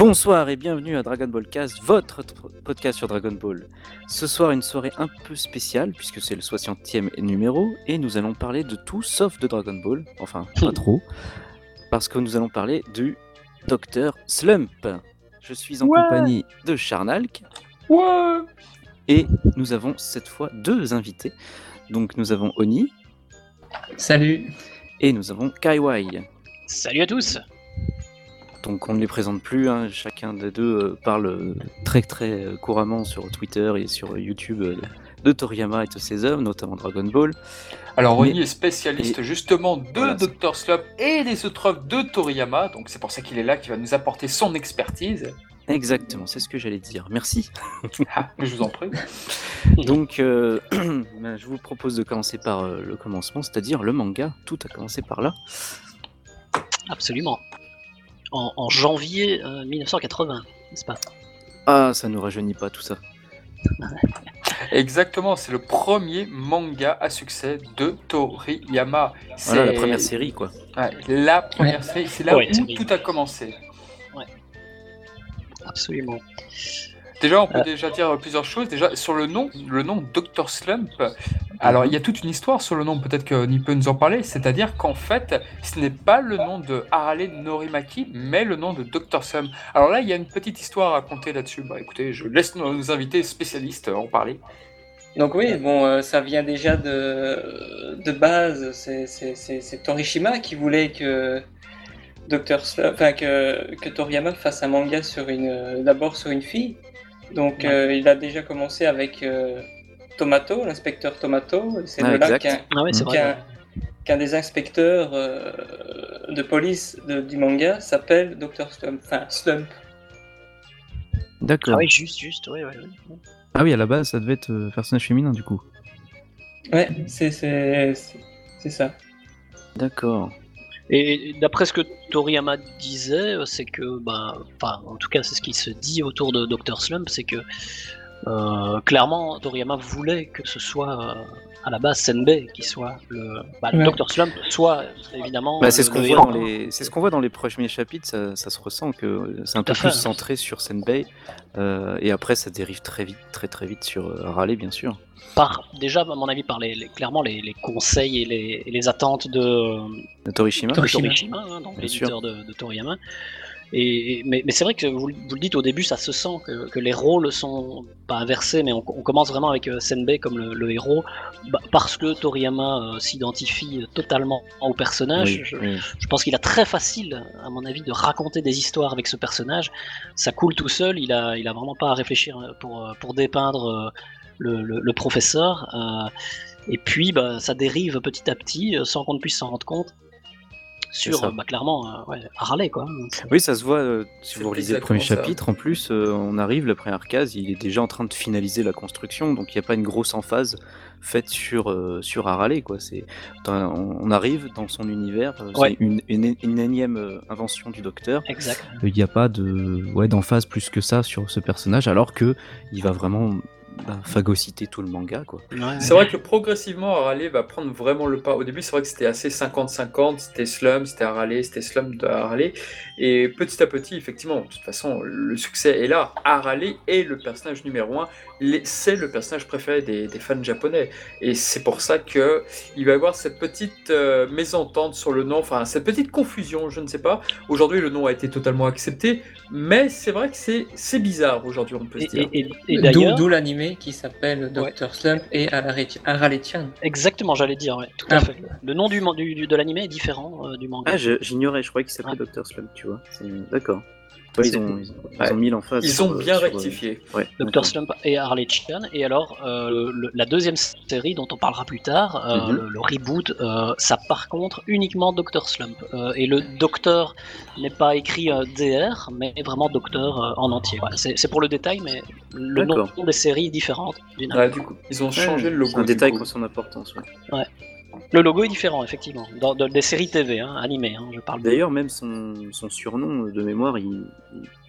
Bonsoir et bienvenue à Dragon Ball Cast, votre podcast sur Dragon Ball. Ce soir, une soirée un peu spéciale puisque c'est le 60e numéro et nous allons parler de tout sauf de Dragon Ball. Enfin, pas trop. Parce que nous allons parler du Docteur Slump. Je suis en compagnie de Charnalk. Ouais. Et nous avons cette fois deux invités. Donc nous avons Oni. Salut. Et nous avons Kaiwai. Salut à tous. Donc on ne les présente plus, hein. chacun des deux euh, parle euh, très très euh, couramment sur Twitter et sur YouTube de Toriyama et de ses œuvres, notamment Dragon Ball. Alors Oni est spécialiste justement de Dr. Slump et des autres œuvres de Toriyama, donc c'est pour ça qu'il est là, qui va nous apporter son expertise. Exactement, c'est ce que j'allais dire. Merci. Ah, je vous en prie. Donc, ben, je vous propose de commencer par le commencement, c'est-à-dire le manga. Tout a commencé par là. Absolument en, janvier 1980, euh, n'est-ce pas? Ah, ça nous rajeunit pas tout ça. Exactement, c'est le premier manga à succès de Toriyama. C'est la première série, quoi. la première série, c'est là où tout a commencé. Ouais. Absolument. Déjà, on peut euh. déjà dire plusieurs choses. Déjà, sur le nom, le nom Dr. Slump, alors il y a toute une histoire sur le nom, peut-être que Ni peut nous en parler, c'est-à-dire qu'en fait, ce n'est pas le nom de Harale Norimaki, mais le nom de Dr. Slump. Alors là, il y a une petite histoire à raconter là-dessus. Bah écoutez, je laisse nos invités spécialistes en parler. Donc oui, bon, euh, ça vient déjà de, de base, c'est Torishima qui voulait que Dr. Slump, enfin que, que Toriyama fasse un manga sur une, d'abord sur une fille, donc euh, il a déjà commencé avec euh, Tomato, l'inspecteur Tomato. C'est ah, là qu'un des inspecteurs euh, de police du manga s'appelle Dr. Slump. Enfin, Slump. D'accord. Ah oui, juste, juste, oui, Ah oui, à la base, ça devait être personnage féminin du coup. Ouais, c'est ça. D'accord. Et d'après ce que Toriyama disait, c'est que, enfin, en tout cas, c'est ce qui se dit autour de Dr. Slump, c'est que euh, clairement, Toriyama voulait que ce soit euh, à la base Senbei qui soit le, bah, Dr. Slump, soit évidemment. Bah, c'est ce qu'on voit, dans les... ce qu'on voit dans les premiers chapitres, ça, ça se ressent que c'est un peu plus centré sur Senbei, euh, et après ça dérive très vite, très très vite sur Raleigh, bien sûr par déjà à mon avis par les, clairement les, conseils et les, attentes de, de Torishima, Torishima hein, donc l'éditeur de, de, Toriyama. Et, mais, c'est vrai que vous, le dites au début, ça se sent que, les rôles sont pas inversés, mais on, commence vraiment avec euh, Senbei comme le, héros, bah, parce que Toriyama euh, s'identifie totalement au personnage. je, pense qu'il a très facile, à mon avis, de raconter des histoires avec ce personnage. Ça coule tout seul, il a, il a vraiment pas à réfléchir pour, pour dépeindre le, professeur. Euh, et puis, bah, ça dérive petit à petit, euh, sans qu'on ne puisse s'en rendre compte sur bah, clairement euh, Harley quoi. Oui, ça se voit si vous relisez le premier chapitre. En plus, on arrive, la première case, il est déjà en train de finaliser la construction, donc il n'y a pas une grosse emphase faite sur sur Harley quoi. C'est on, arrive dans son univers, c'est une, une, énième invention du docteur. Exact. Il n'y a pas de ouais d'emphase plus que ça sur ce personnage, alors que il va vraiment phagocyter tout le manga. quoi. C'est vrai que progressivement, Harale va prendre vraiment le pas. Au début, c'est vrai que c'était assez 50-50, c'était Slum, c'était Harale, c'était Slum de Harale. Et petit à petit, effectivement, de toute façon, le succès est là. Harale est le personnage numéro un, c'est le personnage préféré des, fans japonais. Et c'est pour ça que il va y avoir cette petite euh, mésentente sur le nom, enfin cette petite confusion, je ne sais pas. Aujourd'hui, le nom a été totalement accepté, mais c'est vrai que c'est bizarre aujourd'hui, on peut se dire. Et, et, D'où l'animé qui s'appelle Dr. Slump et Araletian. Exactement, j'allais dire, tout à ah. fait. Le nom du, du de l'animé est différent euh, du manga. Ah, j'ignorais, je croyais qu'il s'appelait Dr. Slump, tu vois. D'accord ils, ont, ils, ont, mis l'emphase. Ils ont bien rectifié. Euh, Dr. Slump et Harley Chan. Et alors, euh, la deuxième série dont on parlera plus tard, euh, mhm. le, reboot, ça par contre uniquement Dr. Slump. et le docteur n'est pas écrit DR, mais vraiment docteur en entier. c'est pour le détail, mais le nom des séries est différent. du coup, ils ont changé le logo. Un détail qui a son importance. Ouais. Le logo est différent, effectivement, dans, des séries TV, hein, animées, hein, je parle. D'ailleurs, même son, surnom de mémoire, il,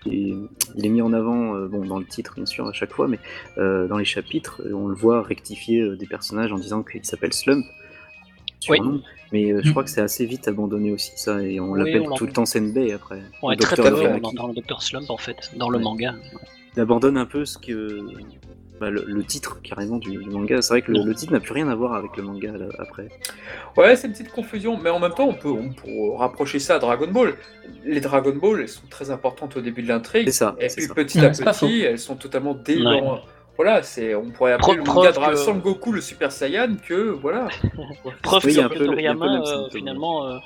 est, mis en avant, euh, bon, dans le titre bien sûr à chaque fois, mais euh, dans les chapitres, on le voit rectifier euh, des personnages en disant qu'il s'appelle Slump. surnom. Mais euh, je crois que c'est assez vite abandonné aussi, ça, et on Oui, l'appelle on tout le temps Senbei après. Ouais, Ou très peu, on entend le Dr Slump en fait, dans le Ouais. manga. Il abandonne un peu ce que. Bah, le, le titre carrément du, du manga. C'est vrai que le, titre n'a plus rien à voir avec le manga là, après. Ouais, c'est une petite confusion, mais en même temps, on peut, on peut rapprocher ça à Dragon Ball. Les Dragon Ball, elles sont très importantes au début de l'intrigue. C'est ça. Et puis ça. petit à Ouais, petit, elles sont totalement. Ouais. Voilà, c'est, on pourrait appeler Pro- le preuve manga Dra- que- Son Goku le Super Saiyan que voilà. Preuve Oui, il y a que le Toriyama, euh, finalement, euh,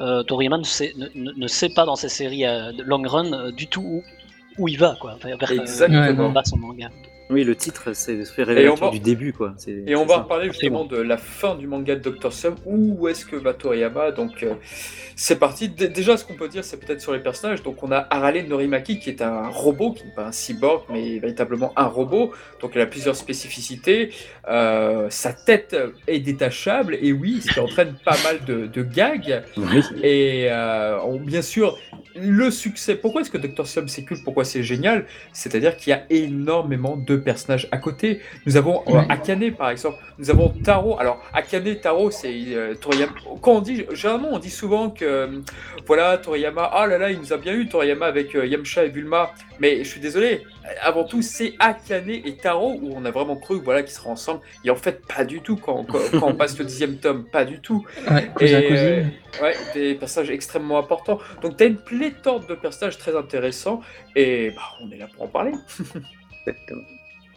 euh, Toriyama ne sait, ne, ne- ne sait pas dans ses séries euh, long run euh, du tout où, où il va, quoi, vers, euh, Exactement. où va son manga. Oui, le titre, c'est révélateur va- du début, quoi. Et on va ça. reparler justement de la fin du manga de Dr. Slump. Où est-ce que va Toriyama Donc euh, c'est parti? D- déjà, ce qu'on peut dire, c'est peut-être sur les personnages. Donc on a Harale Norimaki qui est un robot, qui n'est pas un cyborg, mais véritablement un robot. Donc il a plusieurs spécificités. Euh, sa tête est détachable. Et oui, ce qui entraîne pas mal de, de gags. Oui. Et euh, on- bien sûr, le succès. Pourquoi est-ce que Dr. Slump c'est cool Pourquoi c'est génial? C'est-à-dire qu'il y a énormément de personnages à côté. Nous avons euh. Akane par exemple. Nous avons Taro. Alors Akane, Taro, c'est euh, Toriyama. Quand on dit, généralement, on dit souvent que euh, voilà Toriyama. Ah là là, il nous a bien eu Toriyama avec Yamcha et Bulma. Mais je suis désolé. Avant tout, c'est Akane et Taro où on a vraiment cru voilà qu'ils seraient ensemble. Et en fait, pas du tout quand, quand, quand on passe le dixième tome. Pas du tout. Ouais, Et, euh. Ouais, des personnages extrêmement importants. Donc, tu as une pléthore de personnages très intéressants. Et bah, on est là pour en parler. Exactement.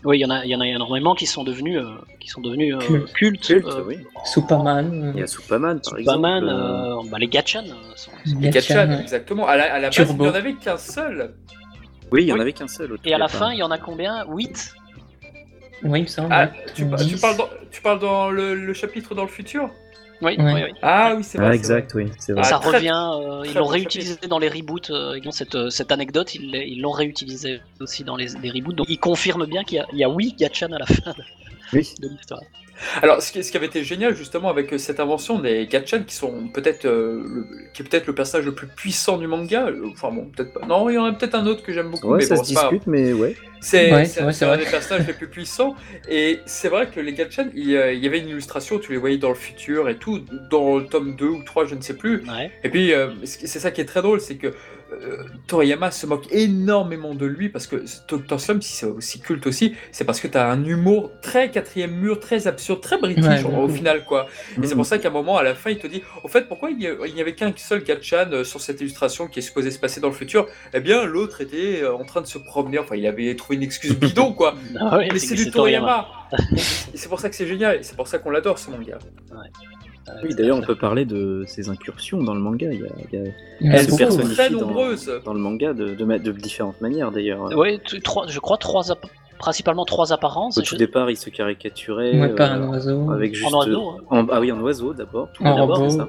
Oui, il y en a, il y en a énormément qui sont devenus, euh, qui sont devenus euh, Culte. cultes. Culte, euh, oui. Superman. Il y a Superman, par Superman, exemple. euh, euh, bah, les Gachan sont- sont- Les Gatchan, Gatchan, ouais. exactement. À la, à la base, il n'y en avait qu'un seul. Oui, il y en oui. avait qu'un seul. Et à la fin, il y en a combien? 8 Oui, il me semble. Ah, tu, parles dans, tu parles dans le, le chapitre dans le futur? Oui, oui, oui. Ah oui, c'est vrai. Ah, exact, oui, c'est Et vrai. Ah, ça très- revient, euh, ils l'ont réutilisé dans les reboots. euh, ils ont cette, euh, cette anecdote, ils l'ont- ils l'ont réutilisé aussi dans les, les reboots. Donc ils confirment bien qu'il y a, il y a oui Gachan à la fin de, Oui. de l'histoire. Alors, ce qui, ce qui avait été génial justement avec euh, cette invention des Gatchan, qui sont peut-être euh, qui est peut-être le personnage le plus puissant du manga. euh, Enfin bon, peut-être pas. Non, il y en a peut-être un autre que j'aime beaucoup. Ouais, mais ça bon, se pas discute, mais ouais. C'est Ouais, ouais, un vrai. des personnages les plus puissants. Et c'est vrai que les Gatchan, il, y a- il y avait une illustration, tu les voyais dans le futur et tout, dans le tome 2 ou 3, je ne sais plus. Ouais. Et puis, euh, c'est c'est ça qui est très drôle, c'est que euh, Toriyama se moque énormément de lui parce que Dr. Slump, si c'est aussi culte aussi, c'est parce que tu as un humour très quatrième mur, très absurde, très british Ouais, au- final, quoi. Et c'est Mhm. pour ça qu'à un moment, à la fin, il te dit Au fait, pourquoi il n'y avait qu'un seul Gatchan euh, sur cette illustration qui est supposé se passer dans le futur? Eh bien, l'autre était euh, en train de se promener. Enfin, il avait trouvé une excuse bidon, quoi. Ah Mais c'est du Toriyama. Et c'est pour ça que c'est génial. Et c'est pour ça qu'on l'adore, ce manga. Oui, tout à d'ailleurs, on peut parler de ses incursions dans le manga. Il y a, il y a- Elles sont très dans- nombreuses. Dans, le manga de, de, ma- de différentes manières, d'ailleurs. Trois, je crois trois, principalement trois apparences. Au Je- tout départ, il se caricaturait. Ouais, par euh, un oiseau. avec juste oiseau, hein. en- ah oui en oiseau d'abord tout En robot. ça.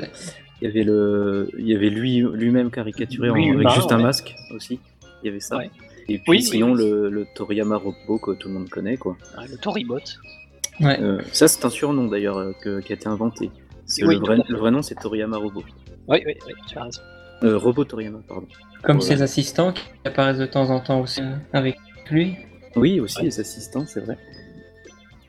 il y avait le il y avait lui lui-même caricaturé en- avec juste un masque aussi il y avait ça Ouais. et puis Oui, oui, sinon oui. Le, le Toriyama robot que tout le monde connaît quoi Ouais, le Toribot. Ouais. Euh, ça c'est un surnom d'ailleurs euh, qui a été inventé c'est Oui, le vrai le nom c'est Toriyama robot Oui, oui, oui, tu as raison. euh, robot Toriyama pardon Comme Voilà. ses assistants qui apparaissent de temps en temps aussi euh, avec lui. oui aussi Ouais. les assistants c'est vrai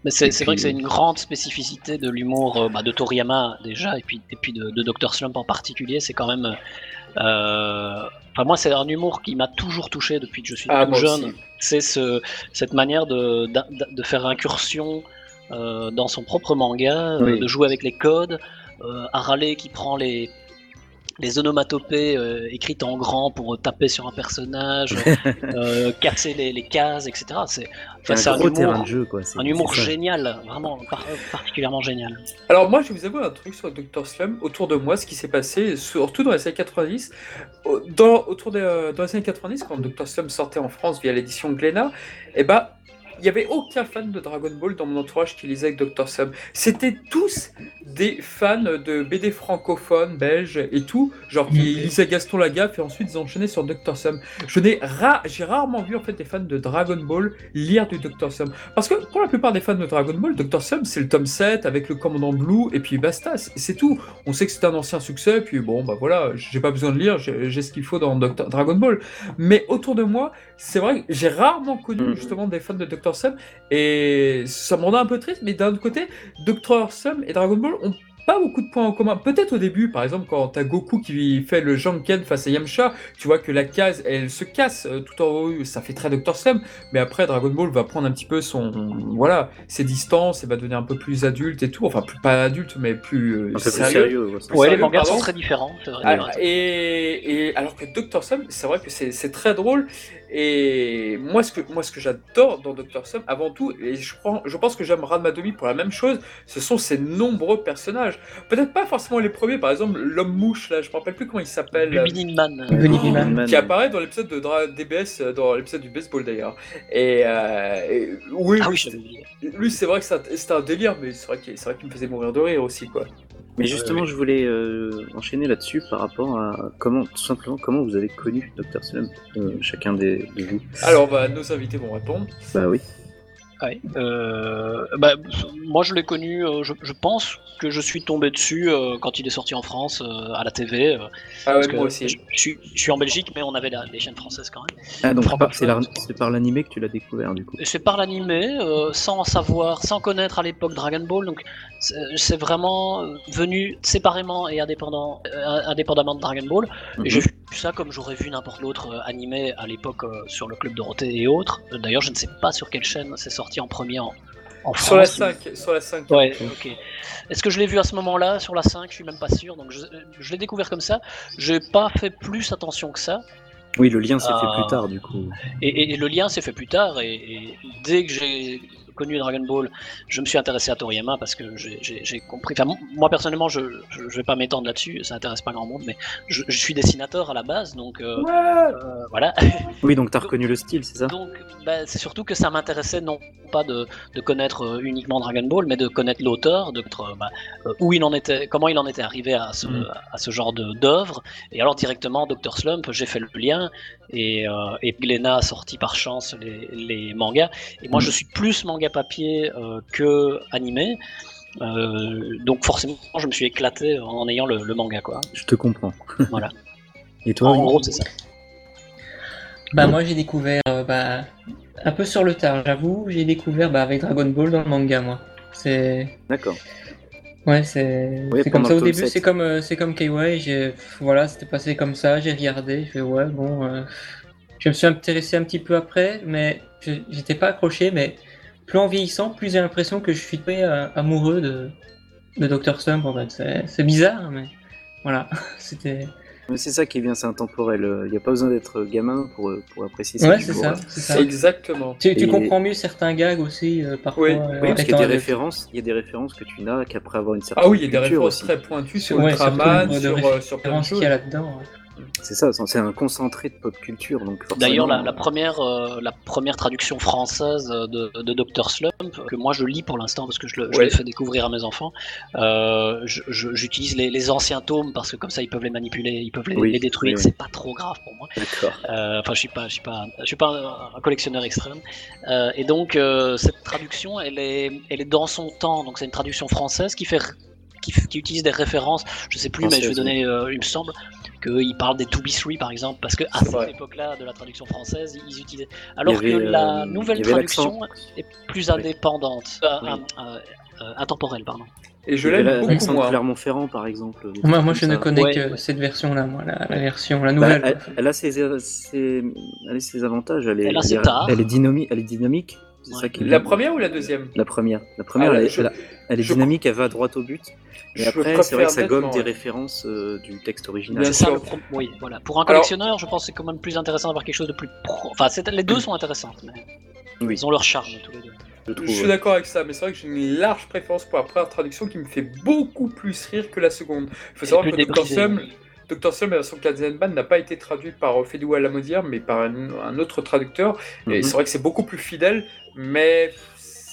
Mais c'est vrai que c'est une grande spécificité de l'humour euh, bah, de Toriyama déjà, et puis, et puis de, de Dr. Slump en particulier. C'est quand même. euh, Enfin, moi, c'est un humour qui m'a toujours touché depuis que je suis Ah, tout jeune. aussi. C'est ce, cette manière de, d'in- de faire incursion euh, dans son propre manga, euh, Oui. de jouer avec les codes. Euh, Harale qui prend les, les onomatopées euh, écrites en grand pour taper sur un personnage, euh, casser les, les cases, etc. C'est enfin, c'est un gros humour, terrain de jeu quoi un humour génial, vraiment par- particulièrement génial. Alors moi, je vais vous avouer un truc sur Dr. Slum. Autour de moi, ce qui s'est passé, surtout dans les années 90, au- dans, autour des, euh, dans les années 90, quand Dr. Slum sortait en France via l'édition Glénat, eh ben, il n'y avait aucun fan de Dragon Ball dans mon entourage qui lisait avec Dr. Slum. C'était tous des fans de BD francophones, belges et tout, genre qui Mhm. lisaient Gaston Lagaffe et ensuite ils enchaînaient sur Dr. Slum. Je n'ai ra j'ai rarement vu en fait des fans de Dragon Ball lire du Dr. Slum. Parce que pour la plupart des fans de Dragon Ball, Dr. Slum c'est le tome 7 avec le commandant Blue et puis basta, c'est c'est tout. On sait que c'est un ancien succès, puis bon bah voilà, j'ai pas besoin de lire, j'ai ce qu'il faut dans Dr. Dragon Ball. Mais autour de moi, c'est vrai que j'ai rarement connu Mhm. justement des fans de Dr. Slum et ça me rendait un peu triste, mais d'un autre côté, Dr. Slum et Dragon Ball ont pas beaucoup de points en commun. Peut-être au début, par exemple, quand t'as Goku qui fait le Janken face à Yamcha, tu vois que la case, elle se casse euh, tout en haut, ça fait très Dr. Slump, mais après, Dragon Ball va prendre un petit peu son, voilà, ses distances et va devenir un peu plus adulte et tout. Enfin, plus pas adulte, mais plus, plus sérieux. sérieux. ouais, c'est Ouais, sérieux, les mangas pardon. sont très différents. c'est vrai, Alors, vrai. et, et alors que Dr. Slump, c'est vrai que c'est très drôle. Et moi, ce que, moi, ce que j'adore dans Dr. Slump, avant tout, et je, prends, je pense que j'aime Ranma Domi pour la même chose, ce sont ces nombreux personnages. Peut-être pas forcément les premiers, par exemple, l'homme mouche, là, je me rappelle plus comment il s'appelle. Bubinin Man. Oh, Man. Qui apparaît dans l'épisode de Dra- DBS, euh, dans l'épisode du baseball d'ailleurs. Et, euh, et- oui, Ah oui, lui c'est vrai que c'est un- c'était un délire, mais c'est vrai qu'il me faisait mourir de rire aussi, quoi. Mais justement, je voulais euh, enchaîner là-dessus par rapport à comment, tout simplement, comment vous avez connu Dr. Slump, euh, chacun des, de vous. Alors, bah, nos invités vont répondre. Bah oui. Ouais. Euh, bah, moi, je l'ai connu. euh, je, je pense que je suis tombé dessus euh, quand il est sorti en France euh, à la TV. euh, Ah ouais, que moi aussi. Je, je suis, je suis en Belgique, mais on avait la- les chaînes françaises quand même. Ah, donc c'est par l'animé que tu l'as découvert du coup. C'est par l'animé, euh, sans savoir, sans connaître à l'époque Dragon Ball. Donc, c'est vraiment venu séparément et indépendant, euh, indépendamment de Dragon Ball. Et Mhm. j'ai vu ça comme j'aurais vu n'importe l'autre euh, animé à l'époque euh, sur le Club Dorothée et autres. Euh, D'ailleurs, je ne sais pas sur quelle chaîne c'est sorti en premier en, en France. Sur la 5, sur la 5. Ouais, ok. Est-ce que je l'ai vu à ce moment-là sur la 5 Je suis même pas sûr. Donc je, je l'ai découvert comme ça. J'ai pas fait plus attention que ça. Oui, le lien s'est fait plus tard du coup. Et, et- et le lien s'est fait plus tard. Et, et dès que j'ai connu Dragon Ball, je me suis intéressé à Toriyama parce que j'ai- compris. Enfin, moi personnellement, je, je, je vais pas m'étendre là-dessus. Ça intéresse pas grand monde, mais je, je suis dessinateur à la base, donc euh, euh, voilà. Oui, donc t'as reconnu le style, c'est ça? Donc, bah, c'est surtout que ça m'intéressait non pas de, de connaître euh, uniquement Dragon Ball, mais de connaître l'auteur, de bah, où il en était, comment il en était arrivé à ce, Mm. à ce genre de d'œuvre. Et alors directement, Dr Slump, j'ai fait le lien et, euh, et a sorti par chance les, les mangas. Et moi, Mm. je suis plus manga papier euh, que animé. Euh, donc forcément, je me suis éclaté en ayant le, le manga, quoi. Je te comprends. Voilà. Et toi En gros, c'est ça. Bah moi j'ai découvert euh, bah, un peu sur le tard, j'avoue, j'ai découvert bah, avec Dragon Ball dans le manga moi. C'est D'accord. ouais, c'est Oui, comme ça au début, 7. c'est comme euh, c'est comme KY, j'ai voilà, c'était passé comme ça, j'ai regardé, je fais ouais, bon euh, je me suis intéressé un petit peu après, mais j'étais pas accroché mais plus en vieillissant, plus j'ai l'impression que je suis très euh, amoureux de de Dr Slump en fait. C'est c'est bizarre mais voilà, c'était Mais c'est ça qui est bien, c'est intemporel. Il n'y a pas besoin d'être gamin pour, pour apprécier ça. Ouais, c'est ça, c'est ça. Exactement. Tu, tu Et- comprends mieux certains gags aussi euh, parfois. Oui. euh, Oui, parce qu'il y a des références, il y a des références que tu n'as qu'après avoir une certaine Ah oui, il y a des références aussi. très pointues sur Ouais, Ultraman, surtout, sur, de euh, sur plein de références qu'il choses. y a là-dedans. C'est ça, c'est un concentré de pop culture. donc forcément, D'ailleurs, la, la première, euh, la première traduction française de, de Dr. Slump, que moi je lis pour l'instant parce que je Ouais. l'ai fait découvrir à mes enfants, euh, j'utilise les, les anciens tomes parce que comme ça ils peuvent les manipuler, ils peuvent les, Oui, les détruire, oui, c'est pas trop grave pour moi. D'accord. Euh, Enfin, je suis pas, je suis pas, je suis pas un, collectionneur extrême. Euh, et donc, euh, cette traduction, elle est, elle est dans son temps. Donc, c'est une traduction française qui fait, qui, utilise des références. Je sais plus, mais je vais donner. euh, il me semble qu'il parle des To Be Three, par exemple, parce que à cette vrai. époque-là de la traduction française, ils utilisaient. Alors avait, que la euh, nouvelle traduction l'accent. est plus indépendante, euh, Oui. euh, euh, intemporelle, pardon. Et je l'aime la- beaucoup l'accent de moins. Clermont-Ferrand, par exemple. Moi, je ne connais Ouais, que ouais. cette version-là, moi, la, la version, la Bah, nouvelle. elle, elle a ses, ses, elle a ses avantages. Elle est, Elle a ses est- tares. elle est dynamique. Elle est dynamique. C'est Ouais. ça qui est La première ou la deuxième? La première. La première, Ah ouais, elle, est- je- elle est je- dynamique, elle va droit au but. Et Je après, c'est préfère vrai que ça gomme des ouais. références euh, du texte original. Bien ça le pro- Oui, voilà. Pour un collectionneur, je pense que c'est quand même plus intéressant d'avoir quelque chose de plus pro. Enfin, c'est- les deux sont intéressantes, mais Oui. ils ont leur charme tous les deux. je trouve. Je suis d'accord avec ça, mais c'est vrai que j'ai une large préférence pour la première traduction qui me fait beaucoup plus rire que la seconde. Il faut savoir que Dr. Slum, Dr. Slum, la version Kanzenban n'a pas été traduite par Fedou Alamodière, mais par un, un autre traducteur. Et Mhm. c'est vrai que c'est beaucoup plus fidèle, mais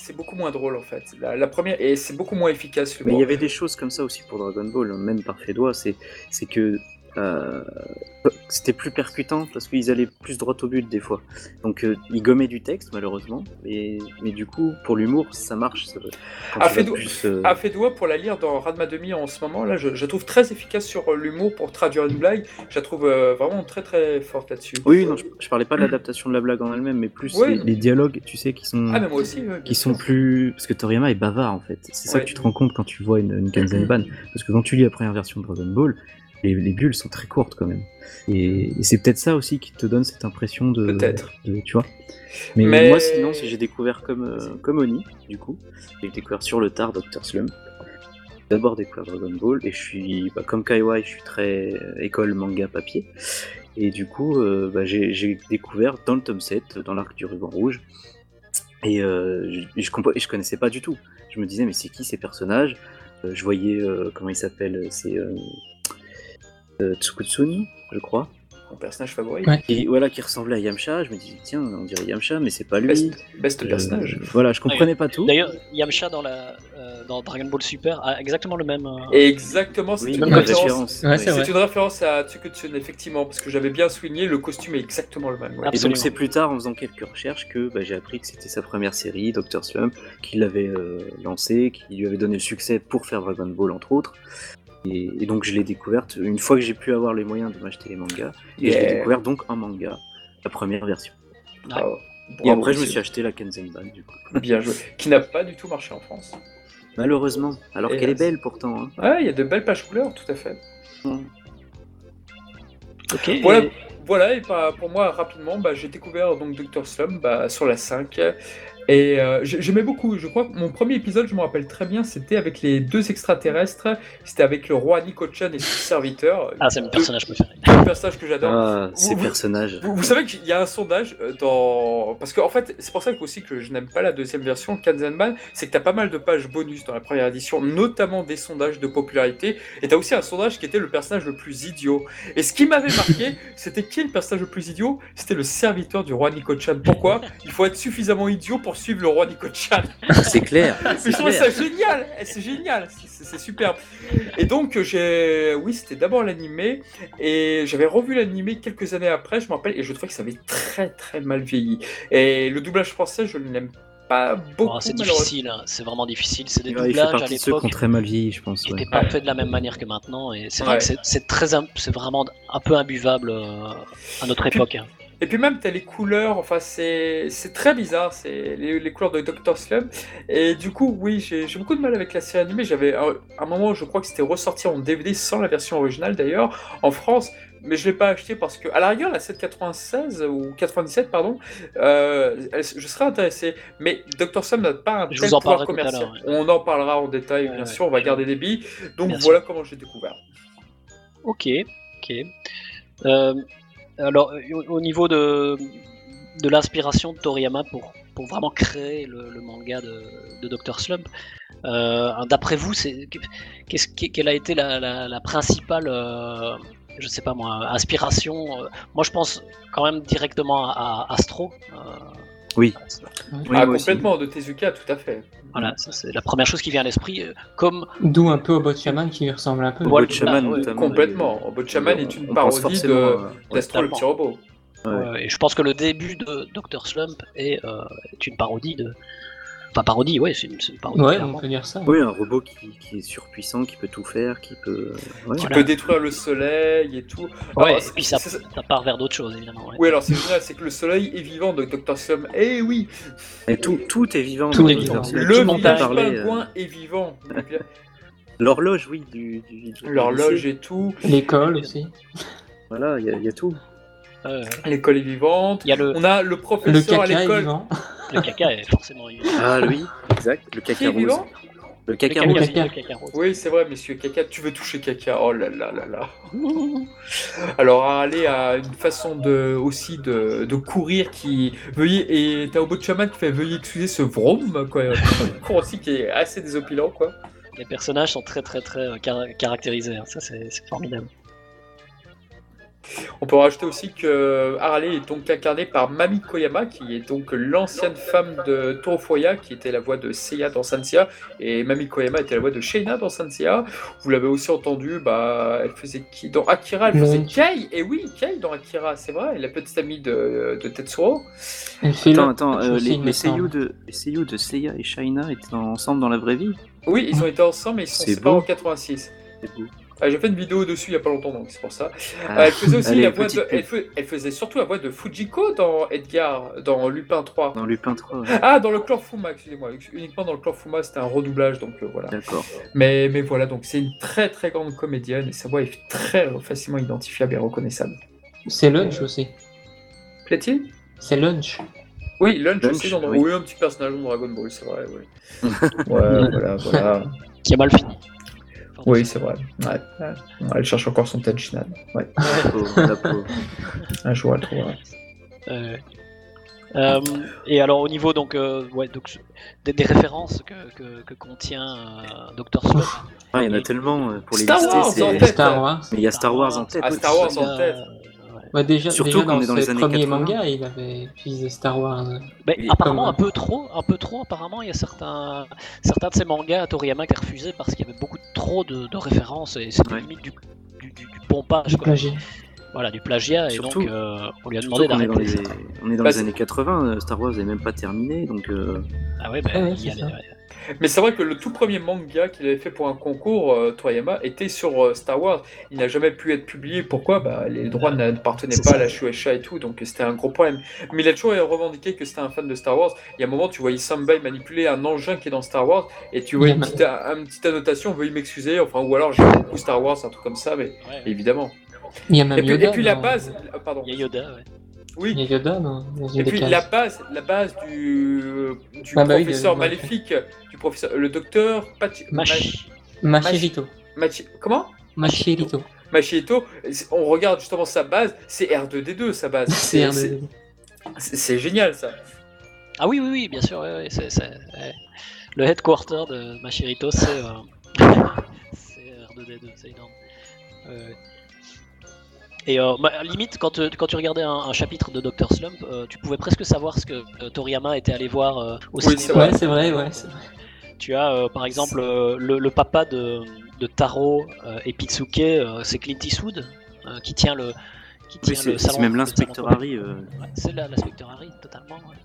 c'est beaucoup moins drôle en fait. La, la première, et c'est beaucoup moins efficace. Mais il y avait des choses comme ça aussi pour Dragon Ball, hein, même par Fédois, c'est que euh, c'était plus percutant parce qu'ils allaient plus droit au but des fois. Donc euh, ils gommaient du texte malheureusement, mais, mais du coup pour l'humour ça marche. Ça, a fait, doigt pour la lire dans Radma Demi en ce moment, là je, je trouve très efficace sur l'humour pour traduire une blague. Je la trouve vraiment très très forte là-dessus. Oui, non, je, parlais pas de l'adaptation de la blague en elle-même, mais plus les, dialogues, tu sais, qui sont, ah, mais moi aussi, qui sont plus parce que Toriyama est bavard en fait. C'est ça que tu te rends compte quand tu vois une, une Kanzenban, parce que quand tu lis la première version de Dragon Ball les, bulles sont très courtes quand même. Et, c'est peut-être ça aussi qui te donne cette impression de. Peut-être. Tu vois. Mais, moi, sinon, j'ai découvert comme, euh, comme Oni, du coup. J'ai découvert sur le tard Dr. Slum. D'abord découvert Dragon Ball, et je suis, bah, comme Kaiwai, je suis très euh, école manga papier. Et du coup, euh, bah, j'ai découvert dans le tome 7, dans l'arc du ruban rouge. Et je, je, je, connaissais pas du tout. Je me disais, mais c'est qui ces personnages? Je voyais, comment ils s'appellent C'est euh, Tsukutsun, je crois. Mon personnage favori. Et voilà, qui ressemblait à Yamcha. Je me dis, tiens, on dirait Yamcha, mais c'est pas lui. Best, euh, personnage. Voilà, je comprenais pas tout. D'ailleurs, Yamcha dans, la, euh, dans Dragon Ball Super a exactement le même. Exactement, c'est une, référence. c'est une référence à Tsukutsun, effectivement, parce que j'avais bien souligné, le costume est exactement le même. Et donc, c'est plus tard, en faisant quelques recherches, que bah, j'ai appris que c'était sa première série, Dr. Slump, qui l'avait lancé, qui lui avait donné le succès pour faire Dragon Ball, entre autres. Et, donc je l'ai découverte une fois que j'ai pu avoir les moyens de m'acheter les mangas. Et je l'ai découvert donc en manga, la première version. Ah, et après je me suis acheté la Kenzenban du coup. Bien joué. Qui n'a pas du tout marché en France. Malheureusement. Alors qu'elle est belle pourtant. Hein. Ouais, il y a de belles pages couleurs, tout à fait. Ok. Voilà, voilà, et bah, pour moi, rapidement, bah, j'ai découvert donc Dr. Slum bah, sur la 5. Et euh, j'aimais beaucoup, je crois que mon premier épisode, je me rappelle très bien, c'était avec les deux extraterrestres, c'était avec le roi Nico-chan et son serviteur. Ah, c'est mon personnage préféré. Un personnage que j'adore. Ah, ces personnages. Vous, savez qu'il y a un sondage euh, dans... Parce que, en fait, c'est pour ça que, aussi que je n'aime pas la deuxième version, Kanzenban, c'est que tu as pas mal de pages bonus dans la première édition, notamment des sondages de popularité, et tu as aussi un sondage qui était le personnage le plus idiot. Et ce qui m'avait marqué, c'était qui est le personnage le plus idiot? C'était le serviteur du roi Nico-chan. Pourquoi? Il faut être suffisamment idiot pour suivre le roi Nico-chan. C'est clair. je trouve ça génial. C'est génial. C'est superbe. Et donc, j'ai. Oui, c'était d'abord l'animé. Et j'avais revu l'animé quelques années après, je me rappelle. Et je trouvais que ça avait très, très mal vieilli. Et le doublage français, je ne l'aime pas beaucoup. Oh, c'est difficile, hein. c'est vraiment difficile. C'est des doublages à l'époque. qui très mal vieilli, je pense. Qui n'étaient pas fait de la même manière que maintenant. Et c'est vrai que c'est très, c'est vraiment un peu imbuvable euh, à notre époque. Hein. Et puis même, tu as les couleurs, enfin, c'est très bizarre, c'est les, les, couleurs de Dr. Slum. Et du coup, oui, j'ai beaucoup de mal avec la série animée. J'avais un, moment, je crois que c'était ressorti en DVD sans la version originale d'ailleurs, en France. Mais je ne l'ai pas acheté parce que, à la rigueur, la 796 ou 97, pardon, euh, je serais intéressé. Mais Dr. Slum n'a pas un tel pouvoir commercial. On en parlera en détail, bien sûr, on va garder des billes. Donc voilà comment j'ai découvert. Ok, ok. Euh, alors, au niveau de, l'inspiration de Toriyama pour, vraiment créer le, manga de, Dr. Slump, euh, d'après vous, c'est, qu'est-ce, quelle a été la, la, principale, euh, sais pas moi, inspiration euh, Moi, je pense quand même directement à, Astro. Oui. Ah, complètement, de Tezuka, tout à fait. Voilà, c'est la première chose qui vient à l'esprit. Comme... D'où un peu au Botchaman qui ressemble un peu. Voilà, Botchaman, complètement. Botchaman est une parodie de d'Astro le petit robot. et je pense que le début de Dr. Slump est, euh, est une parodie de, Enfin, parodie, ouais, c'est une, parodie. Ouais, on peut dire ça. Oui, un robot qui, qui, est surpuissant, qui peut tout faire, qui peut. Qui peut détruire le soleil et tout. Ouais, et puis ça, ça, part vers d'autres choses, évidemment. Oui, alors c'est génial, c'est que le soleil est vivant de Dr. Slum. Eh oui Et tout, tout est vivant. Tout est vivant. Le village pingouin euh... est vivant. L'horloge, oui, du. du, L'horloge et tout. L'école aussi. Voilà, il y, y, a tout. L'école est vivante. Y a le... On a le professeur à l'école. Le caca est forcément vivant. Ah oui, exact. Le caca rose. Vivant le caca, le rose. rose. Oui, c'est vrai, monsieur caca. Tu veux toucher caca Oh là là là là. Alors, aller à une façon de aussi de, de courir qui veuillez et t'as au bout de chaman qui fait veuillez excuser ce vroom quoi. cours aussi qui est assez désopilant quoi. Les personnages sont très très très caractérisés. Hein. Ça c'est formidable. On peut rajouter aussi que Harley est donc incarnée par Mami Koyama, qui est donc l'ancienne femme de Torofoya, qui était la voix de Seiya dans Sanseiya, et Mami Koyama était la voix de Sheina dans Sanseiya. Vous l'avez aussi entendu, bah, elle faisait qui Dans Akira, elle faisait Oui. Kei, et oui, Kei dans Akira, c'est vrai, la petite amie de, de Tetsuro. Attends, attends, euh, les, les seiyuu de, les seiyuu de Seiya et Shaina étaient ensemble dans la vraie vie Oui, ils ont été ensemble, mais ils sont C'est séparés en 86. C'est beau. Ah, J'ai fait une vidéo dessus il y a pas longtemps, donc c'est pour ça. Ah, Euh, elle faisait aussi allez, la voix de, elle, faisait surtout la voix de Fujiko dans Edgar, dans Lupin 3. Dans Lupin 3, ouais. Ah, dans le clan Fuma, excusez-moi. Uniquement dans le clan Fuma, c'était un redoublage, donc euh, voilà. d'accord. Mais, mais voilà, donc c'est une très très grande comédienne et sa voix est très facilement identifiable et reconnaissable. C'est Lunch aussi. Plaît-il? C'est Lunch. Oui, Lunch, Lunch, aussi, dans oui. oui. un petit personnage de Dragon Ball, c'est vrai, oui. ouais, voilà, voilà. Qui a mal fini. Oui, c'est vrai. Ouais, Elle cherche encore son Tenshinhan. Ouais, un jour elle trouvera. Euh, euh, et alors au niveau donc, euh, ouais, donc des, des références que, que, que contient euh, Dr. Slump. Ah, il y en a tellement pour les Star lister. Wars, en tête. Star Wars. Mais il y a Star Wars en tête. Ah, Star Wars en Euh, tête. Ouais, déjà, Surtout déjà qu'on dans est dans les ses années premiers 80. mangas, il avait utilisé Star Wars. Et apparemment comme- un peu trop, un peu trop. Apparemment, il y a certains, certains de ces mangas à Toriyama qui a refusé parce qu'il y avait beaucoup trop de, de références et c'était Ouais. limite du, du, du- du pompage, Du quoi. plagiat. Voilà, du plagiat. Surtout- et donc, euh, on lui a demandé qu'on est dans d'arrêter. les, on est dans Bah, les années 80, euh, Star Wars n'est même pas terminé, donc euh, Ah ouais, ben, Ah ouais, il y a Mais c'est vrai que le tout premier manga qu'il avait fait pour un concours, euh, Toriyama, était sur euh, Star Wars. Il n'a jamais pu être publié. Pourquoi? Bah, Les droits n'appartenaient C'est pas ça. à la Shueisha et tout, donc c'était un gros problème. Mais il a toujours revendiqué que c'était un fan de Star Wars. Il y a un moment, tu voyais Sambai manipuler un engin qui est dans Star Wars, et tu vois une petite, une petite annotation, veuillez m'excuser, enfin, ou alors j'ai beaucoup Star Wars, un truc comme ça, mais Ouais. évidemment. Il y a même Et puis, Yoda. et puis la base, ah, pardon, Il y a Yoda, ouais. Oui, Il y a Yoda dans, dans une Et puis cases. la base, la base du, du Ah bah oui, professeur maléfique, du professeur, le docteur Pachi, Machi. Machirito. Machi- comment? Machirito. Machieto, on regarde justement sa base, c'est R2D2 sa base. C'est un c'est- génial ça. Ah oui, oui, oui, bien sûr. c'est- ouais. Le headquarter de Machirito, c'est, euh, c'est R2D2, c'est énorme. Euh, Et euh, bah, limite, quand, euh, quand tu regardais un, un chapitre de Dr. Slump, euh, tu pouvais presque savoir ce que euh, Toriyama était allé voir euh, au Oui, c'est cinéma. Ouais, c'est vrai, ouais. c'est vrai. Tu as euh, par exemple euh, le, le papa de, de Taro euh, et Pitsuke, euh, c'est Clint Eastwood euh, qui tient le qui tient c'est le c'est salon. même le l'inspecteur Harry. euh, Ouais, c'est l'inspecteur Harry, totalement. ouais.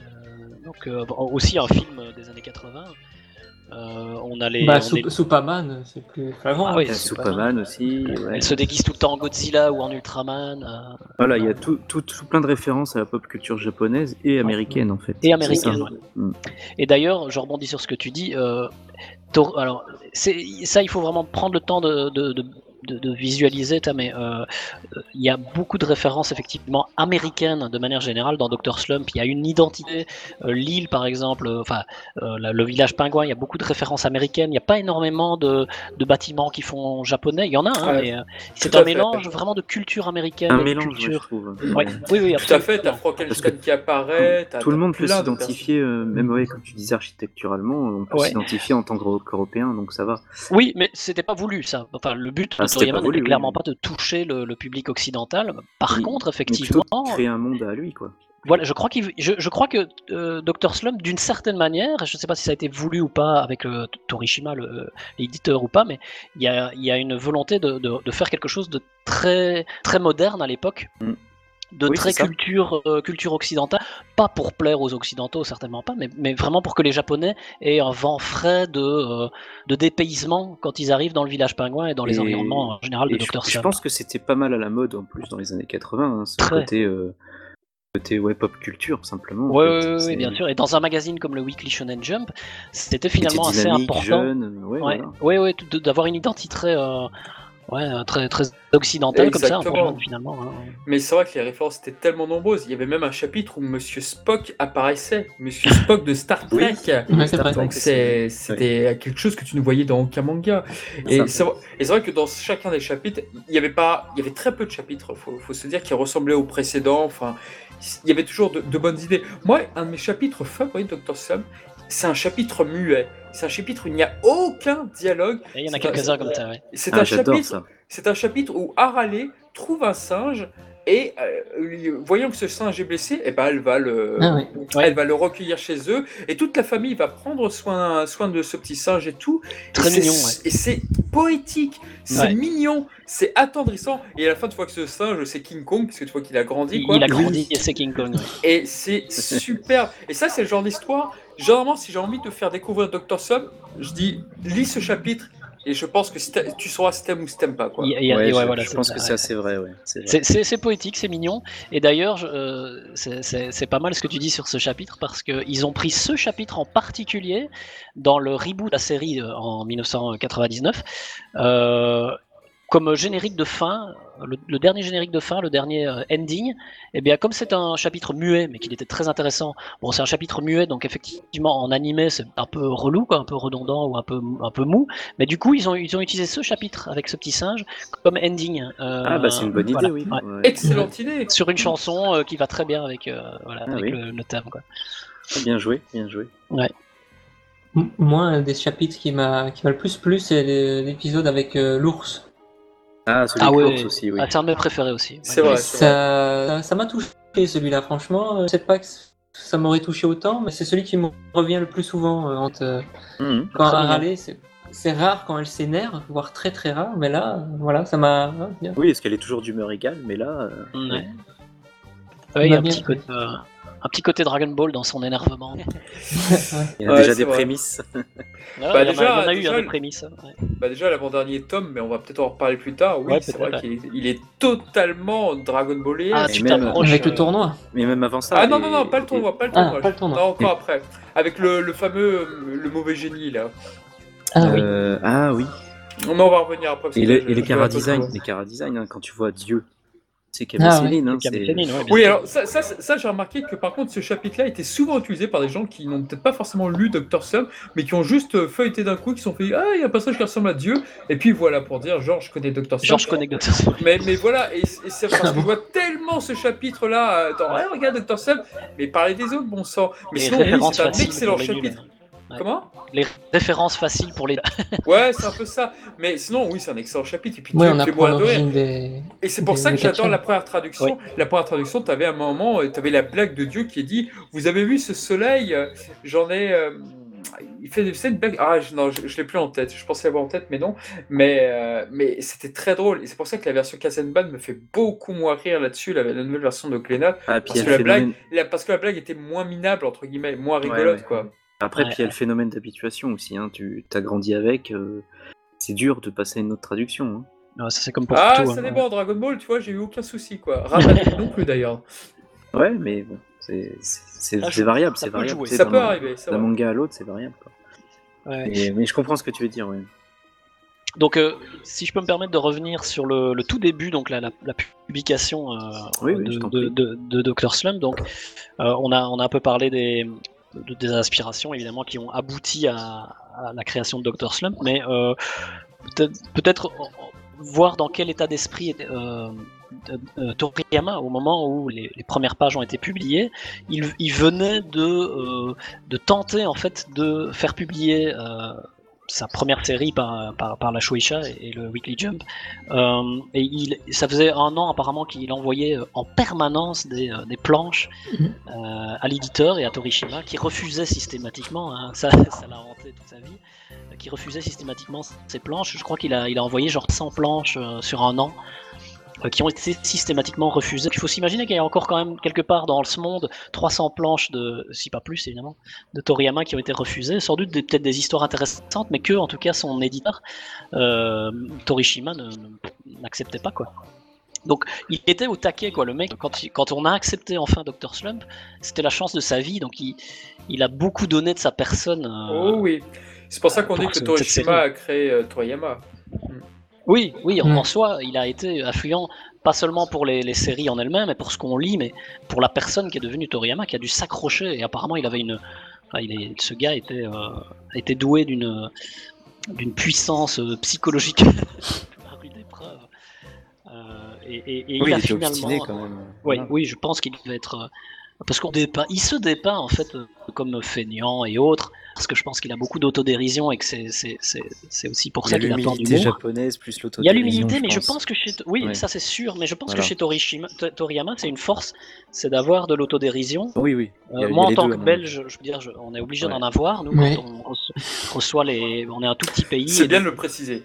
Euh, donc euh, aussi un film des années 80. Euh, on a les. Bah, est- Superman, c'est plus flagrant. Ah oui, Superman. Superman aussi. ouais. Elle se déguise tout le temps en Godzilla ou en Ultraman. euh, Voilà, il y a tout, tout, tout plein de références à la pop culture japonaise et américaine en fait. Et américaine, ouais. Mm. Et d'ailleurs, je rebondis sur ce que tu dis. euh, alors, c'est ça, il faut vraiment prendre le temps de, de, de- de- de visualiser. Mais euh, euh, il y a beaucoup de références effectivement américaines de manière générale dans Dr Slump. Il y a une identité. euh, L'île, par exemple, euh, enfin euh, la- le village pingouin. Il y a beaucoup de références américaines. Il n'y a pas énormément de, de bâtiments qui font japonais. Il y en a, hein, Ouais, mais euh, c'est un fait. mélange vraiment de culture américaine Un et mélange, je culture. trouve. Ouais, oui, oui, Tout à fait, t'as. Frankenstein qui apparaît. Tout le monde peut s'identifier, euh, même ouais, comme tu disais architecturalement, on peut Ouais. s'identifier en tant que- qu'Européen, donc ça va. Oui, mais c'était pas voulu ça. Enfin, le but Ah, de Toriyama n'était clairement oui. pas de toucher le, le public occidental. Par Oui, contre, effectivement, créer un monde à lui, quoi. voilà, je crois qu'il, je, je crois que euh, Dr Slump, d'une certaine manière, je ne sais pas si ça a été voulu ou pas avec euh, Torishima, euh, l'éditeur ou pas, mais il y a, il y a une volonté de, de- de faire quelque chose de très, très moderne à l'époque. Mm. De Oui, très culture, euh, culture occidentale, pas pour plaire aux occidentaux, certainement pas, mais, mais vraiment pour que les Japonais aient un vent frais de, euh, de dépaysement quand ils arrivent dans le village pingouin et dans les Et- environnements en général de je, Dr je Slump. pense que c'était pas mal à la mode en plus dans les années 80, hein, ce Très. côté, euh, côté ouais, pop culture simplement. en Oui, fait. oui, bien sûr. Et dans un magazine comme le Weekly Shonen Jump, c'était finalement assez important. jeune, ouais, Ouais, voilà. ouais, d'avoir une identité très, ouais, euh, très, très occidentale comme ça, finalement. hein. Mais c'est vrai que les références étaient tellement nombreuses. Il y avait même un chapitre où Monsieur Spock apparaissait. Monsieur Spock de Star Trek. Donc c'était quelque chose que tu ne voyais dans aucun manga. Et c'est vrai, que dans chacun des chapitres, il y avait pas, il y avait très peu de chapitres. Faut, faut se dire qui ressemblaient aux précédents. Enfin, il y avait toujours de, de bonnes idées. Moi, un de mes chapitres favoris de Dr. Slump, c'est un chapitre muet. C'est un chapitre où il n'y a aucun dialogue. Et il y en a quelques-uns comme ça, ouais. C'est Ah, un chapitre. C'est un chapitre où Haralé trouve un singe et euh, voyant que ce singe est blessé, eh ben elle va le, Ah oui. Ouais. elle va le recueillir chez eux et toute la famille va prendre soin, soin de ce petit singe et tout. Très et mignon, ouais. Et c'est poétique, c'est Ouais. mignon, c'est attendrissant. Et à la fin, tu vois que ce singe, c'est King Kong, parce que tu vois qu'il a grandi. Il, Quoi. il a grandi et c'est King Kong. ouais. Et c'est super. Et ça, c'est le genre d'histoire. Généralement, si j'ai envie de faire découvrir Dr. Sub, je dis lis ce chapitre. Et je pense que tu sauras si t'aimes ou si t'aimes pas. Quoi. Il y a- il y a- Ouais, ouais, je, voilà, je c'est pense que c'est assez vrai, ouais. c'est poétique, c'est mignon. Et d'ailleurs, euh, c'est- pas mal ce que tu dis sur ce chapitre parce qu'ils ont pris ce chapitre en particulier dans le reboot de la série euh, en 1999 euh, comme générique de fin. Le, le dernier générique de fin, le dernier euh, ending, et bien comme c'est un chapitre muet, mais qu'il était très intéressant. Bon, c'est un chapitre muet, donc effectivement en animé c'est un peu relou, quoi, un peu redondant ou un peu un peu mou. Mais du coup, ils ont ils ont utilisé ce chapitre avec ce petit singe comme ending. euh, Ah, bah, c'est une bonne idée, oui. ouais Ouais. Excellente idée. sur une chanson euh, qui va très bien avec, euh, voilà, Ah avec oui. le, le thème. Quoi. Bien joué, bien joué. M- Moi, un des chapitres qui m'a qui m'a le plus plu, c'est l'épisode avec euh, l'ours. Ah, celui Ah de ouais, aussi, oui. Ah, c'est un de mes préférés aussi. C'est vrai. Ça m'a touché celui-là, franchement. Je sais pas que ça m'aurait touché autant, mais c'est celui qui me revient le plus souvent euh, quand, euh, quand râlait. C'est rare quand elle s'énerve, voire très très rare, mais là, euh, voilà, ça m'a ah. Oui, est-ce qu'elle est toujours d'humeur égale, mais là. euh, Ouais. Ouais, il y a un petit, côté, euh, un petit côté Dragon Ball dans son énervement. Il y a Ouais, déjà des vrai. prémices. Ouais, Bah, il y en a- déjà- il y en a eu des prémices. ouais. Bah déjà l'avant-dernier tome, mais on va peut-être en reparler plus tard. Oui, Ouais, c'est vrai qu'il est, il est totalement Dragon Ballé. Ah, tu même-. Avec le euh, tournoi. Mais même avant ça. Ah non, non, non, pas le tournoi, pas le Ah, tournoi. pas le tournoi. Non, encore après. Avec le, le fameux, le mauvais génie, là. Ah oui. Euh, ah oui. On va revenir après. parce Et, que le- et les chara-design, les chara-design, hein, quand tu vois Dieu, c'est Ah Camille ouais. Céline, hein, ouais, Oui, alors ça, ça, ça, j'ai remarqué que par contre ce chapitre-là était souvent utilisé par des gens qui n'ont peut-être pas forcément lu Dr. Slump, mais qui ont juste euh, feuilleté d'un coup, qui se sont fait Ah, il y a un passage qui ressemble à Dieu, et puis voilà, pour dire Genre, je connais Dr. Slump. Genre, je connais Dr. Slump. Mais, mais voilà, et, et c'est parce que je vois tellement ce chapitre-là euh, dans regarde Dr. Slump, mais parlez des autres, bon sang. Mais sinon, oui, c'est un excellent chapitre. Ouais. Comment? Les références faciles pour les. Ouais, c'est un peu ça. Mais sinon, oui, c'est un excellent chapitre. Et puis, Ouais, on fais apprend des. Et c'est pour des- ça que j'adore la première traduction. La première traduction, tu avais un moment, tu avais la blague de Dieu qui est dit Vous avez vu ce soleil? Euh, J'en ai. euh, il fait c'est une blague. Ah, je, non, je, je l'ai plus en tête. Je pensais l'avoir en tête, mais non. Mais, euh, mais c'était très drôle. Et c'est pour ça que la version Kazenban me fait beaucoup moins rire là-dessus, la, la nouvelle version de Glénat. Ah, Parce que la blague, phénomène- la- parce que la blague était moins minable, entre guillemets, moins Ouais, rigolote, ouais. quoi. Après, Ouais, puis il y a le phénomène d'habituation aussi. Hein. Tu as grandi avec. euh, C'est dur de passer à une autre traduction. hein. Ouais, ça, c'est comme pour Ah, tout. ça hein. dépend. Dragon Ball, tu vois, j'ai eu aucun souci, quoi. Non plus, d'ailleurs. Ouais, mais bon, c'est c'est- Ça c'est joue- variable. ça C'est peut variable. jouer. tu sais, Ça d'un- peut arriver, c'est D'un manga à l'autre, c'est variable. Quoi. Ouais. Mais, mais je comprends ce que tu veux dire. Ouais. Donc, euh, si je peux me permettre de revenir sur le, le tout début, donc la, la- la publication euh, Oui, oui, de, je t'en de, prie. de- de Dr. Slump, donc euh, on, a, on a un peu parlé des, de- des inspirations évidemment qui ont abouti à, la création de Dr. Slump, mais euh, peut-être euh, voir dans quel état d'esprit euh, Toriyama au moment où les, premières pages ont été publiées. Il, venait de, tenter en fait de faire publier sa première série par, par, par la Shueisha et, et le Weekly Jump. Euh, et il, ça faisait un an apparemment qu'il envoyait euh, en permanence des, euh, des planches Mhm. euh, à l'éditeur et à Torishima qui refusait systématiquement, hein, ça, ça l'a hanté toute sa vie, qui refusait systématiquement ces planches. Je crois qu'il a, il a envoyé genre 100 planches sur un an qui ont été systématiquement refusées. Il faut s'imaginer qu'il y a encore quand même quelque part dans ce monde 300 planches de, si pas plus évidemment, de Toriyama qui ont été refusées. Sans doute peut-être des histoires intéressantes, mais que en tout cas son éditeur euh, Torishima n'acceptait pas quoi. Donc il était au taquet quoi, le mec. Quand, il- quand on a accepté enfin Dr Slump, c'était la chance de sa vie. Donc il, il a beaucoup donné de sa personne. euh, Oh oui. C'est pour ça qu'on dit que Torishima a créé euh, Toriyama. Oui, oui, en, en soi, il a été affluent, pas seulement pour les, les séries en elles-mêmes, mais pour ce qu'on lit, mais pour la personne qui est devenue Toriyama, qui a dû s'accrocher. Et apparemment, il avait une. enfin, il est, ce gars était, euh, était doué d'une d'une puissance euh, psychologique à rude épreuve. Euh, et, et- et Oui, il a il était finalement. obstiné quand même. Oui, Voilà. oui, je pense qu'il devait être. euh, Parce qu'on dépeint, il se dépeint en fait euh, comme feignant et autres, parce que je pense qu'il a beaucoup d'autodérision et que c'est c'est- c'est- c'est aussi pour ça qu'il a peur l'humilité d'humour. japonaise plus. Il y a l'humilité, mais je pense que chez oui, Ouais. ça c'est sûr, mais je pense Voilà. que chez Torishima, Toriyama, c'est une force, c'est d'avoir de l'autodérision. Oui, oui. Euh, moi, en tant deux, que mon Belge, je veux dire, je- on est obligé Ouais. d'en avoir. Nous, Ouais. quand on reço- reçoit les, on est un tout petit pays. C'est et bien de le préciser.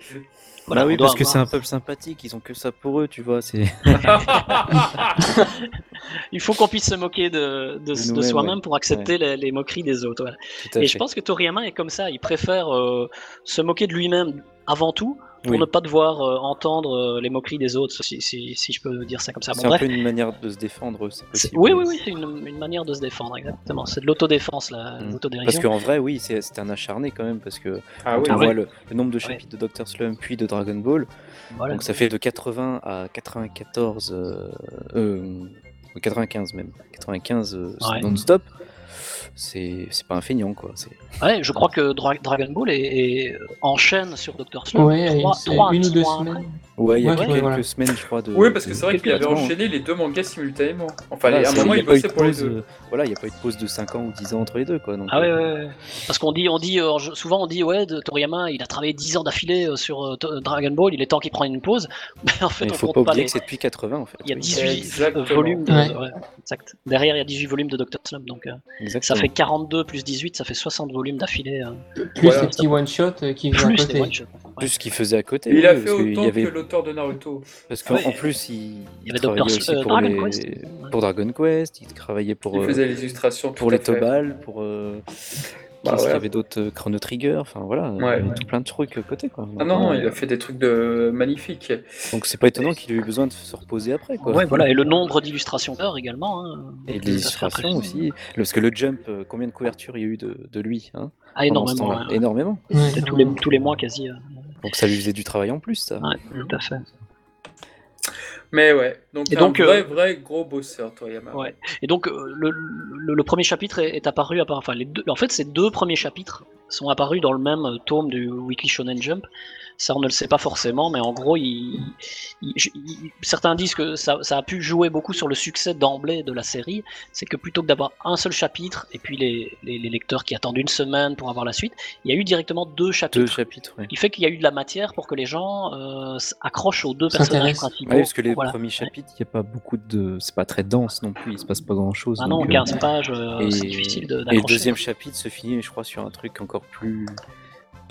Voilà, bah oui, parce que c'est un peuple sympathique, ils ont que ça pour eux, tu vois. C'est Il faut qu'on puisse se moquer de, de, soi-même ouais. pour accepter les, les moqueries des autres. voilà. Et fait. je pense que Toriyama est comme ça. Il préfère euh, se moquer de lui-même avant tout pour Oui. ne pas devoir euh, entendre euh, les moqueries des autres, si, si, si je peux dire ça comme ça. Bon, C'est un peu une manière de se défendre, c'est C'est- possible. Oui, oui, oui, c'est une, une manière de se défendre, exactement. C'est de l'autodéfense, la Mm. l'autodérision. Parce qu'en vrai, oui, c'est c'est un acharné quand même, parce que Ah quand oui. on Ah voit le, le nombre de chapitres de Doctor Slump puis de Dragon Ball, Voilà. donc ça fait de 80 à 94, euh, euh, 95 même, 95 euh, Ouais. non-stop. C'est c'est pas un feignant quoi. c'est- Ouais, je crois que Dra- Dragon Ball est, est- enchaîne sur Doctor Slump. Ouais, trois- trois- une ou deux semaines. Ouais, il y a Ouais, quelques ouais, voilà. semaines, je crois. De, Oui, parce que de- c'est vrai qu'il avait enchaîné les deux mangas simultanément. Enfin, Voilà, à un moment, il bossait pour les pause, deux. euh, Voilà, il n'y a pas eu de pause de 5 ans ou 10 ans entre les deux quoi. Donc, Ah ouais, euh, ouais. Parce qu'on dit, on dit euh, souvent on dit ouais, de Toriyama, il a travaillé 10 ans d'affilée euh, sur euh, Dragon Ball, il est temps qu'il prenne une pause. Mais en fait, Il on faut compte pas pas oublier les. que c'est depuis 80 en fait. Il y a oui. 18 Exactement. volumes de... Ouais. ouais, exact. Derrière, il y a 18 volumes de Doctor Slump, donc euh, ça Exactement. fait 42 plus 18, ça fait 60 volumes d'affilée. euh, Plus Voilà. les petits one-shot qui viennent à côté. one-shots. Ouais. Plus ce qu'il faisait à côté. Il a fait autant avait que l'auteur de Naruto. Parce qu'en Ouais. plus, il, Il il avait travaillait aussi euh, pour, Dragon les... Quest. Pour Dragon Quest, il travaillait pour, Il euh, faisait les illustrations. pour les. Tobal, pour. Euh... Bah qu'est-ce qu'il y avait d'autres euh, Chrono Trigger, enfin voilà, il y tout plein de trucs à côté quoi. Ah non, il a fait des trucs de magnifiques. Donc c'est pas étonnant qu'il ait eu besoin de se reposer après quoi. Ouais, voilà, et le nombre d'illustrations d'heures également. hein. Et les illustrations aussi. Parce que le Jump, euh, combien de couvertures il y a eu de, de lui hein, Ah, énormément. Énormément. Tous les, tous les mois quasi. euh. Donc ça lui faisait du travail en plus ça. Ouais, tout à fait. Mais ouais, donc, Et un vrai, euh, vrai gros bosseur, Toriyama. Ouais. Et donc euh, le, le, le premier chapitre est, est apparu, à part- enfin les deux, en fait ces deux premiers chapitres sont apparus dans le même euh, tome du Weekly Shonen Jump. Ça on ne le sait pas forcément, mais en gros il, il- il- certains disent que ça, ça a pu jouer beaucoup sur le succès d'emblée de la série. C'est que plutôt que d'avoir un seul chapitre et puis les, les, les lecteurs qui attendent une semaine pour avoir la suite, il y a eu directement deux chapitres. Deux chapitres. Ce qui fait qu'il y a eu de la matière pour que les gens euh, accrochent aux deux personnages principaux. Ouais, parce que les Voilà. premiers chapitres, il n'y a pas beaucoup de. C'est pas très dense non plus, il se passe pas grand chose. Ah non, 15 pages, euh, et, c'est difficile de- et le d'accrocher. deuxième chapitre se finit, je crois, sur un truc encore plus.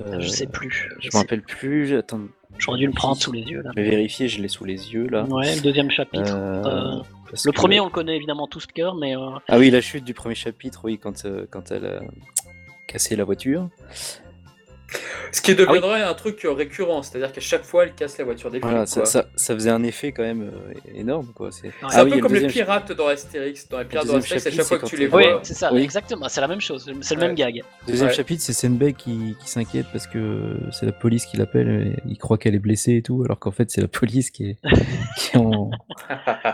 Euh, Je sais plus. Je me rappelle plus. Attends, J'aurais dû le prendre sous les yeux là. je vais vérifier, je l'ai sous les yeux là. Ouais, le deuxième chapitre. Euh, Euh, le que- premier, on le connaît évidemment tous de cœur, mais euh, Ah oui, la chute du premier chapitre, oui, quand, euh, quand elle a cassé la voiture. Ce qui deviendrait un truc euh, récurrent, c'est-à-dire qu'à chaque fois, elle casse la voiture des Voilà, flics, ça, quoi. ça, ça faisait un effet quand même euh, énorme. quoi. C'est Ah un oui, peu comme les pirates dans Astérix. Dans les pirates dans Astérix, à chaque fois que tu les vois. oui, c'est ça, Oui. exactement. C'est la même chose. C'est le Ouais. même gag. Deuxième Ouais. chapitre, c'est Senbei qui, qui s'inquiète parce que c'est la police qui l'appelle. et Il croit qu'elle est blessée et tout, alors qu'en fait c'est la police qui est, qui est en,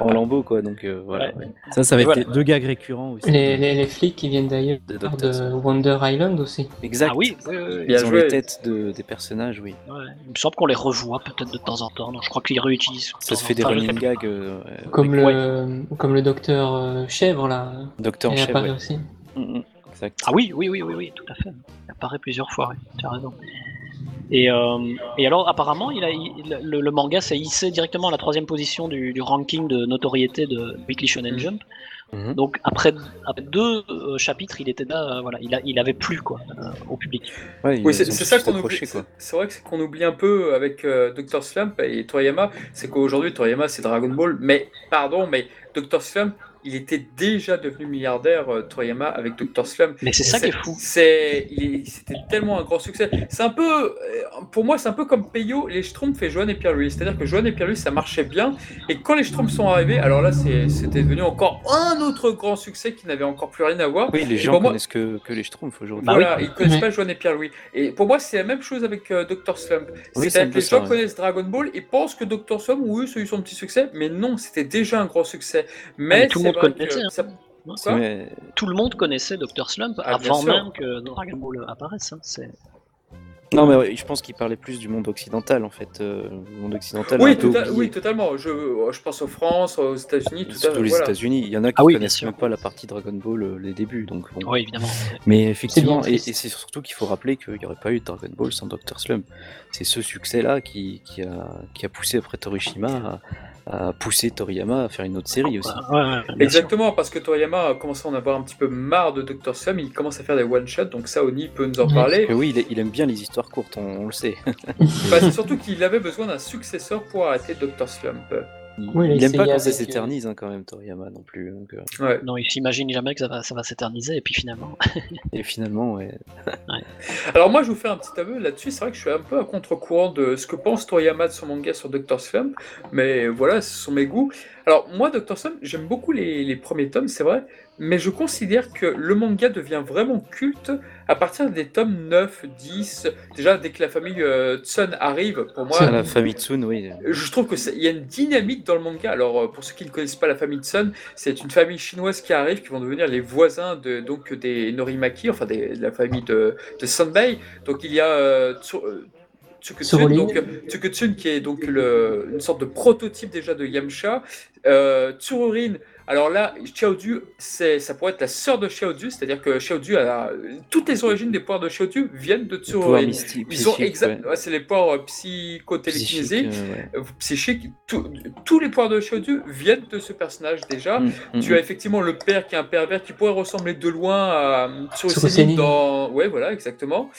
en lambeau quoi. Donc euh, voilà. Ouais. ouais. Ça, ça va être Voilà. deux gags récurrents aussi. Les, les, les flics qui viennent d'ailleurs De Wonder Island aussi. Exact. Ah oui. Bien Ils ont joué. Les têtes de, des personnages, oui. Ouais. Il me semble qu'on les revoit peut-être de temps en temps. Non, je crois qu'ils réutilisent. Ça se fait des running gags. euh, Comme avec le, comme le docteur euh, Chèvre là. Docteur chef. apparaît ouais. aussi. Mm, mm, Exact. Ah oui, oui, oui, oui, oui, tout à fait. Il apparaît plusieurs fois, oui. tu as raison. Et, euh, et alors, apparemment, il a, il- le, le manga s'est hissé directement à la troisième position du, du ranking de notoriété de Weekly Shonen Mhm. Jump. Mhm. Donc, après, après deux euh, chapitres, il était là, euh, voilà, il, a, il avait plu quoi, euh, au public. Ouais, Oui, c'est ça qu'on oublie. c'est- vrai que c'est qu'on oublie un peu avec euh, Dr. Slump et Toriyama, c'est qu'aujourd'hui Toriyama c'est Dragon Ball, mais pardon, mais Dr. Slump, il était déjà devenu milliardaire euh, Toriyama avec Dr. Slump. Mais c'est ça qui est fou. C'est, c'était tellement un grand succès. C'est un peu, euh, pour moi, c'est un peu comme Peyo, les Schtroumpfs et Johan et Pierre-Louis. C'est-à-dire que Johan et Pierre-Louis, ça marchait bien. Et quand les Schtroumpfs sont arrivés, alors là, c'est- c'était devenu encore un autre grand succès qui n'avait encore plus rien à voir. Oui, les Et gens pour moi- connaissent que, que les Schtroumpfs aujourd'hui. Voilà, ils connaissent pas Johan et Pierre-Louis. Et pour moi, c'est la même chose avec euh, Dr. Slump. Oui, c'est C'est-à-dire un que peu les gens ouais. connaissent Dragon Ball et pensent que Dr. Slump, oui, ça a eu son petit succès, mais non, c'était déjà un grand succès. Mais, Ah, mais tout le c'est monde vrai connaissait, que hein. ça- C'est- Quoi mais- Tout le monde connaissait Dr. Slump Ah, avant même que Dragon Ball apparaisse. hein, c'est- Non, mais ouais, je pense qu'il parlait plus du monde occidental en fait. euh, le monde occidental. Oui, un peu tota- oui, totalement. Je, je pense aux France, aux États-Unis, tout à Surtout les voilà. États-Unis. Il y en a qui Ah oui, connaissent même pas la partie Dragon Ball, euh, les débuts. Donc, bon. Oui, évidemment. Mais effectivement, et, c'est surtout qu'il faut rappeler qu'il n'y aurait pas eu de Dragon Ball sans Dr. Slump. C'est ce succès-là qui, qui, a, qui a poussé après Torishima à, à pousser Toriyama à faire une autre série aussi. Ouais, ouais, ouais, bien sûr. Exactement, parce que Toriyama a commencé à en avoir un petit peu marre de Dr. Slum, il commence à faire des one-shots, donc ça, Oni peut nous en parler. Oui, il, il aime bien les histoires courtes, on, on le sait. Bah, c'est surtout qu'il avait besoin d'un successeur pour arrêter Dr. Slump. Il, Oui, il a il aime pas quand ça avec, s'éternise hein, quand même, Toriyama non plus. donc, euh, Ouais. Non, il s'imagine jamais que ça va, ça va s'éterniser, et puis finalement. et finalement, ouais. Alors moi, je vous fais un petit aveu là-dessus, c'est vrai que je suis un peu à contre-courant de ce que pense Toriyama de son manga sur Dr. Slump, mais voilà, ce sont mes goûts. Alors moi, Dr. Slump, j'aime beaucoup les, les premiers tomes, c'est vrai, mais je considère que le manga devient vraiment culte à partir des tomes 9, 10, déjà dès que la famille euh, Tsun arrive, pour moi... La famille Tsun, oui. Je trouve que c'est- il y a une dynamique dans le manga. Alors euh, pour ceux qui ne connaissent pas la famille Tsun, c'est une famille chinoise qui arrive, qui vont devenir les voisins de donc des Norimaki, enfin des- de la famille de, de Sanbei. Donc il y a euh, Tsu- euh, Tsukutsun, Tsururin. donc euh, Tsukutsun qui est donc le, une sorte de prototype déjà de Yamcha. Euh, Tsururin, alors là, Xiaodu, c'est ça pourrait être la sœur de Xiaodu, c'est-à-dire que Xiaodu a toutes les origines des pouvoirs de Xiaodu viennent de Le mystique, Ils ont psychique, exact, ouais. ouais, c'est les pouvoirs euh, Psychique, psychotélékinésés euh, ouais. euh, psychique, tout- tous les pouvoirs de Xiaodu viennent de ce personnage déjà. Mm, mm, Tu as effectivement le père qui est un pervers qui pourrait ressembler de loin à Tsurusenin Tsurusenin. dans. Ouais, voilà, exactement.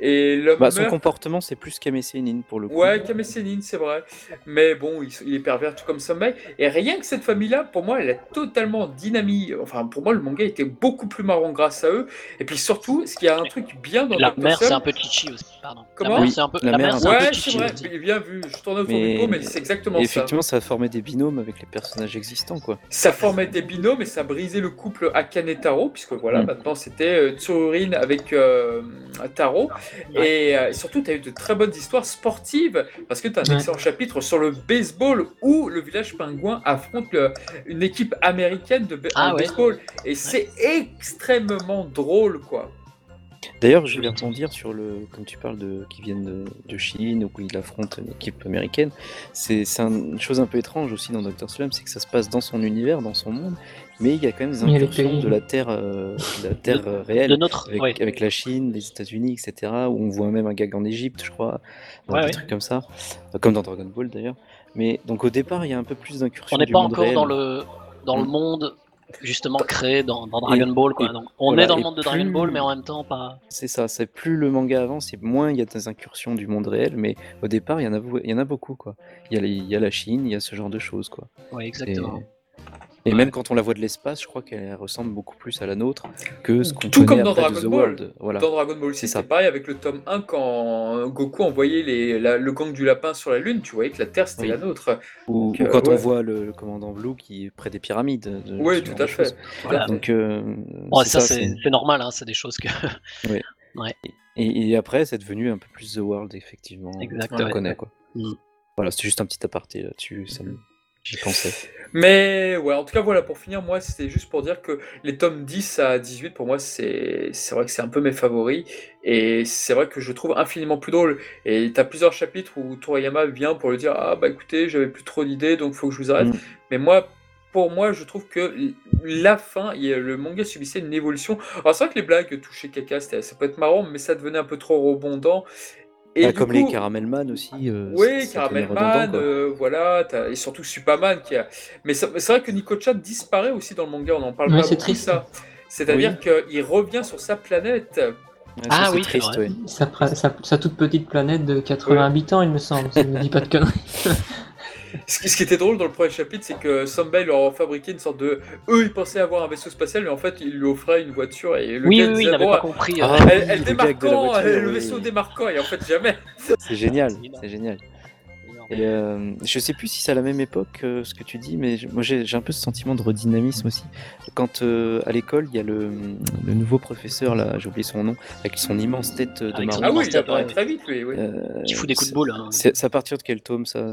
Et l'homme Bah, son meurt. comportement, c'est plus Kame Sennin pour le coup. Ouais, Kame Sennin, c'est vrai. Mais bon, il, il est pervers tout comme Sommeil. Et rien que cette famille-là, pour moi, elle a totalement dynamie. Enfin, pour moi, le manga était beaucoup plus marrant grâce à eux. Et puis surtout, ce qui a un truc bien dans La mère, c'est un peu chichi aussi. Pardon. Comment Oui, c'est un peu, la la mère, c'est un peu Ouais, c'est vrai, aussi. bien vu. Je tournais autour Mais- du pot, mais c'est exactement Et ça. effectivement, ça a formé des binômes avec les personnages existants, quoi. Ça formait des binômes et ça brisait le couple Akane Taro, puisque voilà, Mm. maintenant c'était euh, Tsururin avec euh, Taro. Et euh, surtout, tu as eu de très bonnes histoires sportives, parce que tu as un Ouais. excellent chapitre sur le baseball où le village pingouin affronte le- une équipe américaine de Ah ouais. baseball. Et c'est extrêmement drôle, quoi. D'ailleurs, je vais rebondir sur le, comme tu parles de, qui viennent de, de Chine ou qu'il affronte une équipe américaine. C'est c'est un- une chose un peu étrange aussi dans Dr. Slump, c'est que ça se passe dans son univers, dans son monde, mais il y a quand même des incursions de la Terre, euh, de la terre euh, De réelle. notre. Avec, ouais. avec la Chine, les États-Unis, etc., où on voit même un gag en Égypte, je crois, Ouais, des ouais. trucs comme ça, comme dans Dragon Ball d'ailleurs. Mais donc au départ, il y a un peu plus d'incursions. On n'est pas monde encore réel. dans le, dans le Mm. monde justement créé dans, dans Dragon Ball. Quoi. Donc, on voilà, est dans le monde de Dragon Ball, mais en même temps pas. C'est ça, c'est plus le manga avance, et moins il y a des incursions du monde réel, mais au départ, il y en a, il y en a beaucoup, quoi. Il y a, les- il y a la Chine, il y a ce genre de choses, quoi. Oui, Et, exactement. et même quand on la voit de l'espace, je crois qu'elle ressemble beaucoup plus à la nôtre que ce qu'on Tout connaît comme dans Dragon The Ball. World. Voilà. Dans Dragon Ball, C'est ça. pareil avec le tome 1 quand Goku envoyait les, la- le gang du lapin sur la Lune, tu voyais que la Terre c'était Oui. la nôtre. Ou, Donc, ou euh, quand ouais. on voit le, le commandant Blue qui est près des pyramides. de- Oui, tout à fait. Voilà. Donc, euh, c'est ça, ça, c'est c'est- c'est normal, hein, c'est des choses que. Et, et après, c'est devenu un peu plus The World, effectivement. Exact, On ouais. connaît, quoi. Mm. Voilà, c'était juste un petit aparté là-dessus. ça me- J'y pensais. Mais ouais, en tout cas, voilà, pour finir, moi, c'était juste pour dire que les tomes 10 à 18, pour moi, c'est c'est vrai que c'est un peu mes favoris. Et c'est vrai que je trouve infiniment plus drôle. Et tu as plusieurs chapitres où Toriyama vient pour lui dire Ah, bah écoutez, j'avais plus trop d'idées, donc faut que je vous arrête. Mm. Mais moi, pour moi, je trouve que la fin, le manga subissait une évolution. Alors, c'est vrai que les blagues touchaient caca, c'était- ça peut être marrant, mais ça devenait un peu trop rebondant. Et Bah, comme coup- les Caramelman aussi. euh, oui, ça- ça devenait Caramel redondant, Man, quoi. euh, voilà, et surtout Superman qui a. Mais ça- c'est vrai que Nico-chan disparaît aussi dans le manga, on en parle Ouais, pas c'est beaucoup triste. ça. C'est-à-dire qu'il revient sur sa planète. Ça, Ah oui, triste, ouais. Sa, pra- sa- sa toute petite planète de 80 Ouais. habitants, il me semble, je ne dis pas de conneries. Ce qui, ce qui était drôle dans le premier chapitre, c'est que Sunbay leur a fabriqué une sorte de. Eux, ils pensaient avoir un vaisseau spatial, mais en fait, ils lui offraient une voiture et le Oui, gars oui, oui, disait, il Bon, pas compris. euh, Ah, elle, oui, elle le voiture, euh, le oui. vaisseau démarquant, et en fait, jamais. C'est génial, C'est génial. Et euh, je sais plus si c'est à la même époque euh, ce que tu dis, mais moi j'ai un peu ce sentiment de redynamisme aussi. Quand euh, à l'école il y a le, le nouveau professeur là, j'ai oublié son nom, avec son immense tête de marron. Ah oui, il apparaît très vite, lui, oui. Euh, Qui fout des coups de boule. hein. C'est à partir de quel tome ça?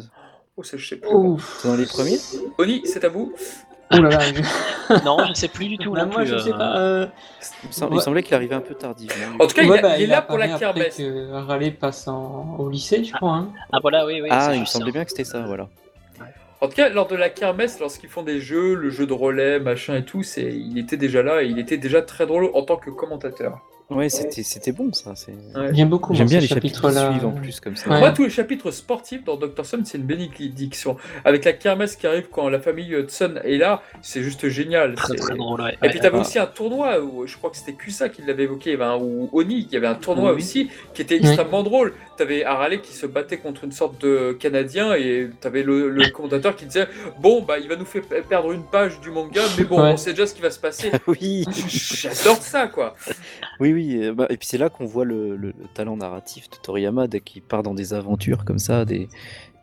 Oh, ça, je sais plus. Ouf. C'est dans les premiers Oni, c'est à vous. Oh là là. je- Non, je sais plus du tout. Bah, non moi, plus, je sais euh, pas. euh, Il, sem- Ouais. il semblait qu'il arrivait un peu tardivement. En tout cas, il, a- bah, il est là pour la kermesse. Harley passe en- au lycée, je crois. hein. Ah voilà, oui, oui. ah, c'est il me semblait bien que c'était ça, voilà. En tout cas, lors de la kermesse, lorsqu'ils font des jeux, le jeu de relais, machin et tout, c'est, il était déjà là et il était déjà très drôle en tant que commentateur. Ouais, c'était c'était bon ça. c'est- J'aime beaucoup J'aime bien les chapitres qui chapitre-là. suivent en plus comme ça. Ouais. Moi, tous les chapitres sportifs dans Doctor Stone, c'est une bénédiction. Avec la kermesse qui arrive quand la famille Hudson est là, c'est juste génial. Très C'est- très drôle, ouais. Et puis t'avais aussi un tournoi, où, je crois que c'était Kusa qui l'avait évoqué, il y un- ou Oni, qui avait un tournoi Oui. aussi, qui était Oui. extrêmement drôle. T'avais Harale qui se battait contre une sorte de Canadien, et t'avais le, le commentateur qui disait Bon, bah il va nous faire perdre une page du manga, mais bon, Ouais. on sait déjà ce qui va se passer. oui, J'adore ça, quoi. oui, oui. euh, bah, et puis c'est là qu'on voit le, le- le talent narratif de Toriyama dès qu'il part dans des aventures comme ça, des,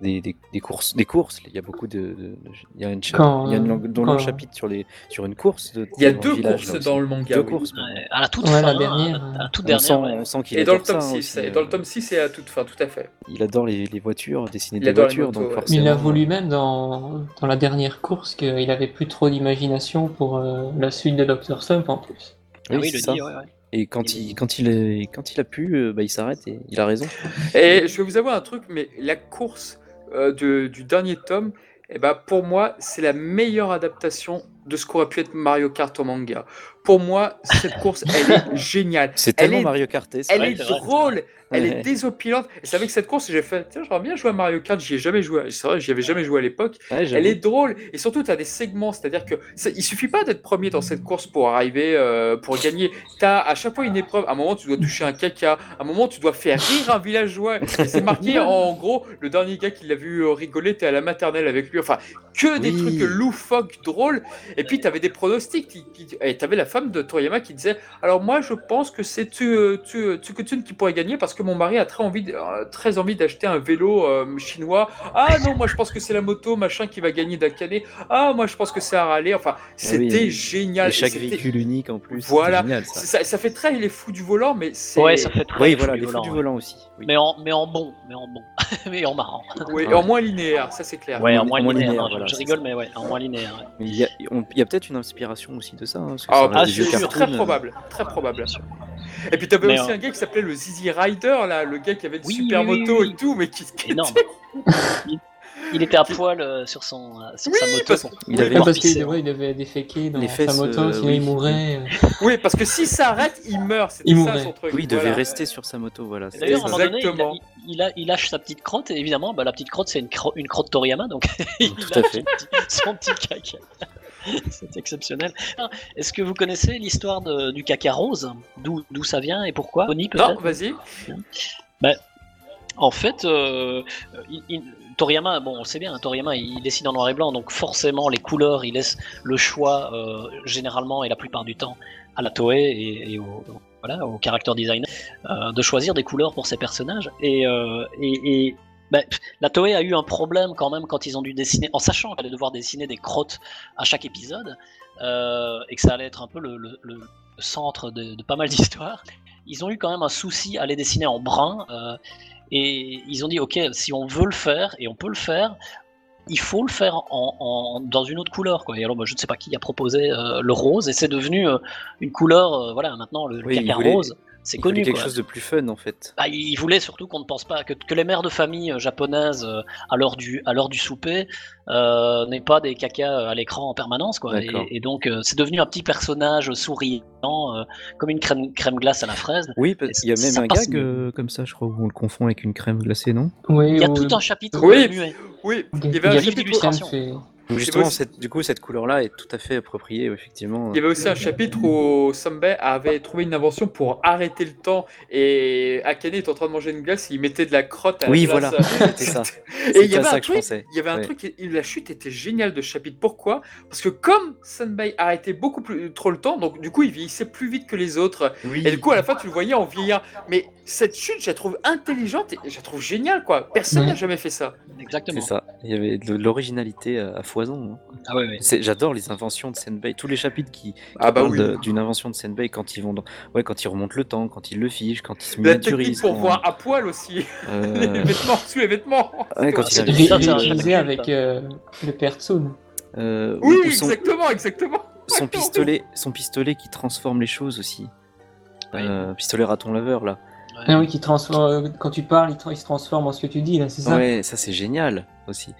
des, des- des courses, des courses. Il y a beaucoup de, de- il y a une, Quand, il y a une euh, long, quand- chapitre sur les sur une course. De, Il y a deux village, courses dans le manga. Deux oui. courses. À la toute Ouais, la fin, dernière, à la toute On dernière. sent, ouais. on sent qu'il Et dans le tome ça 6, aussi, et dans le euh, tome 6, c'est à toute fin, tout à fait. Il adore les, les voitures, dessiner Il des voitures, motos, donc ouais. forcément. Il a voulu même dans, dans la dernière course qu'il avait plus trop d'imagination pour euh, la suite de Doctor Slump en plus. Ah oui, c'est il le ça. dit, ouais, ouais. Et quand il, quand il, est, quand il a pu, euh, bah, il s'arrête et il a raison. Et je vais vous avouer un truc, mais la course euh, de- du dernier tome, eh ben, pour moi, c'est la meilleure adaptation de ce qu'aurait pu être Mario Kart au manga. Pour moi, cette course, elle est géniale. C'est Elle tellement est- Mario Kart. Elle vrai, est vrai, drôle, elle est désopilante. Et c'est avec cette course j'ai fait, tiens, j'aimerais bien jouer à Mario Kart, j'y ai jamais joué. C'est vrai, j'y avais jamais joué à l'époque. Ouais. Elle est drôle et surtout tu as des segments, c'est-à-dire que il suffit pas d'être premier dans cette course pour arriver, euh, pour gagner. Tu as à chaque fois une épreuve. À un moment tu dois toucher un caca, à un moment tu dois faire rire un villageois. C'est marqué en gros le dernier gars qui l'a vu rigoler, t'es à la maternelle avec lui. Enfin que des Oui. trucs loufoques, drôles. Et puis tu avais des pronostics. Qui, qui- et tu avais la femme de Toriyama qui disait alors moi je pense que c'est tu, tu, Tsukutsun qui pourrait gagner parce que mon mari a très envie, de- euh, très envie d'acheter un vélo euh, chinois. Ah non, moi je pense que c'est la moto machin qui va gagner d'Akane. Ah moi je pense que c'est Harley. Enfin, c'était oui. génial. Et chaque C'était- véhicule unique en plus. Voilà. génial ça. Ça, ça fait très les fous du volant, mais c'est. Ouais, ça fait très Oui, fou voilà, du les fous volant, du ouais. volant aussi. Oui. Mais en, mais en bon, mais en bon, mais en marrant. Ouais. en moins linéaire, ça c'est clair. Ouais, en en moins linéaire. linéaire, non, je- voilà, je rigole, ça. mais ouais, en moins linéaire. ouais. Mais Il y a, on- il y a peut-être une inspiration aussi de ça. hein, parce que Ah, ça ah, des c'est sûr, très euh, probable, très probable. Et puis t'avais aussi euh, un gars qui s'appelait le Zizi Rider, là, le gars qui avait une Oui, super oui, moto oui. et tout, mais qui, Énorme. il, il était à poil euh, sur, son, euh, sur Oui, sa moto. parce- Il avait parce qu'il ouais, il devait déféquer dans Les sa moto, euh, sinon oui. il mourrait. euh. Oui, parce que s'il s'arrête, il meurt. Il ça mourrait. son truc. Oui, il devait Voilà. rester sur sa moto, voilà. D'ailleurs, à un moment donné, il, Exactement. il, il a- il lâche sa petite crotte, et évidemment, bah, la petite crotte, c'est une, cro- une crotte Toriyama, donc il Tout à fait. son petit, son petit caca. c'est exceptionnel. Est-ce que vous connaissez l'histoire de- du caca rose? D'où ça vient et pourquoi? Oni, Non, vas-y. En fait, euh, il- il- Toriyama, bon, on le sait bien, hein, Toriyama, il dessine en noir et blanc, donc forcément, les couleurs, il laisse le choix, euh, généralement et la plupart du temps, à la Toei et, et au, voilà, au character designer, euh, de choisir des couleurs pour ses personnages. Et, et, et, pff, la Toei a eu un problème quand même quand ils ont dû dessiner, en sachant qu'elle allait devoir dessiner des crottes à chaque épisode, euh, et que ça allait être un peu le, le- le centre de, de pas mal d'histoires. Ils ont eu quand même un souci à les dessiner en brun. euh, et ils ont dit, ok, si on veut le faire, et on peut le faire, il faut le faire en, en- dans une autre couleur. Quoi. Et alors, moi, je ne sais pas qui a proposé euh, le rose, et c'est devenu euh, une couleur, euh, voilà, maintenant, le, Oui, il caca voulait- rose, c'est Il voulait connu. quelque quoi. chose de plus fun en fait. Bah, il voulait surtout qu'on ne pense pas que, que les mères de famille euh, japonaises euh, à l'heure du à l'heure du souper euh, n'aient pas des cacas à l'écran en permanence quoi. Et, donc euh, c'est devenu un petit personnage souriant euh, comme une crème crème glace à la fraise. Oui, parce qu'il y a même un passe gag euh, comme ça, je crois, où on le confond avec une crème glacée, non? Oui, Il y a ou- tout un chapitre Oui. muet. Oui, il il y avait un chapitre C'est Justement, aussi- cette, du coup, cette couleur-là est tout à fait appropriée, effectivement. Il y avait aussi un chapitre où Sambei avait trouvé une invention pour arrêter le temps et Akane est en train de manger une glace, il mettait de la crotte à la Oui, glace. voilà, c'était ça. Et C'est il y avait ça un que je truc, pensais. il y avait un Ouais. truc, la chute était géniale de ce chapitre. Pourquoi? Parce que comme Sunbei arrêtait beaucoup plus trop le temps, donc du coup il vieillissait plus vite que les autres. Oui. Et du coup à la fin tu le voyais en vieillard. Mais cette chute, je la trouve intelligente et je la trouve géniale quoi. Personne Ouais. n'a jamais fait ça. Exactement. C'est ça. Il y avait de l'originalité à, à foison. hein. Ah ouais, ouais. C'est- J'adore les inventions de Senbei. Tous les chapitres qui, qui Ah bah parlent oui. de- d'une invention de Senbei quand ils vont, dans- ouais, quand ils remontent le temps, quand ils le fichent, quand ils se La technique miniaturisent. pour quand- voir à poil aussi euh, les vêtements sous les vêtements. Ouais, quand il c'est avait- du- ça, c'est un Réutilisé chapitre avec euh, le père Tsun. Euh, Oui, son, exactement, exactement. son pistolet, son pistolet qui transforme les choses aussi. Euh, pistolet raton laveur là. Ah oui, qui transforme, euh, quand tu parles, il, tra- il se transforme en ce que tu dis, là, c'est ça? Ouais, ça c'est génial aussi.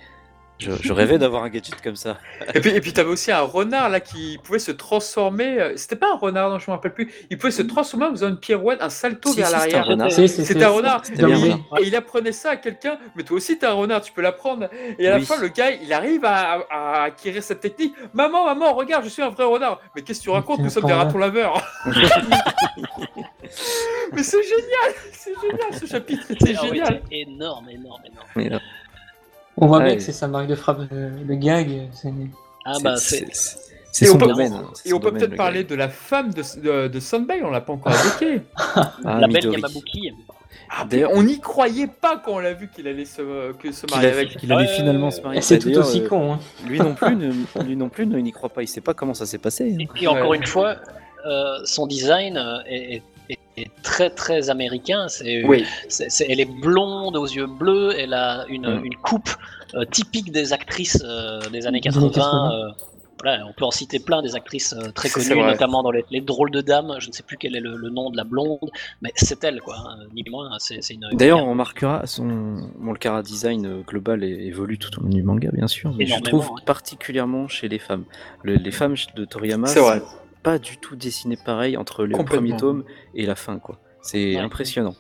Je, je rêvais d'avoir un gadget comme ça. Et puis, et puis t'avais aussi un renard là qui pouvait se transformer. euh, C'était pas un renard, non, je me rappelle plus. Il pouvait se transformer en faisant une pirouette, un salto Si, vers si, c'était un l'arrière. renard. C'est- c'est- C'était c'est- un renard. C'était un renard. et il apprenait ça à quelqu'un. Mais toi aussi, t'es un renard, tu peux l'apprendre. Et à la fin, le gars, il arrive à, acquérir cette technique. Maman, maman, regarde, je suis un vrai renard. Mais qu'est-ce que tu racontes? Nous sommes des ratons laveurs. mais c'est génial, c'est génial ce chapitre, c'est Ah oui, génial. c'est énorme, énorme, énorme. On voit bien que c'est sa marque de frappe, le, le gag. Ah bah c'est Et on peut- domaine. hein, Et on peut peut-être le parler gars. de la femme de, de, de Sunbay, on l'a pas encore évoqué. Ah, la belle. Yamabuki. Ah, on n'y croyait pas quand on l'a vu qu'il allait se, que se marier a- avec. qu'il allait Ouais, finalement se marier. Et c'est Bah, tout aussi euh, con. Hein. Lui non plus, ne, lui non plus ne n'y croit pas. Il sait pas comment ça s'est passé. hein. Et, et encore Ouais. une fois, euh, son design euh, est, est- est- est très très américain. C'est, Oui, c'est- c'est- elle est blonde aux yeux bleus. Elle a une, Mm. une coupe euh, typique des actrices euh, des années Des années 80. 80. euh, voilà, on peut en citer plein des actrices très C'est connues, notamment dans les, les drôles de dames. Je ne sais plus quel est le, le nom de la blonde, mais c'est elle, quoi. hein, ni moins. C'est, c'est une. D'ailleurs, on remarquera son bon, le cara design global évolue tout au long du manga, bien sûr, mais je trouve ouais. particulièrement chez les femmes. Le- les femmes de Toriyama, c'est vrai. Pas du tout dessinées pareil entre le premier tome et la fin, quoi. C'est Ouais. impressionnant.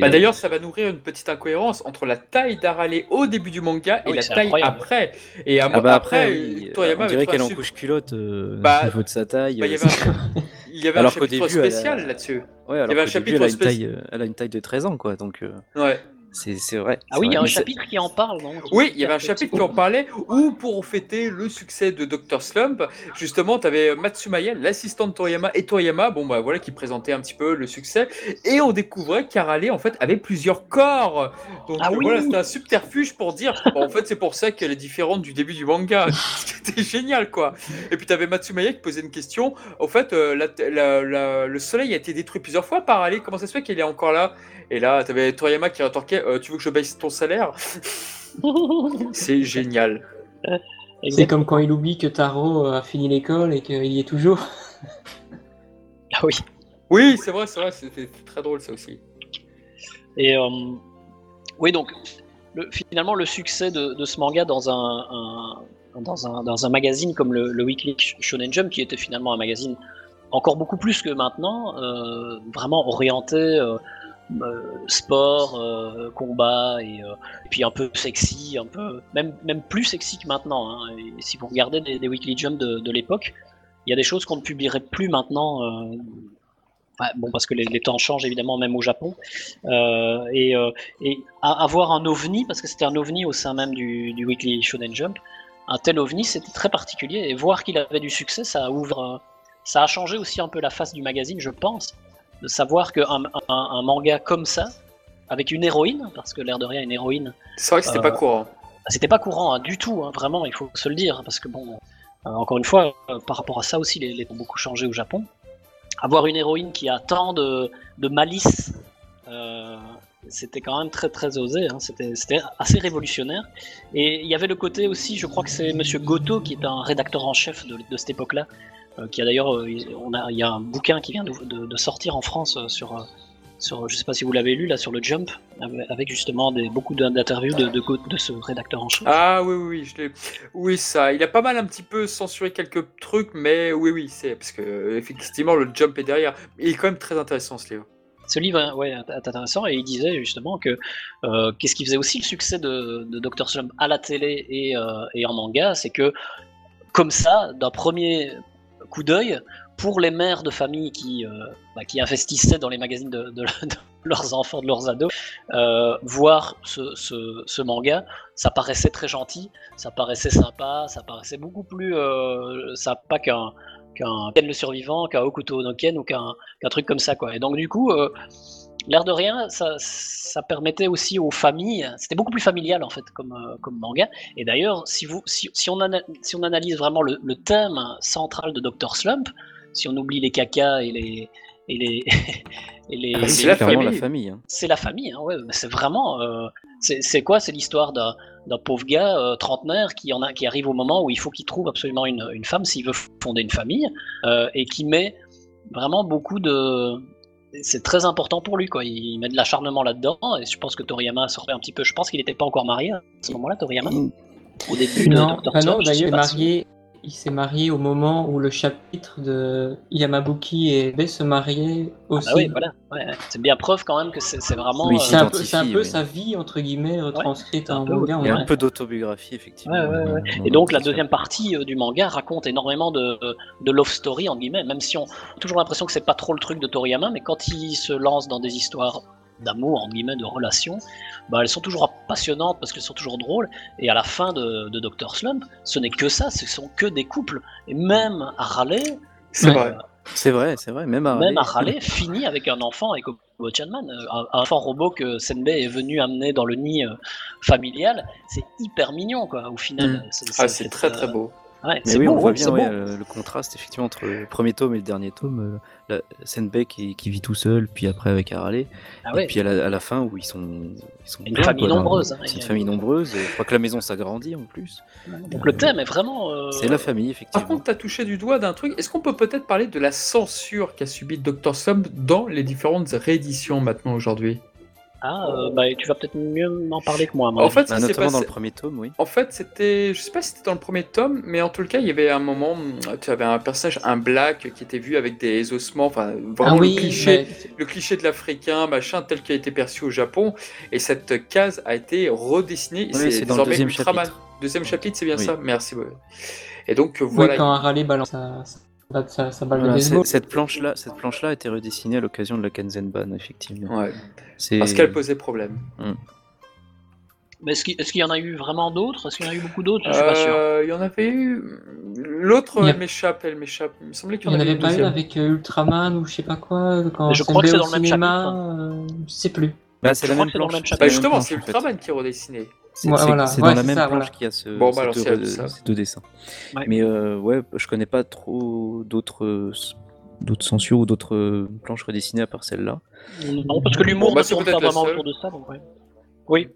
Bah, D'ailleurs, ça va nourrir une petite incohérence entre la taille d'Arale au début du manga et Oui, la taille incroyable. après. Et à- ah bah après, après, euh, oui, on dirait qu'elle est en un couche culotte euh, Bah, au niveau de sa taille. Bah, il y euh, avait un, il y avait un Alors qu'au chapitre début, elle a- spécial là-dessus. Ouais, alors il y avait un début, chapitre elle a, une taille, euh, elle a une taille de 13 ans, quoi. Donc, euh, Ouais. C'est vrai. Ah oui, il y a un chapitre qui en parle, non Oui, il y avait un chapitre qui en parlait où, pour fêter le succès de Dr. Slump, justement, tu avais Matsumaya, l'assistant de Toriyama, et Toriyama, bon, bah voilà, qui présentait un petit peu le succès. Et on découvrait qu'Arale, en fait, avait plusieurs corps. Donc Ah euh, oui. voilà, c'était un subterfuge pour dire, bon, en fait, c'est pour ça qu'elle est différente du début du manga. C'était génial, quoi. Et puis, tu avais Matsumaya qui posait une question. Au fait, euh, la- la- la- le soleil a été détruit plusieurs fois par Arale. Comment ça se fait qu'il est encore là? Et là, tu avais Toriyama qui rétorquait, Euh, tu veux que je baisse ton salaire? C'est génial. C'est comme quand il oublie que Taro a fini l'école et qu'il y est toujours. Ah oui. Oui, c'est vrai, c'est vrai, c'était très drôle ça aussi. Et euh, oui, donc le- finalement, le succès de, de ce manga dans un, un- dans un, dans un magazine comme le, le Weekly Shonen Jump, qui était finalement un magazine encore beaucoup plus que maintenant, euh, vraiment orienté euh, sport, euh, combat et, euh, et puis un peu sexy, un peu même même plus sexy que maintenant. hein. Si vous regardez des, Weekly Jump de, l'époque, il y a des choses qu'on ne publierait plus maintenant. euh, bon, parce que les, temps changent évidemment, même au Japon. Euh, et, euh, avoir un ovni, parce que c'était un ovni au sein même du, du Weekly Shonen Jump, un tel ovni, c'était très particulier. Et voir qu'il avait du succès, ça ouvre, euh, ça a changé aussi un peu la face du magazine, je pense, de savoir qu'un un, un manga comme ça, avec une héroïne, parce que l'air de rien, une héroïne, C'est vrai que c'était Euh, pas courant. c'était pas courant hein, du tout, hein, vraiment, il faut se le dire, parce que bon, euh, encore une fois, euh, par rapport à ça aussi, les, les temps ont beaucoup changé au Japon. Avoir une héroïne qui a tant de, de malice, euh, c'était quand même très très osé, hein, c'était assez révolutionnaire. Et il y avait le côté aussi, je crois que c'est Monsieur Goto qui est un rédacteur en chef de, de cette époque-là, qui a d'ailleurs, euh, il- on a, il y a un bouquin qui vient de, de- de sortir en France euh, sur, euh, sur, je sais pas si vous l'avez lu là, sur le Jump, avec- justement des, beaucoup d'interviews de, de, de ce rédacteur en chef. Ah oui, oui, oui, je l'ai. Oui, ça. Il a pas mal un petit peu censuré quelques trucs, mais oui, oui, c'est parce que euh, effectivement le jump est derrière. Il est quand même très intéressant ce livre. Ce livre hein, ouais, est intéressant et il disait justement que euh, qu'est-ce qui faisait aussi le succès de, de Dr. Slump à la télé et, euh, et en manga, c'est que comme ça, d'un premier coup d'œil, pour les mères de famille qui, euh, bah, qui investissaient dans les magazines de, leurs enfants, de leurs ados, euh, voir ce, manga, ça paraissait très gentil, ça paraissait sympa, ça paraissait beaucoup plus euh, sympa qu'un qu'un le survivant, qu'un Hokuto no Ken ou qu'un qu'un truc comme ça quoi. Et donc du coup, euh, l'air de rien, ça, ça permettait aussi aux familles, c'était beaucoup plus familial en fait comme, euh, comme manga. Et d'ailleurs, si, vous, si, si, on ana- si on analyse vraiment le, le thème central de Dr. Slump, si on oublie les cacas et les, et les. et les, Ah, c'est c'est la la famille. hein. c'est la famille, hein, ouais, c'est vraiment. euh, c'est c'est quoi? C'est l'histoire d'un d'un pauvre gars euh, trentenaire qui, en a, qui arrive au moment où il faut qu'il trouve absolument une, une femme s'il veut fonder une famille et qui met vraiment beaucoup de. C'est très important pour lui, quoi. Il met de l'acharnement là-dedans et je pense que Toriyama sortait un petit peu. Je pense qu'il n'était pas encore marié à ce moment-là, Toriyama, au début de Non, Dr. bah non il si- marié, il s'est marié au moment où le chapitre de Yamabuki et Ebe se mariaient aussi. Ah oui, voilà. ouais. C'est bien preuve quand même que c'est c'est vraiment. Oui, euh, C'est un, peu, s'identifie, c'est un peu oui. sa vie, entre guillemets, retranscrite un en peu, manga. Il y a un peu d'autobiographie, effectivement. Ouais, ouais, ouais. dans- Et donc la deuxième partie euh, du manga raconte énormément de, de love story en guillemets, même si on a toujours l'impression que c'est pas trop le truc de Toriyama, mais quand il se lance dans des histoires d'amour en guillemets de relations, bah, elles sont toujours passionnantes parce qu'elles sont toujours drôles. Et à la fin de, de Dr Slump, ce n'est que ça, ce sont que des couples. Et même à Raleigh, C'est Ouais. vrai. C'est vrai, c'est vrai. Même à même à Raleigh. Raleigh finit avec un enfant avec Obo Chanman, euh, un, enfant robot que Senbei est venu amener dans le nid euh, familial. C'est hyper mignon quoi. Au final, Mm. c'est Ah, très euh, très beau. Ouais, Mais oui, beau, on voit ouais, bien ouais, euh, le contraste effectivement entre le premier tome et le dernier tome. euh, la Senbei qui, qui vit tout seul, puis après avec Harley, Ah et puis à la, à la fin où ils sont, ils sont Une plein, famille quoi, nombreuse, hein, C'est une famille nombreuse. Je crois que la maison s'agrandit en plus. Donc le thème est vraiment. euh, C'est la famille Par effectivement. contre, tu as touché du doigt d'un truc. Est-ce qu'on peut peut-être parler de la censure qu'a subi Dr. Slump dans les différentes rééditions maintenant aujourd'hui? Ah, euh, bah, tu vas peut-être mieux m'en parler que moi. à mon En fait, Bah, notamment dans passé- le premier tome, oui. En fait, c'était, je sais pas si c'était dans le premier tome, mais en tout cas, il y avait un moment, tu avais un personnage, un black, qui était vu avec des ossements, enfin, Ah vraiment oui, le cliché, mais- le cliché de l'Africain, machin, tel qu'il a été perçu au Japon, et cette case a été redessinée. Oui, c'est c'est dans le désormais deuxième Ultraman. chapitre. Deuxième chapitre, c'est bien Oui. ça. Merci. Et donc oui, voilà. quand balance sa, Voilà, baseball. cette planche-là, cette planche-là a été redessinée à l'occasion de la Kanzenban, effectivement. Ouais. Parce qu'elle posait problème. Mais est-ce qu'il y en a eu vraiment d'autres? Est-ce qu'il y en a eu beaucoup d'autres? Je suis pas sûr. Euh, Il y en avait eu. L'autre, a- elle m'échappe, elle m'échappe. Il me semblait qu'il Il y n'y en avait avait pas deuxième. avec euh, Ultraman ou je sais pas quoi quand Mais je crois que c'est dans le même cinéma, chapitre. euh, je sais plus. Bah, c'est la même planche. même. Bah justement, c'est en fait. Ultraman qui est redessiné. C'est Ouais, voilà. Ouais, dans la même ça, planche voilà. qu'il y a ce, Bon, bah alors, deux, ces deux dessins. Ouais. Mais euh, ouais, je connais pas trop d'autres d'autres censures ou d'autres euh, planches redessinées à part celle-là. Non, parce que l'humour bah, c'est peut-être vraiment seule. autour de ça. Donc ouais. Oui.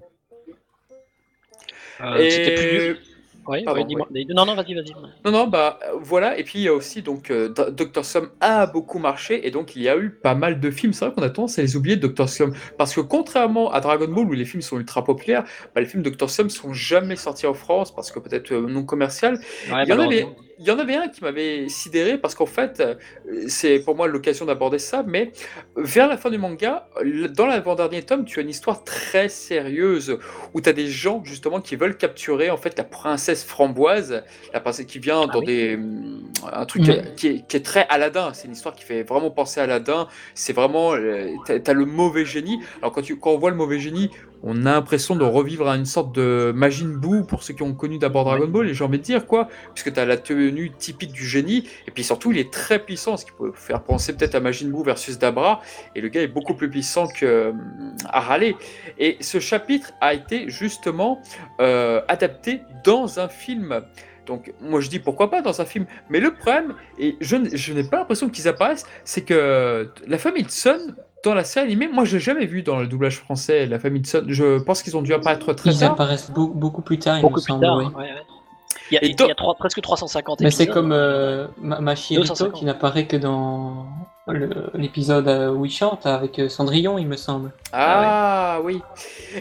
Euh, Et- C'était plus. Ouais, Pardon, ouais, dis-moi. Non, non, vas-y, vas-y. Non, non, bah voilà. Et puis il y a aussi donc euh, D- Dr. Slump a beaucoup marché et donc il y a eu pas mal de films. C'est vrai qu'on a tendance à les oublier Dr. Slump parce que contrairement à Dragon Ball où les films sont ultra populaires, bah, les films Dr. Slump sont jamais sortis en France parce que peut-être euh, non commercial. Ouais, Il y en malheureusement. Il y en avait un qui m'avait sidéré parce qu'en fait, euh, c'est pour moi l'occasion d'aborder ça, mais vers la fin du manga, dans l'avant-dernier tome, tu as une histoire très sérieuse où tu as des gens justement qui veulent capturer en fait la princesse framboise, la princesse qui vient dans oui. des hum, un truc euh, qui, est, qui est très Aladdin. C'est une histoire qui fait vraiment penser à Aladdin. C'est vraiment, euh, t'as as le mauvais génie. Alors quand, tu, quand on voit le mauvais génie, on a l'impression de revivre à une sorte de Majin Buu pour ceux qui ont connu d'abord Dragon Ball. Et j'ai envie de dire quoi, puisque tu as la tenue typique du génie. Et puis surtout, il est très puissant, ce qui peut faire penser peut-être à Majin Buu versus Dabra. Et le gars est beaucoup plus puissant que euh, Harale. Et ce chapitre a été justement euh, adapté dans un film. Donc moi je dis pourquoi pas dans un film. Mais le problème, et je, n'ai pas l'impression qu'ils apparaissent, c'est que la famille de Sun, dans la série animée, moi je l'ai jamais vu dans le doublage français, la famille de Sun. Je pense qu'ils ont dû apparaître très Ils tard. apparaissent beau- beaucoup plus tard, il Beaucoup me plus semble. tard. oui. ouais, ouais. Il y a, Et il y donc- a trois- presque 350 Mais c'est comme euh, Ma- Machirito 250. qui n'apparaît que dans l'épisode euh, où il chante avec euh, Cendrillon, il me semble. Ah oui.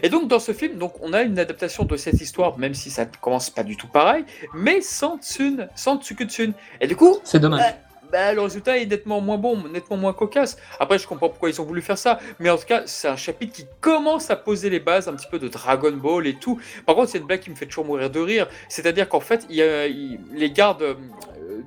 Et donc dans ce film, donc on a une adaptation de cette histoire, même si ça commence pas du tout pareil, mais sans Tsun, sans Tsukutsun. Et du coup, C'est dommage. Ouais. bah, le résultat est nettement moins bon, nettement moins cocasse. Après, je comprends pourquoi ils ont voulu faire ça, mais en tout cas, c'est un chapitre qui commence à poser les bases un petit peu de Dragon Ball et tout. Par contre, c'est une blague qui me fait toujours mourir de rire. C'est-à-dire qu'en fait, il y a, il- les gardes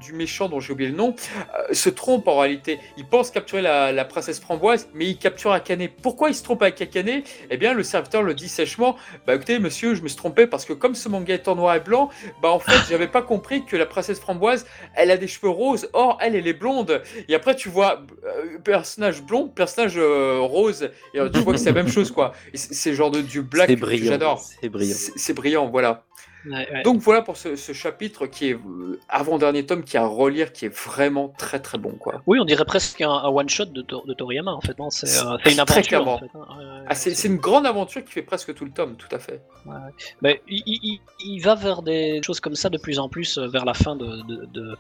du méchant dont j'ai oublié le nom euh, se trompent en réalité. Ils pensent capturer la, la princesse framboise, mais ils capturent Akane. Pourquoi ils se trompent avec Akane? Eh bien, le serviteur le dit sèchement Bah écoutez, monsieur, je me suis trompé parce que comme ce manga est en noir et blanc, bah en fait, j'avais pas compris que la princesse framboise elle a des cheveux roses, or elle, elle est blonde. Et après, tu vois euh, personnage blond, personnage euh, rose, et euh, tu vois que c'est la même chose, quoi. C'est genre de du black que j'adore. C'est brillant. C'est brillant, voilà. Ouais, ouais. Donc voilà pour ce, ce chapitre qui est euh, avant-dernier tome, qui est à relire, qui est vraiment très très bon. quoi. Oui, on dirait presque un, un one-shot de, Tor- de Toriyama en fait. C'est euh, c'est une aventure. clairement. En fait, hein. Ouais, ouais, Ah, c'est une grande aventure qui fait presque tout le tome, tout à fait. Mais il, il- il- il va vers des choses comme ça de plus en plus euh, vers la fin de, de- de-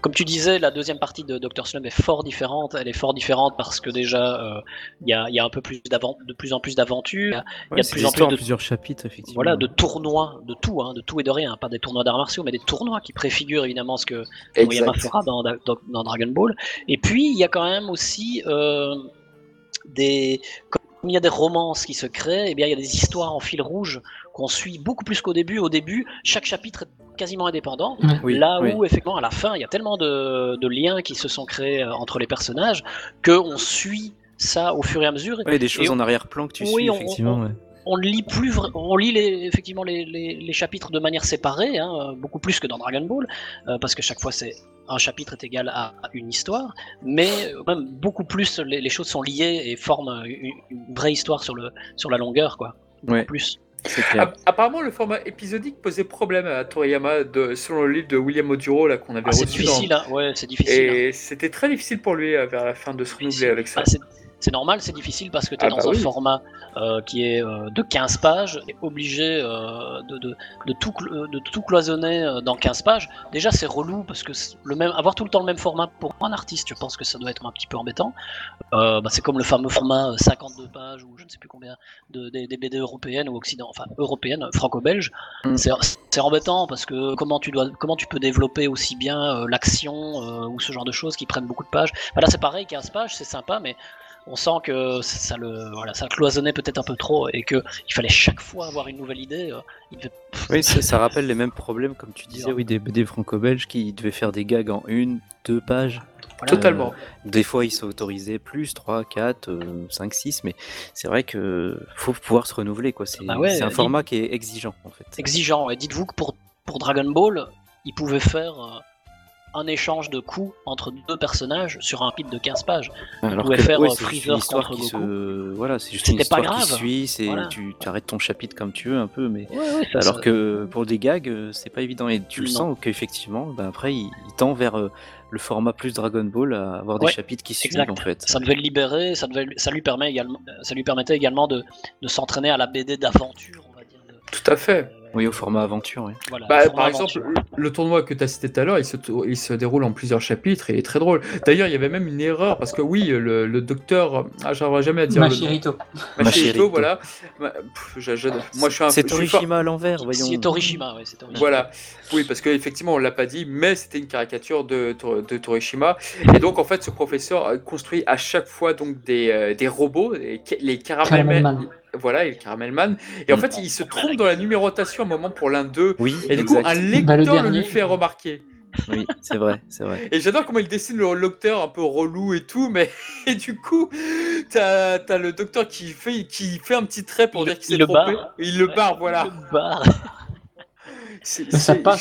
Comme tu disais, la deuxième partie de Dr. Slump est fort différente. Elle est fort différente parce que déjà, euh, il y, a, il y a un peu plus de plus en plus d'aventures. Il y Ouais, a de plus en plus de plusieurs chapitres, effectivement. Voilà, de tournois, de tout, hein, de tout et de rien, pas des tournois d'arts martiaux, mais des tournois qui préfigurent évidemment ce que Toriyama fera dans, dans- dans Dragon Ball. Et puis, il y a quand même aussi euh, des. Comme il y a des romances qui se créent, et bien il y a des histoires en fil rouge qu'on suit beaucoup plus qu'au début. Au début, chaque chapitre est quasiment indépendant. Oui, Là oui. où, effectivement, à la fin, il y a tellement de, de liens qui se sont créés euh, entre les personnages qu'on suit ça au fur et à mesure. Ouais, des choses Et on- en arrière-plan que tu Oui, suis, on- effectivement. ouais. On ne lit plus, on lit les, effectivement les, les- les chapitres de manière séparée, hein, beaucoup plus que dans Dragon Ball, euh, parce que chaque fois c'est un chapitre est égal à une histoire, mais euh, même beaucoup plus les, les choses sont liées et forment une, une vraie histoire sur le sur la longueur, quoi. Ouais. plus. C'est Apparemment, le format épisodique posait problème à Toriyama, de, selon le livre de William Oduro là qu'on avait Ah, c'est reçu. difficile, dans- hein, ouais, c'est difficile. hein. Et c'était très difficile pour lui euh, vers la fin de se renouveler avec ça. Ah, c'est- normal, c'est difficile parce que tu es Ah, dans bah un oui. format euh, qui est euh, de 15 pages, et obligé euh, de, de, de tout, clo- de tout cloisonner dans 15 pages. Déjà, c'est relou parce que c'est le même, avoir tout le temps le même format pour un artiste, je pense que ça doit être un petit peu embêtant. Bah, c'est comme le fameux format euh, 52 pages ou je ne sais plus combien de, des, des BD européennes ou occident, enfin européennes, franco-belges. Mm. C'est, embêtant parce que comment tu, dois, comment tu peux développer aussi bien l'action ou ce genre de choses qui prennent beaucoup de pages. Bah, là, c'est pareil, 15 pages, c'est sympa, mais on sent que ça, le voilà ça cloisonnait peut-être un peu trop et que il fallait chaque fois avoir une nouvelle idée euh, il devait- Oui, ça, ça rappelle les mêmes problèmes, comme tu disais, oui, des BD franco-belges qui devaient faire des gags en une, deux pages. voilà. Totalement. Des fois, ils sont autorisés plus, 3, 4, 5, 6, mais c'est vrai que faut pouvoir se renouveler, quoi. C'est Bah ouais, c'est un il- format qui est exigeant, en fait. exigeant et dites-vous que pour pour Dragon Ball il pouvait faire euh, un échange de coups entre deux personnages sur un pit de 15 pages. Alors que, faire, ouais, euh, Freezer histoire contre Goku. se... Voilà, c'est juste une C'était pas histoire qui grave. suit, c'est Voilà. tu, tu arrêtes ton chapitre comme tu veux, un peu, mais... ça, Alors ça- que pour des gags, euh, c'est pas évident. Et tu le Non. sens qu'effectivement, ben après, il, il tend vers euh, le format plus Dragon Ball à avoir des Ouais, chapitres qui suivent, exact. en fait. ça devait le libérer, ça, devait, ça, lui permet également, ça lui permettait également de, de s'entraîner à la BD d'aventure, on va dire. de- Tout à fait. Oui, au format aventure, oui. voilà, Bah, format par exemple, le, le tournoi que tu as cité tout à l'heure, il se, tou- il se déroule en plusieurs chapitres et il est très drôle. D'ailleurs, il y avait même une erreur parce que oui, le, le docteur, ah, j'arriverai jamais à dire. Machirito. Machirito, Machirito. voilà. Ma- pff, je- je- moi, je suis un C'est Torishima à l'envers, voyons. C'est Torishima, c'est Torishima. Voilà, oui, parce qu'effectivement, on l'a pas dit, mais c'était une caricature de, Tor- de Torishima. Et donc, en fait, ce professeur a construit à chaque fois donc des, euh, des robots, les, ca- Voilà, et le Caramel Man. Et en Mm. fait, il se trompe dans la numérotation à un moment pour l'un d'eux. Oui, Et du coup, un Bah, le lecteur le dernier. lui fait remarquer. Oui, c'est vrai, c'est vrai. Et j'adore comment il dessine le docteur un peu relou et tout, mais et du coup, t'as as le docteur qui fait, qui fait un petit trait pour Il dire qu'il s'est il trompé. barre. Il le barre, voilà. Le bar. C'est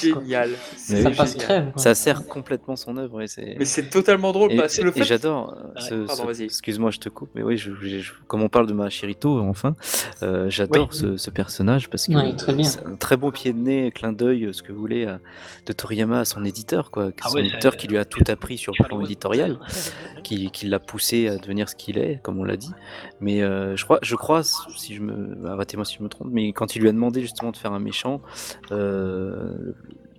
génial. Ça oui, passe génial. crème. quoi. Ça sert complètement son œuvre. et. Mais c'est totalement drôle Et, parce que le fait. j'adore. euh, ce-. Excuse-moi, je te coupe, mais oui, je, je- je- comme on parle de Machirito, enfin, euh, j'adore Oui. ce, ce personnage parce que bien. c'est un très bon pied de nez, clin d'œil, ce que vous voulez, à- de Toriyama à son éditeur, quoi. Ah son ouais, éditeur qui lui a tout appris sur le plan éditorial, qui, qui l'a poussé à devenir ce qu'il est, comme on l'a dit. Mais euh, je crois, je crois, si je me, arrêtez-moi si je me trompe, mais quand il lui a demandé justement de faire un méchant, euh,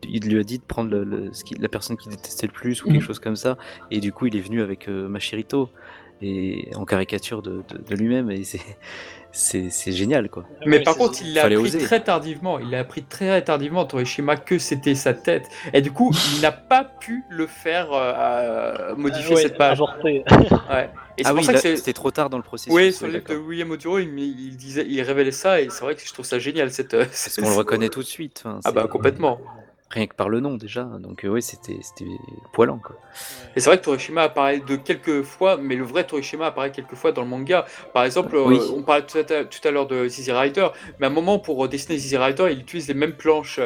il lui a dit de prendre le- le- ce qui- la personne qu'il détestait le plus ou quelque Mhm. chose comme ça, et du coup il est venu avec euh, Machirito et en caricature de, de- de lui-même et c'est c'est génial quoi. Mais Ouais, par contre, il l'a appris oser. très tardivement. Il a appris très tardivement, Torishima, que c'était sa tête. Et du coup, il n'a pas pu le faire euh, modifier Ah ouais, cette page. Ouais. Et c'est ah pour oui, c'était trop tard dans le processus. Oui, ouais, sur le livre de. William Oduro, il, il disait, il révélait ça, et c'est vrai que je trouve ça génial cette. euh, Parce qu'on le reconnaît tout de suite. enfin, Ah bah complètement. Rien que par le nom déjà. Donc euh, ouais, c'était c'était poilant quoi. Et c'est vrai que Torishima apparaît de quelques fois, mais le vrai Torishima apparaît quelques fois dans le manga. Par exemple, euh, Oui. on parlait tout à, tout à l'heure de Zizi Rider, mais à un moment, pour dessiner Zizi Rider, il utilise les mêmes planches.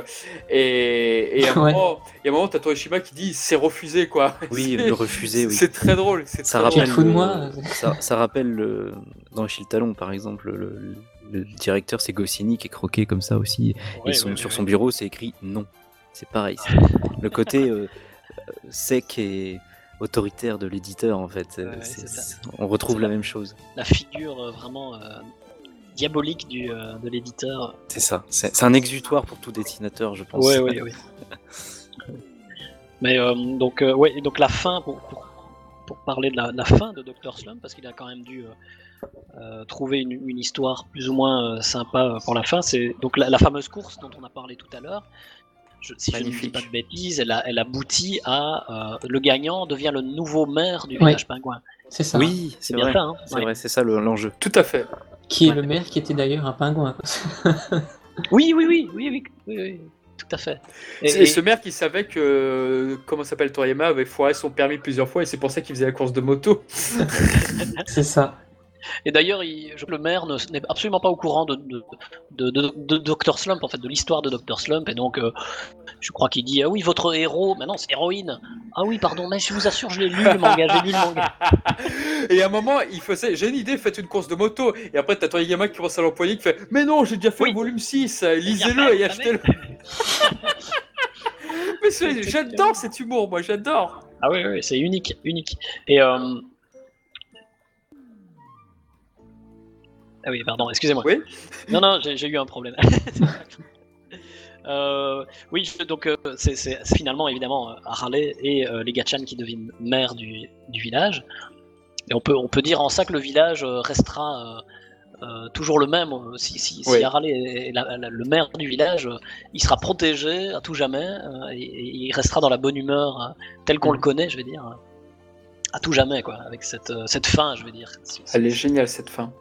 Et, et à un Ouais. moment, et à un moment, t'as Torishima qui dit c'est refusé, quoi. Oui, le refuser, oui. C'est très drôle. Ça très rappelle, de moi ça, ça rappelle le- dans Chil Talon par exemple le- le directeur, c'est Goscinny qui est croqué comme ça aussi. Ouais, et son- ouais, sur ouais. son bureau, c'est écrit non. C'est pareil. le côté euh, euh, sec et autoritaire de l'éditeur, en fait. Euh, Ouais, on retrouve la même chose. La figure vraiment euh, diabolique du, euh, de l'éditeur. C'est ça. C'est un exutoire pour tout dessinateur, je pense. Ouais, ouais, ouais. Mais donc, ouais, donc la fin, pour, pour, pour parler de la, la fin de Dr. Slump, parce qu'il a quand même dû euh, trouver une, une histoire plus ou moins euh, sympa euh, pour la fin, c'est donc la, la fameuse course dont on a parlé tout à l'heure. Je, si je ne dis pas de bêtises, elle, a, elle aboutit à euh, le gagnant devient le nouveau maire du Ouais. village pingouin. C'est ça. Oui, c'est bien vrai. ça, hein C'est Ouais. vrai, c'est ça le- l'enjeu. Tout à fait. Qui est Ouais. le maire qui était d'ailleurs un pingouin. Oui, oui, oui, oui, oui, oui, oui, tout à fait. Et- ce maire qui savait que, comment s'appelle Toriyama, avait foiré son permis plusieurs fois et c'est pour ça qu'il faisait la course de moto. C'est ça. Et d'ailleurs, le maire ne- n'est absolument pas au courant de, de, de, de- de Dr. Slump, en fait, de l'histoire de Dr. Slump. Et donc, euh, je crois qu'il dit Ah oui, votre héros, mais non, c'est héroïne. Ah oui, pardon, mais je vous assure, je l'ai lu le manga, j'ai lu le manga. Et à un moment, il faisait J'ai une idée, faites une course de moto. Et après, t'as Toriyama qui commence à l'empoigner qui fait Mais non, j'ai déjà fait Oui. le volume 6, euh, fait, lisez-le et achetez-le. Mais j'adore cet humour, moi, j'adore. Ah oui, oui, c'est unique, unique. Et. euh, Ah oui, pardon, excusez-moi. Oui. Non, non, j'ai eu un problème. Euh, oui, donc euh, c'est finalement évidemment euh, Harale et euh, les Gachan qui deviennent maires du, du village. Et on peut, on peut dire en ça que le village restera toujours le même. Si, si. Harale est la- la- le maire du village, il sera protégé à tout jamais et, et il restera dans la bonne humeur telle qu'on le connaît, je vais dire, à tout jamais, quoi, avec cette, cette fin, je vais dire. Elle est géniale cette fin.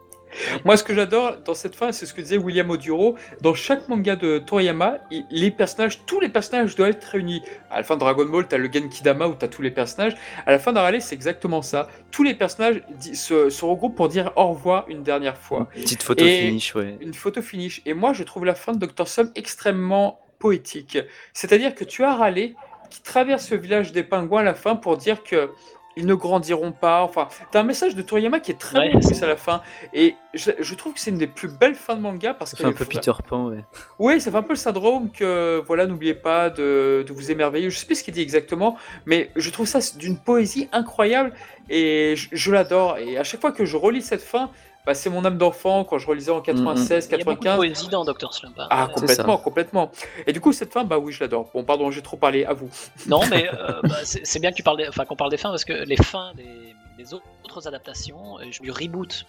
Moi, ce que j'adore dans cette fin, c'est ce que disait William Oduro. Dans chaque manga de Toriyama, les personnages, tous les personnages doivent être réunis. À la fin de Dragon Ball, t'as le Genkidama où t'as tous les personnages. À la fin d'Arale, c'est exactement ça. Tous les personnages se, se regroupent pour dire au revoir une dernière fois. Petite photo Et- finish, ouais. Une photo finish. Et moi, je trouve la fin de Dr. Slump extrêmement poétique. C'est-à-dire que tu as Raleigh qui traverse le village des pingouins à la fin pour dire que ils ne grandiront pas. Enfin, t'as un message de Toriyama qui est très Ouais, bon c'est plus à la fin. Et je, je trouve que c'est une des plus belles fins de manga parce Ça que fait un peu Peter Pan, ouais. oui, ça fait un peu le syndrome que, voilà, n'oubliez pas de, de vous émerveiller. Je sais plus ce qu'il dit exactement, mais je trouve ça d'une poésie incroyable et je, je l'adore. Et à chaque fois que je relis cette fin, bah, c'est mon âme d'enfant quand je relisais en 96, Il y a beaucoup de 95. poésie dans Dr. Slump. hein. Ah, complètement, complètement. Et du coup, cette fin, bah oui, je l'adore. Bon, pardon, j'ai trop parlé, à vous. Non, mais euh, bah, c'est bien que tu parles des- enfin, qu'on parle des fins parce que les fins des, des autres adaptations, euh, du reboot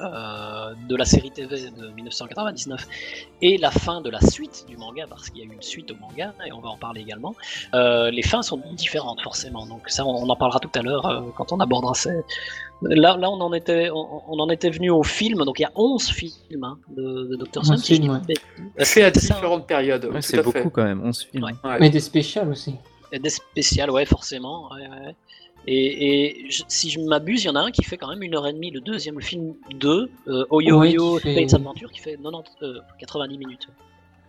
euh, de la série TV de 1999 et la fin de la suite du manga, parce qu'il y a eu une suite au manga et on va en parler également, euh, les fins sont différentes forcément. Donc ça, on, on en parlera tout à l'heure euh, quand on abordera ces. Là, là, on en était, on, on en était venu au film. Donc il y a 11 films hein, de, de Dr. 11 Slump. si à C'est ça, hein. différentes périodes. Ouais, c'est à beaucoup fait. quand même, 11 films. Ouais. Ouais. Mais des spéciales aussi. Et Des spéciales, ouais, forcément. ouais, ouais, ouais. Et, et je- si je m'abuse, il y en a un qui fait quand même une heure et demie, le deuxième, le film 2, euh, Oyo Ouais, Oyo qui fait- Space Adventure, qui fait 90, euh, 90 minutes.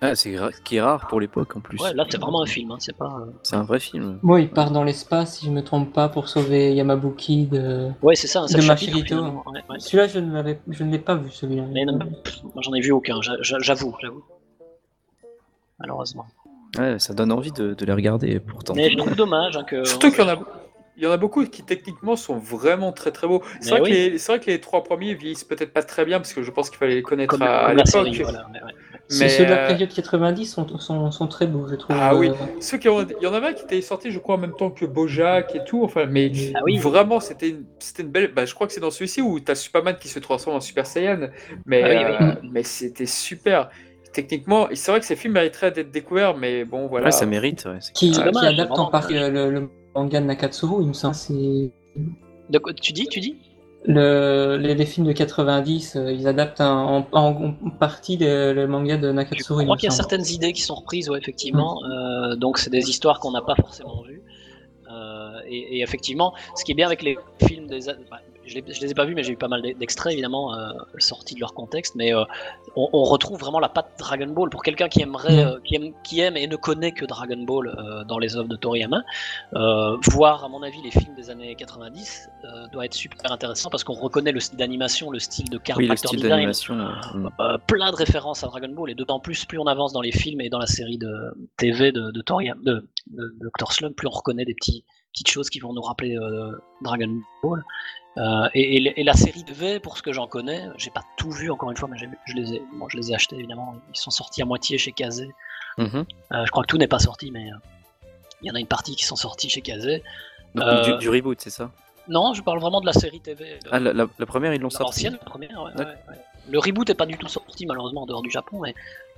Ah, c'est ce qui est rare pour l'époque en plus. Ouais, là, c'est vraiment un film, hein, c'est pas. euh, C'est un vrai film. Moi, il part dans l'espace, si je me trompe pas, pour sauver Yamabuki de. Ouais, c'est ça, un seul De chapitre, Machirito. ouais, ouais. Celui-là, je ne l'avais, je ne l'ai pas vu celui-là. Mais non, pff, moi, j'en ai vu aucun, j'a- j'a- j'avoue, j'avoue. Malheureusement. Ouais, ça donne envie de, de les regarder pourtant. Mais je trouve dommage hein, que. Surtout qu'il y en a. Il y en a beaucoup qui techniquement sont vraiment très très beaux. C'est vrai, que oui. les- c'est vrai que les trois premiers vieillissent peut-être pas très bien parce que je pense qu'il fallait les connaître Comme, à, à l'époque. série, voilà. mais ouais. C'est Mais Ceux de la euh, période 90 sont, sont, sont très beaux, je trouve. Ah oui. Euh, Ceux qui ont, il y en avait un qui était sorti, je crois, en même temps que Bojack et tout. Enfin, mais Ah oui. vraiment, c'était une, c'était une belle. Bah, je crois que c'est dans celui-ci où tu as Superman qui se transforme en Super Saiyan. Mais, Ah oui, euh, mais c'était super. Techniquement, c'est vrai que ces films mériteraient d'être découverts, mais bon, voilà. Ouais, ça mérite. ouais, c'est- qui, dommage, adapte en partie le, le manga de Nakatsuru, il me semble. C'est De quoi- tu dis, tu dis? Le, les, les films de 90, euh, ils adaptent un- en, partie le, le manga de Je Nakatsuru. il crois qu'il y a certaines idées qui sont reprises, ouais, effectivement. Euh, donc, c'est des histoires qu'on n'a pas forcément vues. Euh, et, et effectivement, ce qui est bien avec les films des. bah, je, les, je les ai pas vus, mais j'ai eu pas mal d'extraits évidemment euh, sortis de leur contexte. Mais euh, on, on retrouve vraiment la patte Dragon Ball pour quelqu'un qui aimerait, Mm. euh, qui, aime, qui aime et ne connaît que Dragon Ball dans les œuvres de Toriyama. Voir, à mon avis, les films des années 90 euh, doit être super intéressant parce qu'on reconnaît le style d'animation, le style de Oui, le character style design, euh, plein de références à Dragon Ball et d'autant plus plus on avance dans les films et dans la série de TV de, de Toriyama, de, de, de Dr. Slump, plus on reconnaît des petits, petites choses qui vont nous rappeler euh, Dragon Ball. Euh, et, la série TV, pour ce que j'en connais, j'ai pas tout vu encore une fois, mais je les ai, bon, je les ai achetés évidemment. Ils sont sortis à moitié chez Kazé. mhm. Euh, je crois que tout n'est pas sorti, mais euh, il y en a une partie qui sont sortis chez Kazé. Donc, du, du reboot, c'est ça? Non, je parle vraiment de la série TV. Ah, la, la- la première, ils l'ont sorti. L'ancienne, la première, ouais, ouais. Le reboot n'est pas du tout sorti malheureusement en dehors du Japon, mais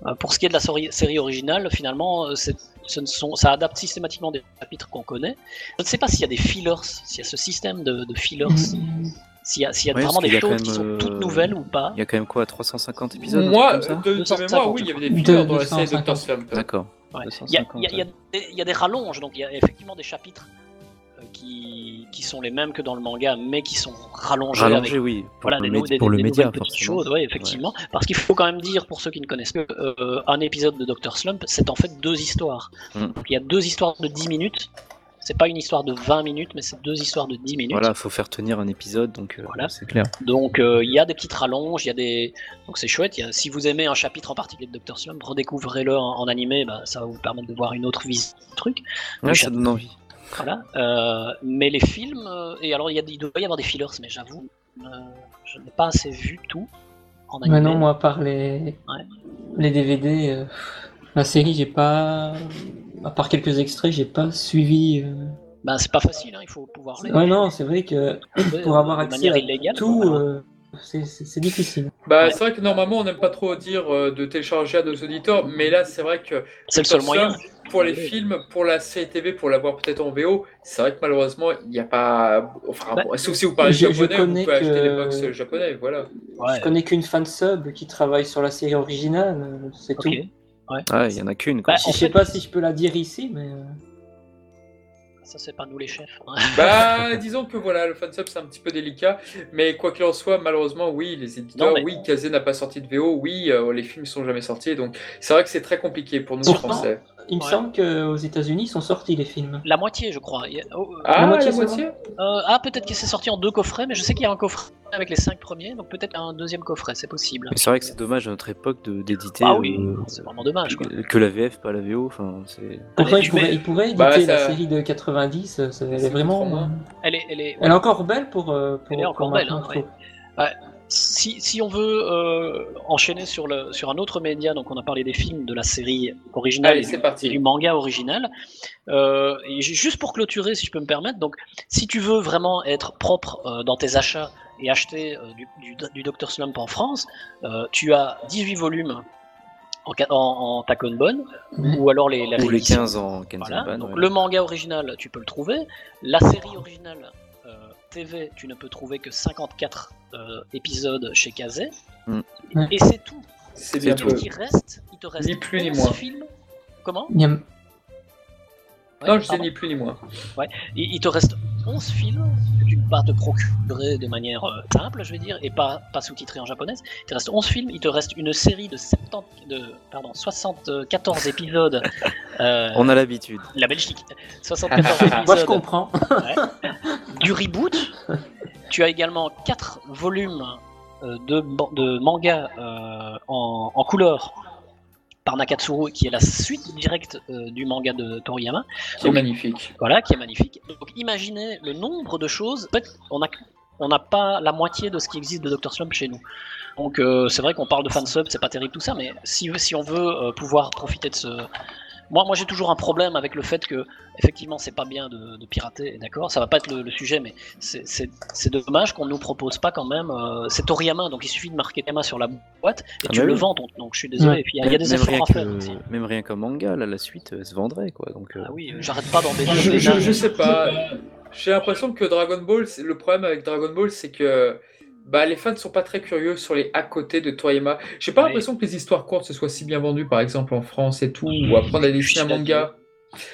euh, pour ce qui est de la série, série originale, finalement, euh, c'est- ce ne sont, ça adapte systématiquement des chapitres qu'on connaît. Je ne sais pas s'il y a des fillers, s'il y a ce système de, de fillers, s'il y a, s'il y a Ouais, vraiment des choses qui sont euh, toutes nouvelles ou pas. Il y a quand même quoi 350 épisodes Moi, de, de 250, mémoire, oui, il y avait des De- fillers dans la série 250. Dr. Slump. D'accord. Ouais. Il y, a, il y a- il y a 250, des- il y a des rallonges, donc il y a effectivement des chapitres euh, qui, qui sont les mêmes que dans le manga, mais qui sont rallongés, avec Rallongé, oui. Pour voilà, le, des, des- pour le média, choses, ouais, effectivement. Parce qu'il faut quand même dire, pour ceux qui ne connaissent pas, euh, un épisode de Dr. Slump, c'est en fait deux histoires. Mm. Donc il y a deux histoires de 10 minutes. C'est pas une histoire de 20 minutes, mais c'est deux histoires de 10 minutes. Voilà, faut faire tenir un épisode, donc euh, Voilà. c'est clair. Donc euh, il y a des petites rallonges, il y a des. Donc c'est chouette. il y a- Si vous aimez un chapitre en particulier de Dr. Slump, redécouvrez-le en, en animé, bah, ça va vous permettre de voir une autre vision du truc. Ouais, ça donne envie. Voilà. Euh, mais les films, euh, et alors il, y a, il doit y avoir des fillers, mais j'avoue, euh, je n'ai pas assez vu tout en animé. Maintenant, moi, par les, Ouais. les DVD, euh, la série, j'ai pas. À part quelques extraits, j'ai pas suivi. euh, Ben, c'est pas facile, hein, il faut pouvoir les Ouais, non, c'est vrai que pour avoir accès manière à illégale. tout, c'est- difficile. Bah, Ouais. c'est vrai que normalement, on n'aime pas trop dire euh, de télécharger à nos auditeurs, mais là, c'est vrai que c'est le seul moyen. Pour les films, pour la série TV, pour l'avoir peut-être en VO, c'est vrai que malheureusement, il n'y a pas. Enfin, Bah, bon, sauf si vous parlez je- je japonais, vous connais pouvez acheter que- les box japonais, voilà. Ouais, Je connais qu'une fan sub qui travaille sur la série originale, c'est tout. Ah, il y en a qu'une. quoi. Bah, Je en sais fait- pas si je peux la dire ici, mais. euh, Ça, c'est pas nous les chefs. hein. Bah, disons que voilà, le fansub c'est un petit peu délicat, mais quoi qu'il en soit, malheureusement, oui, les éditeurs, Non, mais- oui, Kazé n'a pas sorti de VO, oui, euh, les films sont jamais sortis, donc c'est vrai que c'est très compliqué pour nous Pourtant, français. Il me Ouais. semble qu'aux États-Unis, ils sont sortis les films. La moitié, je crois. Il oh, euh, Ah, la moitié moitié, euh, ah, peut-être que c'est sorti en deux coffrets, mais je sais qu'il y a un coffret avec les cinq premiers, donc peut-être un deuxième coffret, c'est possible. Mais c'est vrai que c'est dommage à notre époque de- d'éditer Ah oui, euh, c'est vraiment dommage. Quoi. que la VF, pas la VO. Enfin, c'est. Pourquoi pourraient éditer Bah, ça- la série de 90 euh, ça- Elle est vraiment. trop. Elle est, elle est, Elle est encore belle pour. pour Elle est encore pour belle, hein, trouve. Si, si on veut euh, enchaîner sur, le, sur un autre média, donc on a parlé des films, de la série originale Allez, et, du, parti. et du manga original. Euh, et juste pour clôturer, si je peux me permettre, donc si tu veux vraiment être propre euh, dans tes achats et acheter euh, du, du, du Dr Slump en France, euh, tu as 18 volumes en, en, en Takonbon, ou alors les, la Ou les réédition. 15 en Voilà. Donc ouais. le manga original, tu peux le trouver. La série originale euh, TV, tu ne peux trouver que 54 euh, épisodes chez Kazé. Mm. Ouais. Et c'est tout. C'est bien tout. Il reste, il te reste Ni plus ni 11 moins. films. Comment? Ouais, Non, je sais pardon. ni plus ni moins. il, il te reste 11 films que tu ne peux pas te procurer de manière euh, simple, je vais dire, et pas, pas sous-titrés en japonais. Il te reste 11 films, il te reste une série de, 70, de pardon, 74 épisodes. euh, On a l'habitude. La Belgique. 74 épisodes. Moi, je comprends. du reboot. tu as également 4 volumes euh, de, de manga euh, en, en couleur par Nakatsuru, qui est la suite directe euh, du manga de Toriyama, Qui est magnifique. voilà, qui est magnifique. Donc imaginez le nombre de choses. En fait, on a on n'a pas la moitié de ce qui existe de Dr. Slump chez nous. Donc euh, c'est vrai qu'on parle de fansub, c'est pas terrible tout ça, mais si, si on veut euh, pouvoir profiter de ce... Moi, moi j'ai toujours un problème avec le fait que, effectivement, c'est pas bien de, de pirater, d'accord Ça va pas être le, le sujet, mais c'est- dommage qu'on nous propose pas quand même... euh, c'est Toriyama, donc il suffit de marquer Tema sur la boîte et Ah tu bah le oui. vends. Donc, donc je suis désolé, Ouais. et puis il y a, il y a des efforts rien à faire que, aussi. même rien qu'un manga, là, la suite euh, se vendrait. Quoi, donc, euh, Ah oui, j'arrête pas d'embêter Je, les je, je sais pas. J'ai l'impression que Dragon Ball, le problème avec Dragon Ball, c'est que bah, les fans ne sont pas très curieux sur les à côté de Toriyama. J'ai pas l'impression que les histoires courtes se soient si bien vendues, par exemple en France et tout, ou apprendre à dessiner un manga.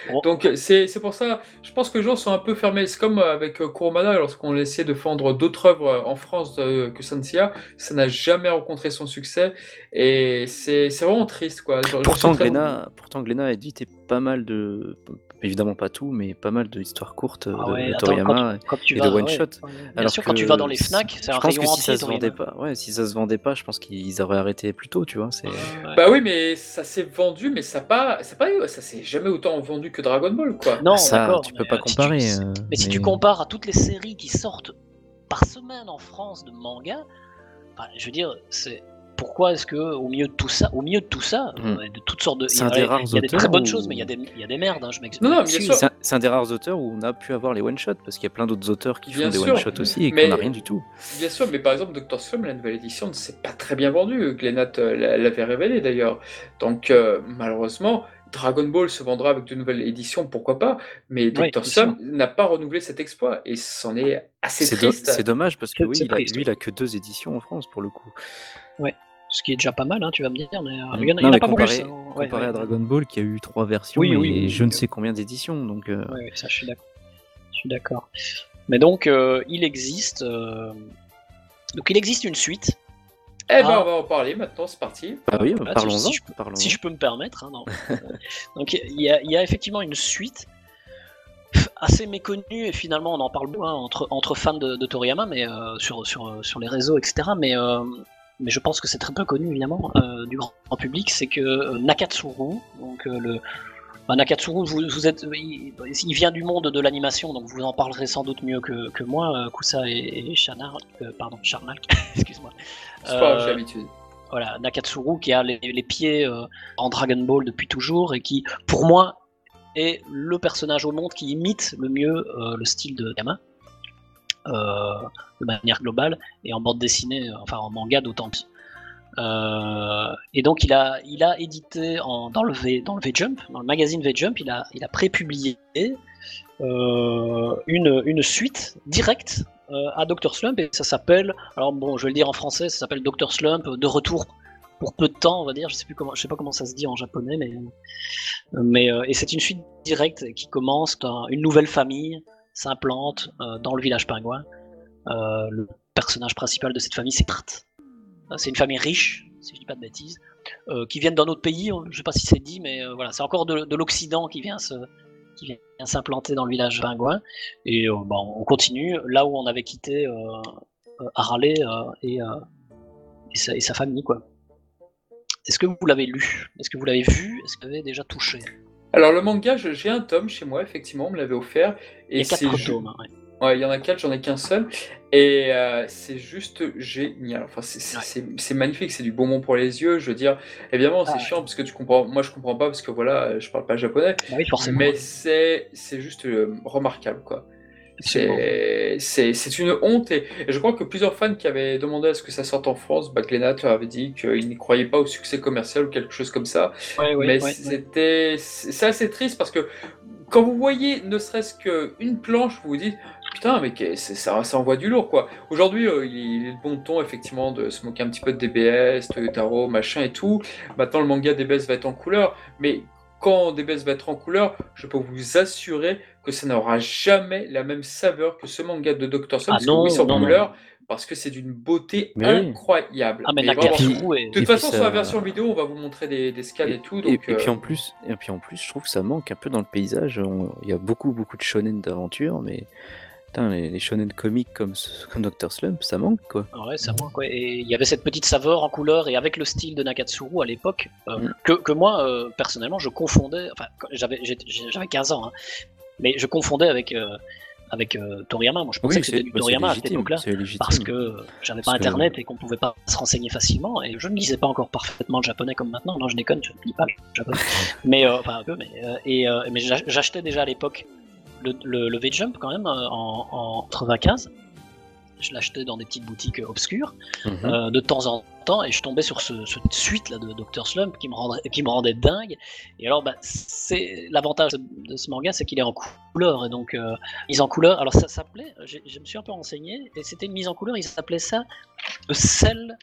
Bon. Donc c'est c'est pour ça, je pense que les gens sont un peu fermés. C'est comme avec euh, Kurumada, lorsqu'on essaie de vendre d'autres œuvres euh, en France euh, que Sancia, ça n'a jamais rencontré son succès et c'est c'est vraiment triste quoi. Genre, Pourtant, Glénat, pourtant, Glénat a édité pas mal de. Évidemment pas tout, mais pas mal d'histoires courtes euh, Ah de, ouais, de attends, Toriyama. Quand tu et vas, de one ouais, shot. ouais, Bien Alors sûr, que quand tu vas dans les Fnac, c'est un je pense rayon que si entier. ça se vendait pas, ouais, si ça se vendait pas, je pense qu'ils auraient arrêté plus tôt, tu vois. C'est Ouais. Bah oui, mais ça s'est vendu, mais ça pas, ça pas, ça s'est jamais autant vendu que Dragon Ball quoi. Non, ça, d'accord. tu peux mais, pas euh, si comparer. tu- euh, Mais si tu compares à toutes les séries qui sortent par semaine en France de manga, enfin, je veux dire, c'est pourquoi est-ce que au milieu de tout ça, au milieu de tout ça, Hmm. euh, de toutes sortes de, il y C'est un a, des rares il y a des très bonnes choses, mais il y a des, il y a des merdes. Hein, je m'explique. Non, non, bien sûr. C'est un, des rares auteurs où on a pu avoir les one-shots, parce qu'il y a plein d'autres auteurs qui Bien font des sûr. one-shots aussi et qu'on n'a rien du tout. Bien sûr, mais par exemple, Dr. Slum, la nouvelle édition, ne s'est pas très bien vendue. Glenat euh, l'a- l'avait révélé d'ailleurs. Donc, euh, malheureusement, Dragon Ball se vendra avec de nouvelles éditions, pourquoi pas, mais Dr. Oui, n'a pas renouvelé cet exploit et c'en est assez triste. c'est dommage parce que C'est- oui, c'est il a- triste, lui, il a que deux éditions en France pour le coup. Ce qui est déjà pas mal, hein, tu vas me dire, mais euh, Mm. il y en a, il y Non, en a mais pas comparé- hein. Ouais, Comparé ouais, à Dragon Ball qui a eu trois versions Oui, et oui, oui, je oui. ne sais combien d'éditions. Donc, euh, ouais, ça, je suis d'accord. Je suis d'accord. Mais donc, euh, il existe. euh, Donc, il existe une suite. Eh ben, Ah. on va en parler maintenant, c'est parti. ah oui, Là, parlons-en. si je peux- parlons-en. si je peux me permettre. hein, non. Donc il y, a, il y a effectivement une suite assez méconnue et finalement on en parle beaucoup hein, entre, entre fans de, de Toriyama, mais euh, sur, sur, sur les réseaux, etc. Mais, euh, mais je pense que c'est très peu connu évidemment euh, du grand public, c'est que euh, Nakatsuru, donc euh, le bah, Nakatsuru, vous, vous êtes, il, il vient du monde de l'animation, donc vous en parlerez sans doute mieux que, que moi, Kusa et, et pardon, Charnak, excuse-moi. C'est pas j'ai l'habitude. voilà, Nakatsuru qui a les, les pieds euh, en Dragon Ball depuis toujours et qui, pour moi, est le personnage au monde qui imite le mieux euh, le style de Yama de manière globale et en bande dessinée, euh, enfin en manga d'autant plus. Euh, et donc il a, il a édité dans, le v, dans le V-Jump, dans le magazine V-Jump, il a, il a prépublié euh, une, une suite directe euh, à Dr. Slump et ça s'appelle, alors bon, je vais le dire en français, ça s'appelle Dr. Slump de retour pour peu de temps, on va dire. Je sais plus comment, je sais pas comment ça se dit en japonais, mais mais euh, et c'est une suite directe qui commence une nouvelle famille s'implante euh, dans le village pingouin. Euh, le personnage principal de cette famille, c'est Trt. Euh, C'est une famille riche, si je dis pas de bêtises, qui viennent d'un autre pays. Je sais pas si c'est dit, mais voilà, c'est encore de, de l'Occident qui vient se qui vient s'implanter dans le village pingouin. Et euh, bah, on continue là où on avait quitté euh, Harley et, sa, et sa famille. Est-ce que vous l'avez lu? Est-ce que vous l'avez vu? Est-ce que vous l'avez déjà touché? Alors, le manga, j'ai un tome chez moi, effectivement, on me l'avait offert. Il Et y a c'est quatre tomes. hein, ouais. Ouais, il y en a quatre, j'en ai qu'un seul. Et euh, c'est juste génial. Enfin, c'est Ouais. magnifique, c'est du bonbon pour les yeux. Je veux dire, évidemment, c'est Ah ouais. chiant parce que tu comprends. Moi, je comprends pas parce que voilà, je parle pas japonais. Bah oui, forcément. Mais c'est c'est juste euh, remarquable, quoi. C'est une honte et, et je crois que plusieurs fans qui avaient demandé à ce que ça sorte en France, bah, Glénat leur avait dit qu'ils n'y croyaient pas au succès commercial ou quelque chose comme ça. Ouais, ouais, Mais ouais, c'était c'est assez triste parce que quand vous voyez ne serait-ce qu'une planche, vous vous dites putain mais ça, ça envoie du lourd quoi. Aujourd'hui euh, il est le bon ton effectivement de se moquer un petit peu de DBS, Toyotaro, machin et tout. Maintenant le manga DBS va être en couleur, mais quand DBS va être en couleur, je peux vous assurer que ça n'aura jamais la même saveur que ce manga de Dr. Stone, Ah parce non, que oui, non. parce que c'est d'une beauté Mais oui. incroyable. Ah, mais Mais vraiment, Nakatsuru est. de toute Et puis façon, ça- sur la version vidéo, on va vous montrer des, des scans et, tout. Et, Donc, et puis euh, en plus, et puis en plus, je trouve que ça manque un peu dans le paysage. On- Il y a beaucoup, beaucoup de shonen d'aventure, mais putain, les, les shonen comiques comme, comme Dr. Slump, ça manque quoi. Ah Ouais, ça manque, ouais. Et il y avait cette petite saveur en couleur et avec le style de Nakatsuru à l'époque, euh, Mm. que, que moi, euh, personnellement, je confondais. Enfin, j'avais 15 ans, hein, mais je confondais avec, euh, avec euh, Toriyama. Moi, je pensais que c'était du Toriyama à cette légitime, époque-là. légitime. Parce que j'avais pas que- internet et qu'on pouvait pas se renseigner facilement et je ne lisais pas encore parfaitement le japonais comme maintenant. Non, je déconne, je ne lis pas le japonais. mais euh, enfin un peu, mais euh, et euh, mais j'ach- j'achetais déjà à l'époque le, le, le V-Jump quand même en, en 95. Je l'achetais dans des petites boutiques euh, obscures Mhm. euh, de temps en temps et je tombais sur ce, cette suite là de Dr Slump qui me rendait, qui me rendait dingue. Et alors bah, c'est l'avantage de, ce manga, c'est qu'il est en couleur et donc euh, mise en couleur. Alors ça s'appelait, j'ai- je me suis un peu renseigné et c'était une mise en couleur. Ils s'appelaient ça de Cell,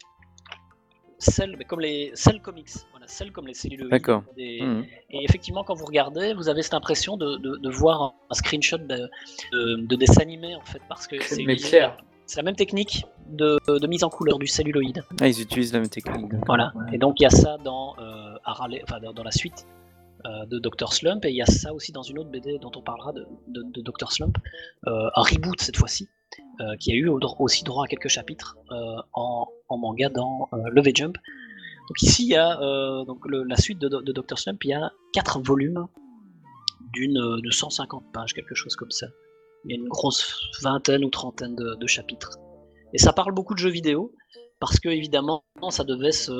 Cell, mais comme les Cell Comics. Voilà. Celles comme les celluloïdes. D'accord. des- Mhm. Et effectivement, quand vous regardez, vous avez cette impression de, de- de voir un screenshot de, de, de dessin animé, en fait, parce que c'est Mais clair. C'est la même technique de, de mise en couleur du celluloïde. Ah, ils utilisent la même technique. Voilà. Et donc, il y a ça dans, euh, Harley- enfin, dans, dans la suite euh, de Dr. Slump, et il y a ça aussi dans une autre BD dont on parlera de, de, de Dr. Slump, euh, un reboot cette fois-ci, euh, qui a eu au- aussi droit à quelques chapitres euh, en, en manga dans euh, Love et Jump. Donc ici, il y a euh, donc le- la suite de, Dr. Slump, il y a quatre volumes d'une euh, de 150 pages, quelque chose comme ça. Il y a une grosse vingtaine ou trentaine de, de chapitres. Et ça parle beaucoup de jeux vidéo, parce que évidemment, ça devait se.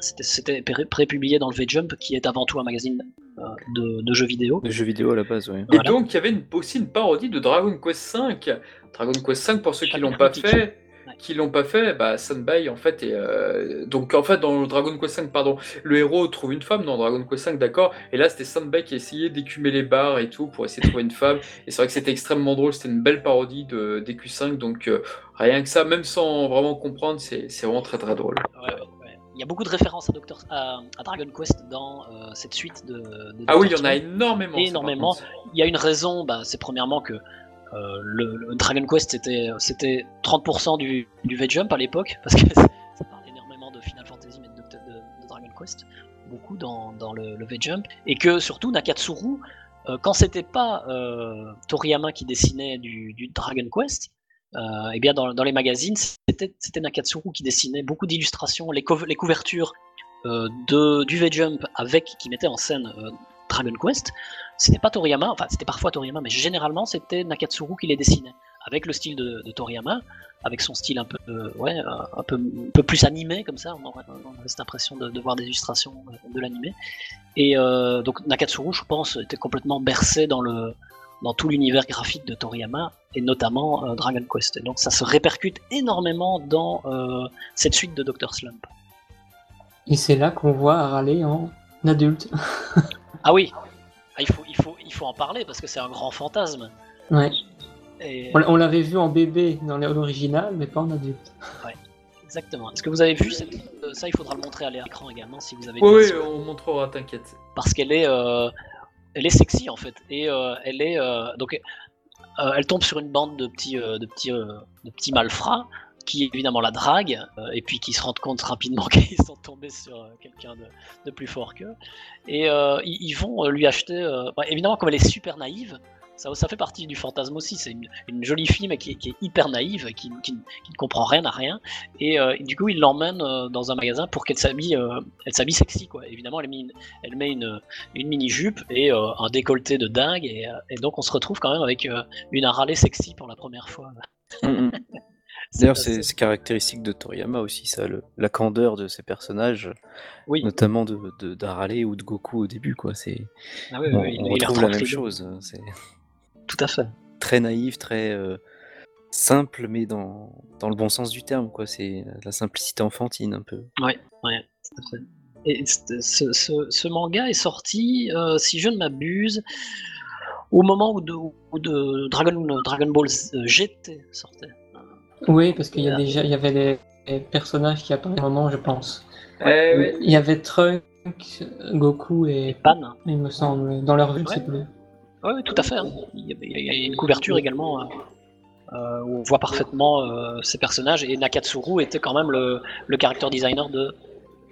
C'était- C'était pré- prépublié dans le V-Jump, qui est avant tout un magazine euh, de, de jeux vidéo. De jeux vidéo à la base, oui. Et Voilà. donc, il y avait une- aussi une parodie de Dragon Quest V. Dragon Quest V, pour ceux qui Chapitre l'ont pas fait. Qui l'ont pas fait, bah, Sunbay, en fait, est, euh, donc en fait, dans Dragon Quest V, pardon, le héros trouve une femme dans Dragon Quest V, d'accord, et là, c'était Sunbay qui essayait d'écumer les bars et tout pour essayer de trouver une femme, et c'est vrai que c'était extrêmement drôle, c'était une belle parodie de DQ5, donc euh, rien que ça, même sans vraiment comprendre, c'est vraiment très très drôle. Ouais, ouais, ouais. Il y a beaucoup de références à, Doctor- à, à Dragon Quest dans euh, cette suite de. de Ah oui, il y en a énormément. ça, Énormément. Il y a une raison, bah, c'est premièrement que euh, le, Dragon Quest c'était c'était 30% du, du V-Jump à l'époque, parce que ça parle énormément de Final Fantasy mais de, de- Dragon Quest, beaucoup dans, dans le, le V-Jump, et que surtout Nakatsuru, euh, quand c'était pas euh, Toriyama qui dessinait du, Dragon Quest, euh, eh bien dans, dans les magazines, c'était c'était Nakatsuru qui dessinait beaucoup d'illustrations, les, les couvertures de, du V-Jump avec qui mettait en scène Dragon Quest. C'était pas Toriyama, enfin c'était parfois Toriyama, mais généralement c'était Nakatsuru qui les dessinait, avec le style de, Toriyama, avec son style un peu, euh, ouais, un peu, plus animé comme ça. On aurait, avait cette impression de, voir des illustrations de l'animé. Et euh, donc Nakatsuru, je pense, était complètement bercé dans le dans tout l'univers graphique de Toriyama et notamment euh, Dragon Quest. Et donc ça se répercute énormément dans cette suite de Dr. Slump. Et c'est là qu'on voit Harley en adulte. Ah oui, Ah, il, faut, il, faut, il faut en parler parce que c'est un grand fantasme. Ouais. Et- On, on l'avait vu en bébé dans l'original, mais pas en adulte. Exactement. Est-ce que vous avez vu cette... ça? Il faudra le montrer à l'écran également si vous avez. Oui, oui, on montrera, t'inquiète. Parce qu'elle est, euh, elle est sexy en fait, et euh, elle est euh, donc, euh, elle tombe sur une bande de petits, euh, de petits, euh, de petits malfrats qui évidemment la draguent euh, et puis qui se rendent compte rapidement qu'ils sont tombés sur euh, quelqu'un de, de plus fort qu'eux. Et euh, ils, ils vont lui acheter. euh, bah, évidemment, comme elle est super naïve. Ça, ça fait partie du fantasme aussi. C'est une, une jolie fille, mais qui, est- qui est hyper naïve, qui, qui- qui ne comprend rien à rien. Et euh, du coup, il l'emmène euh, dans un magasin pour qu'elle s'habille, euh, elle s'habille sexy, quoi. Évidemment, elle met une, elle met une, une mini jupe et euh, un décolleté de dingue, et, euh, et donc on se retrouve quand même avec euh, une Harley sexy pour la première fois. Mm, mm. D'ailleurs, c'est caractéristique de Toriyama aussi, ça, le- la candeur de ses personnages, Oui. notamment de, ou de Goku au début, quoi. C'est, Ah oui, on, oui, retrouve la même chose. hein, C'est Tout à fait. très naïf, très euh, simple, mais dans, dans le bon sens du terme, quoi. C'est la simplicité enfantine, un peu. Ouais, tout à fait. Et ce, ce- ce- ce manga est sorti, euh, si je ne m'abuse, au moment où, de, où de Dragon, Dragon Ball euh, GT sortait. Oui, parce qu'il y, a déjà, il y avait les, les personnages qui apparaissent au moment, je pense. Eh ouais. Il y avait Trunk, Goku et Pan. il me semble, dans leur vue, sais plus. Oui, tout à fait. hein. Il y a, il y a une couverture également euh, euh, où on voit parfaitement euh, ces personnages. Et Nakatsuru était quand même le, le character designer de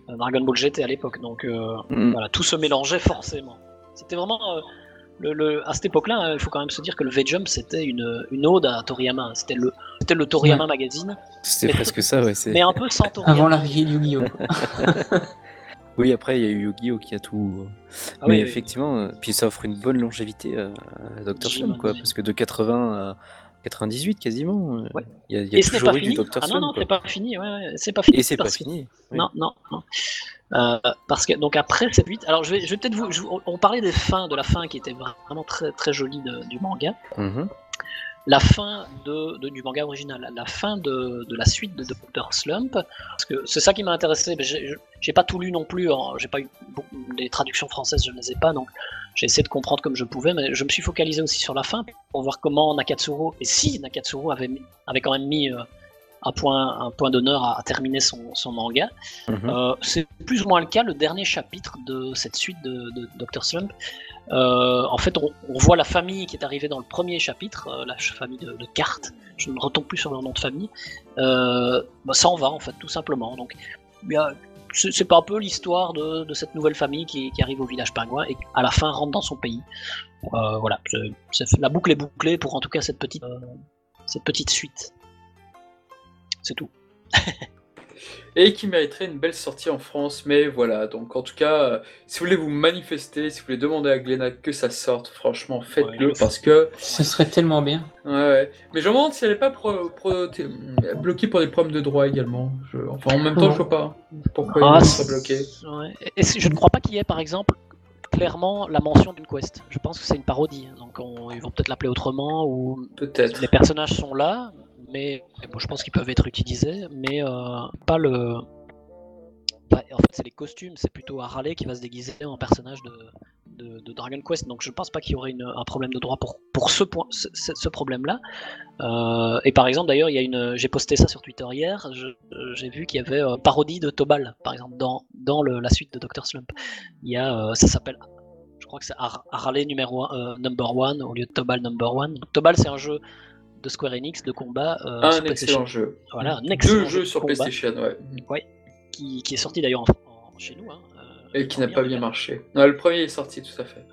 Dragon Ball GT à l'époque. Donc euh, Mm. voilà, tout se mélangeait forcément. C'était vraiment. Le, le- à cette époque-là, hein, il faut quand même se dire que le V-Jump c'était une, une ode à Toriyama. C'était le, c'était le Toriyama Magazine, C'était presque ça, ouais. c'est- mais un peu sans Toriyama. Avant l'arrivée de Yu-Gi-Oh! Oui, après, il y a eu Yu-Gi-Oh! qui a tout. euh, Ah mais oui, oui. effectivement, euh, puis ça offre une bonne longévité à, à Dr. Slump, quoi. Parce que de 80 à 98, quasiment, euh, Ouais. il y a, il y a Et toujours pas eu fini. du Dr. Ah non, non, c'est pas fini. Ouais, c'est pas fini. Et c'est pas fini. oui. Non, non, non. Euh, parce que donc après cette 8, alors je vais, je vais peut-être vous, je- on- on parlait des fins, de la fin qui était vraiment très très jolie de- du manga. Mhm. La fin de, de- du manga original, la fin de, de la suite de Dr. Slump, parce que c'est ça qui m'a intéressé. J'ai pas tout lu non plus, hein, j'ai pas eu beaucoup, les traductions françaises, je ne les ai pas, donc j'ai essayé de comprendre comme je pouvais, mais je me suis focalisé aussi sur la fin pour voir comment Nakatsuru, et si Nakatsuru avait, avait quand même mis euh, un point, un point d'honneur à, à terminer son, son manga. Mhm. Euh, c'est plus ou moins le cas le dernier chapitre de cette suite de, de Dr. Slump. Euh, en fait, on, voit la famille qui est arrivée dans le premier chapitre, euh, la famille de, de cartes. Je ne retombe plus sur leur nom de famille. Euh, bah, ça en va en fait, tout simplement. Donc, c'est pas un peu l'histoire de, cette nouvelle famille qui, arrive au village pingouin et à la fin rentre dans son pays. Euh, voilà, la boucle est bouclée pour en tout cas cette petite, cette petite suite. C'est tout. et qui mériterait une belle sortie en France. Mais voilà, donc en tout cas, euh, si vous voulez vous manifester, si vous voulez demander à Glénat que ça sorte, franchement, faites-le Ouais. parce que. Ce serait tellement bien. Ouais, ouais. Mais je me demande si elle n'est pas pro- pro- t- bloquée pour des problèmes de droit également. Je- Enfin, en même temps, Non. je vois pas pourquoi Ah, elle serait bloquée. ouais. Je ne crois pas qu'il y ait, par exemple, clairement la mention d'une quest. Je pense que c'est une parodie. Donc on- ils vont peut-être l'appeler autrement ou Peut-être. les personnages sont là, mais bon, je pense qu'ils peuvent être utilisés, mais euh, pas le. En fait, c'est les costumes, c'est plutôt Harley qui va se déguiser en personnage de, Dragon Quest, donc je pense pas qu'il y aurait un problème de droit pour, pour ce, ce, problème-là. Euh, et par exemple, d'ailleurs, j'ai posté ça sur Twitter hier, j'ai vu qu'il y avait euh, parodie de Tobal, par exemple, dans, dans la suite de Dr. Slump. Il y a, ça s'appelle, je crois que c'est Har- Harley numéro un, euh, number one au lieu de Tobal number one. Donc, Tobal, c'est un jeu de Square Enix de combat euh, Un sur PlayStation. excellent jeu. Voilà, un excellent Deux jeu jeux sur combat PlayStation, ouais. qui, qui est sorti d'ailleurs en, en- chez nous. hein, euh, Et qui n'a pas bien marché. Ouais, le premier est sorti, tout à fait.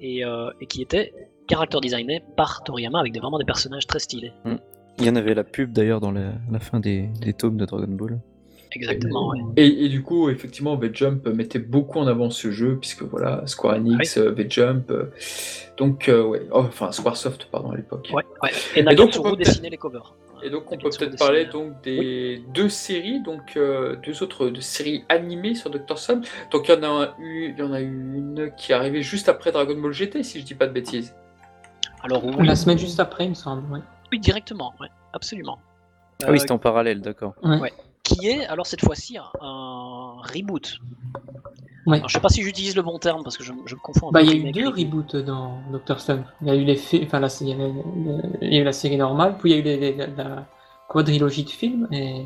Et, euh, et qui était character designé par Toriyama avec des, vraiment des personnages très stylés. Il y en avait la pub d'ailleurs dans la, la fin des, des tomes de Dragon Ball. Exactement, ouais. Et, et du coup, effectivement, V-Jump mettait beaucoup en avant ce jeu, puisque voilà, Square Enix, euh, V-Jump. euh, donc, euh, ouais. Oh, enfin, Squaresoft, pardon, à l'époque. Ouais, ouais. Et donc, on peut dessinait les covers. Et donc, on peut peut-être parler donc des deux séries, donc euh, deux autres séries animées sur Dr. Slump. Donc, il y en a eu, il y en a eu une qui est arrivée juste après Dragon Ball GT, si je dis pas de bêtises. Alors oui, La semaine juste après, il me semble. ouais. oui, directement, ouais, absolument. Ah oui, c'était en parallèle, d'accord. Qui est alors cette fois-ci un, reboot. Ouais. Alors, je sais pas si j'utilise le bon terme parce que je, je me confonds. Bah, il y a eu deux reboots dans Doctor Stone. Il y a eu les fi- enfin, la, il y a eu le- il y a eu la série normale, puis il y a eu les- les- la, la quadrilogie de films et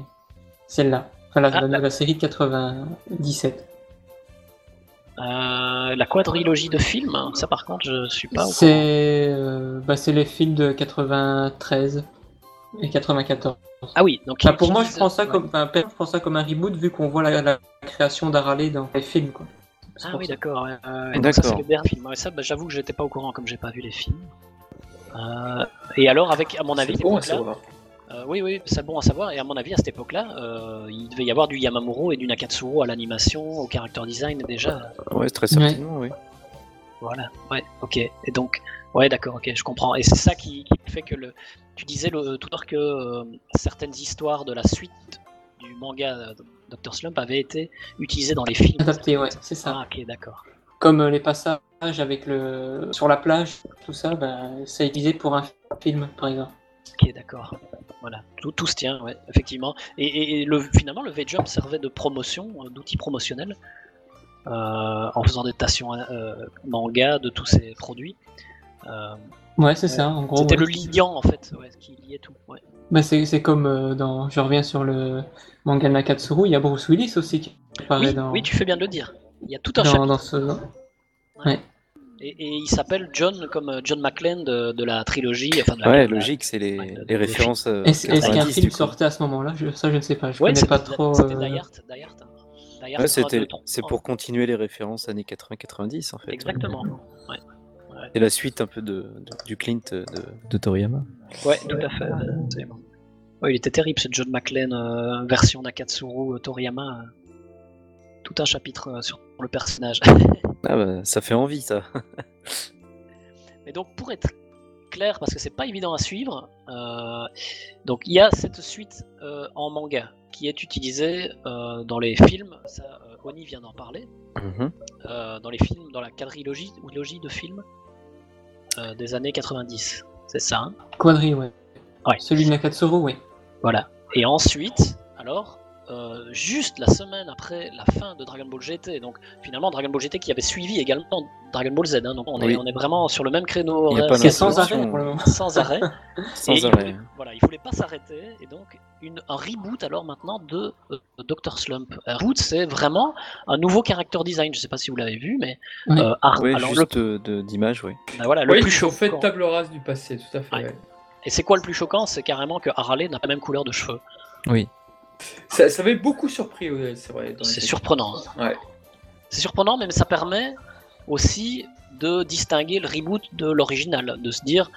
celle-là. Enfin, la, Ah, la- série de 97. Euh, la quadrilogie de films, ça par contre, je suis pas. C'est euh, bah, c'est les films de 93 et 94. Ah oui, donc il pour moi, je prends ça ouais. comme, je prends ça comme un reboot vu qu'on voit la, la création d'Harley dans les films. Quoi. Ah oui, d'accord. ouais. Donc ça, c'est D'accord. le dernier film. Ouais, ça, bah, j'avoue que j'étais pas au courant comme j'ai pas vu les films. Euh, et alors, avec, à mon avis, C'est bon à cette époque-là- savoir. euh, oui, oui, c'est bon à savoir. Et à mon avis, à cette époque-là, euh, il devait y avoir du Yamamuro et du Nakatsuru à l'animation, au character design déjà. Ouais, très certainement, oui. Voilà, ouais, ok. Et donc, ouais, d'accord, ok, je comprends. Et c'est ça qui, qui fait que le. Tu disais le, tout à l'heure que euh, certaines histoires de la suite du manga Dr. Slump avaient été utilisées dans les films. Adapté, ouais, c'est ça. Ah, ok, d'accord. Comme euh, les passages avec le sur la plage, tout ça, bah, c'est utilisé pour un film, par exemple. Ok, d'accord. Voilà, tout, tout se tient, ouais, effectivement. Et, et- et le, finalement, le V-Jump servait de promotion, euh, d'outil promotionnel, euh, en faisant des stations euh, manga de tous ces produits. Euh, Ouais, c'est ça, en gros. C'était ouais. le liant, en fait, ouais, qui liait tout. Ouais. Bah, c'est c'est comme euh, dans. Je reviens sur le manga Nakatsuru, il y a Bruce Willis aussi qui apparaît Oui, dans, oui, tu fais bien de le dire. Il y a tout un dans, chapitre. dans ce. Et, et il s'appelle John comme euh, John McClane de, de la trilogie. Enfin, de la- Ouais, logique, c'est les, ouais, les références. euh, Est-ce est-ce qu'un 90, film sortait à ce moment-là? Ça, je ne sais pas. Je Ouais, connais pas trop. c'était euh, Ouais, 1, c'était, 2, 3. c'est pour continuer les références années 80-90 en fait. Exactement. Ouais. Et la suite un peu de, de- du Clint de, de Toriyama. Ouais, tout à fait. Ouais, il était terrible ce John McClane euh, version Nakatsuru euh, Toriyama. euh, Tout un chapitre euh, sur le personnage. Ah bah, ça fait envie ça. Mais donc pour être clair, parce que c'est pas évident à suivre, euh, donc il y a cette suite euh, en manga qui est utilisée euh, dans les films. Ça, euh, Oni vient d'en parler. Mhm. euh, dans les films, dans la quadrilogie ou logie de films euh, des années 90. C'est ça. hein Quadri, ouais. Ouais. Celui de Nakatsuru, oui. Voilà. Et ensuite, alors, euh, juste la semaine après la fin de Dragon Ball GT, donc finalement Dragon Ball GT qui avait suivi également Dragon Ball Z, hein, donc on est, Oui. on est vraiment sur le même créneau Il y a horaire, pas C'est sans arrêt pour le moment. sans arrêt. Sans Et il arrêt. voulait- voilà, il voulait pas s'arrêter, et donc une, un reboot alors maintenant de euh, Dr Slump. Un reboot, c'est vraiment un nouveau character design. Je sais pas si vous l'avez vu, mais Oui. euh, Oui, alors, juste le, de- d'image, oui. bah voilà, le plus ont fait choquant. table rase du passé, tout à fait. Ouais. ouais. Et c'est quoi le plus choquant? C'est carrément que Harley n'a pas la même couleur de cheveux. Oui. Ça, ça avait beaucoup surpris, c'est vrai. C'est surprenant. hein. Ouais. C'est surprenant, mais ça permet aussi de distinguer le reboot de l'original, de se dire,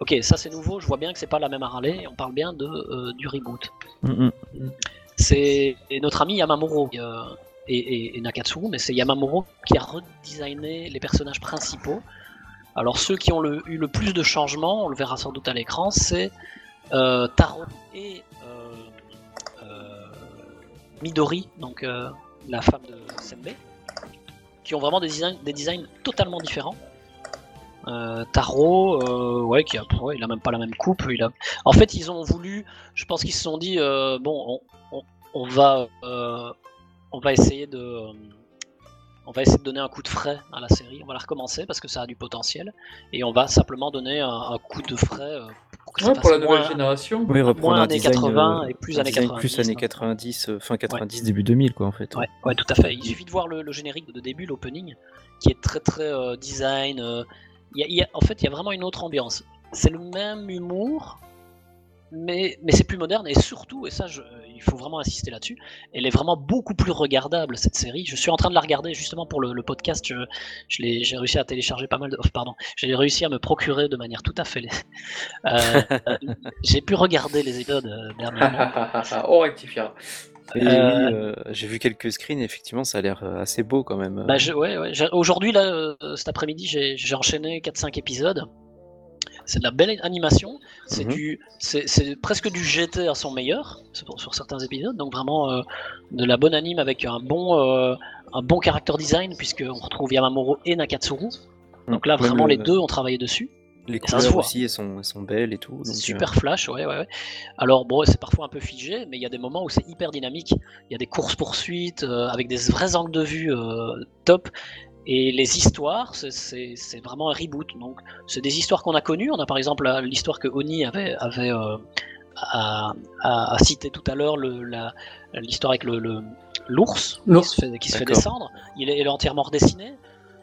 ok, ça c'est nouveau, je vois bien que c'est pas la même Harley, et on parle bien de, euh, du reboot. Mm, mm. C'est notre ami Yamamuro euh, et, et- et Nakatsuru, mais c'est Yamamuro qui a redesigné les personnages principaux. Alors ceux qui ont le- eu le plus de changements, on le verra sans doute à l'écran, c'est euh, Taro et Midori, donc la femme de Senbei, qui ont vraiment des designs, des designs totalement différents. Euh, Taro, euh, ouais, qui a, ouais, il a même pas la même coupe. Il a... En fait, ils ont voulu, je pense qu'ils se sont dit, euh, bon, on, on- on va, euh, on va essayer de, on va essayer de donner un coup de frais à la série. On va la recommencer parce que ça a du potentiel, et on va simplement donner un, un coup de frais pour que ça Ouais, pour la nouvelle moins- génération. Oui, reprendre moins un années design, 80 euh, et plus un années design 90. plus années hein. 90, euh, fin 90, début 2000, quoi, en fait. Ouais, ouais, tout à fait. Il suffit de voir le, le générique de début, l'opening, qui est très très euh, design. Il y a- il y a- en fait, il y a vraiment une autre ambiance. C'est le même humour, mais, mais c'est plus moderne et surtout, et ça, je- il faut vraiment insister là-dessus, elle est vraiment beaucoup plus regardable cette série. Je suis en train de la regarder justement pour le, le podcast. Je, je l'ai- j'ai réussi à télécharger pas mal de. oh, pardon, j'ai réussi à me procurer de manière tout à fait. Euh, euh, j'ai pu regarder les épisodes euh, dernièrement. On rectifiera. Euh, oui, euh, j'ai vu quelques screens, effectivement, ça a l'air euh, assez beau quand même. Bah, je, ouais, Aujourd'hui, là, cet après-midi, j'ai enchaîné 4-5 épisodes. C'est de la belle animation. C'est Mhm. du, c'est presque du GT à son meilleur sur, sur certains épisodes. Donc vraiment de la bonne anime avec un bon, un bon character design puisque on retrouve Yamamuro et Nakatsuru. Donc là, vraiment, le- les deux ont travaillé dessus. Les ça couleurs aussi, elles sont, elles sont belles et tout. Donc, super flash, ouais, ouais, ouais. Alors bon, c'est parfois un peu figé, mais il y a des moments où c'est hyper dynamique. Il y a des courses poursuites avec des vrais angles de vue euh, top. Et les histoires, c'est- vraiment un reboot. Donc, c'est des histoires qu'on a connues. On a par exemple l'histoire que Oni avait, avait euh, à, à- à citer tout à l'heure, l'histoire avec le le- l'ours qui L'ours. se fait, qui se fait D'accord. descendre. Il est, il est entièrement redessiné.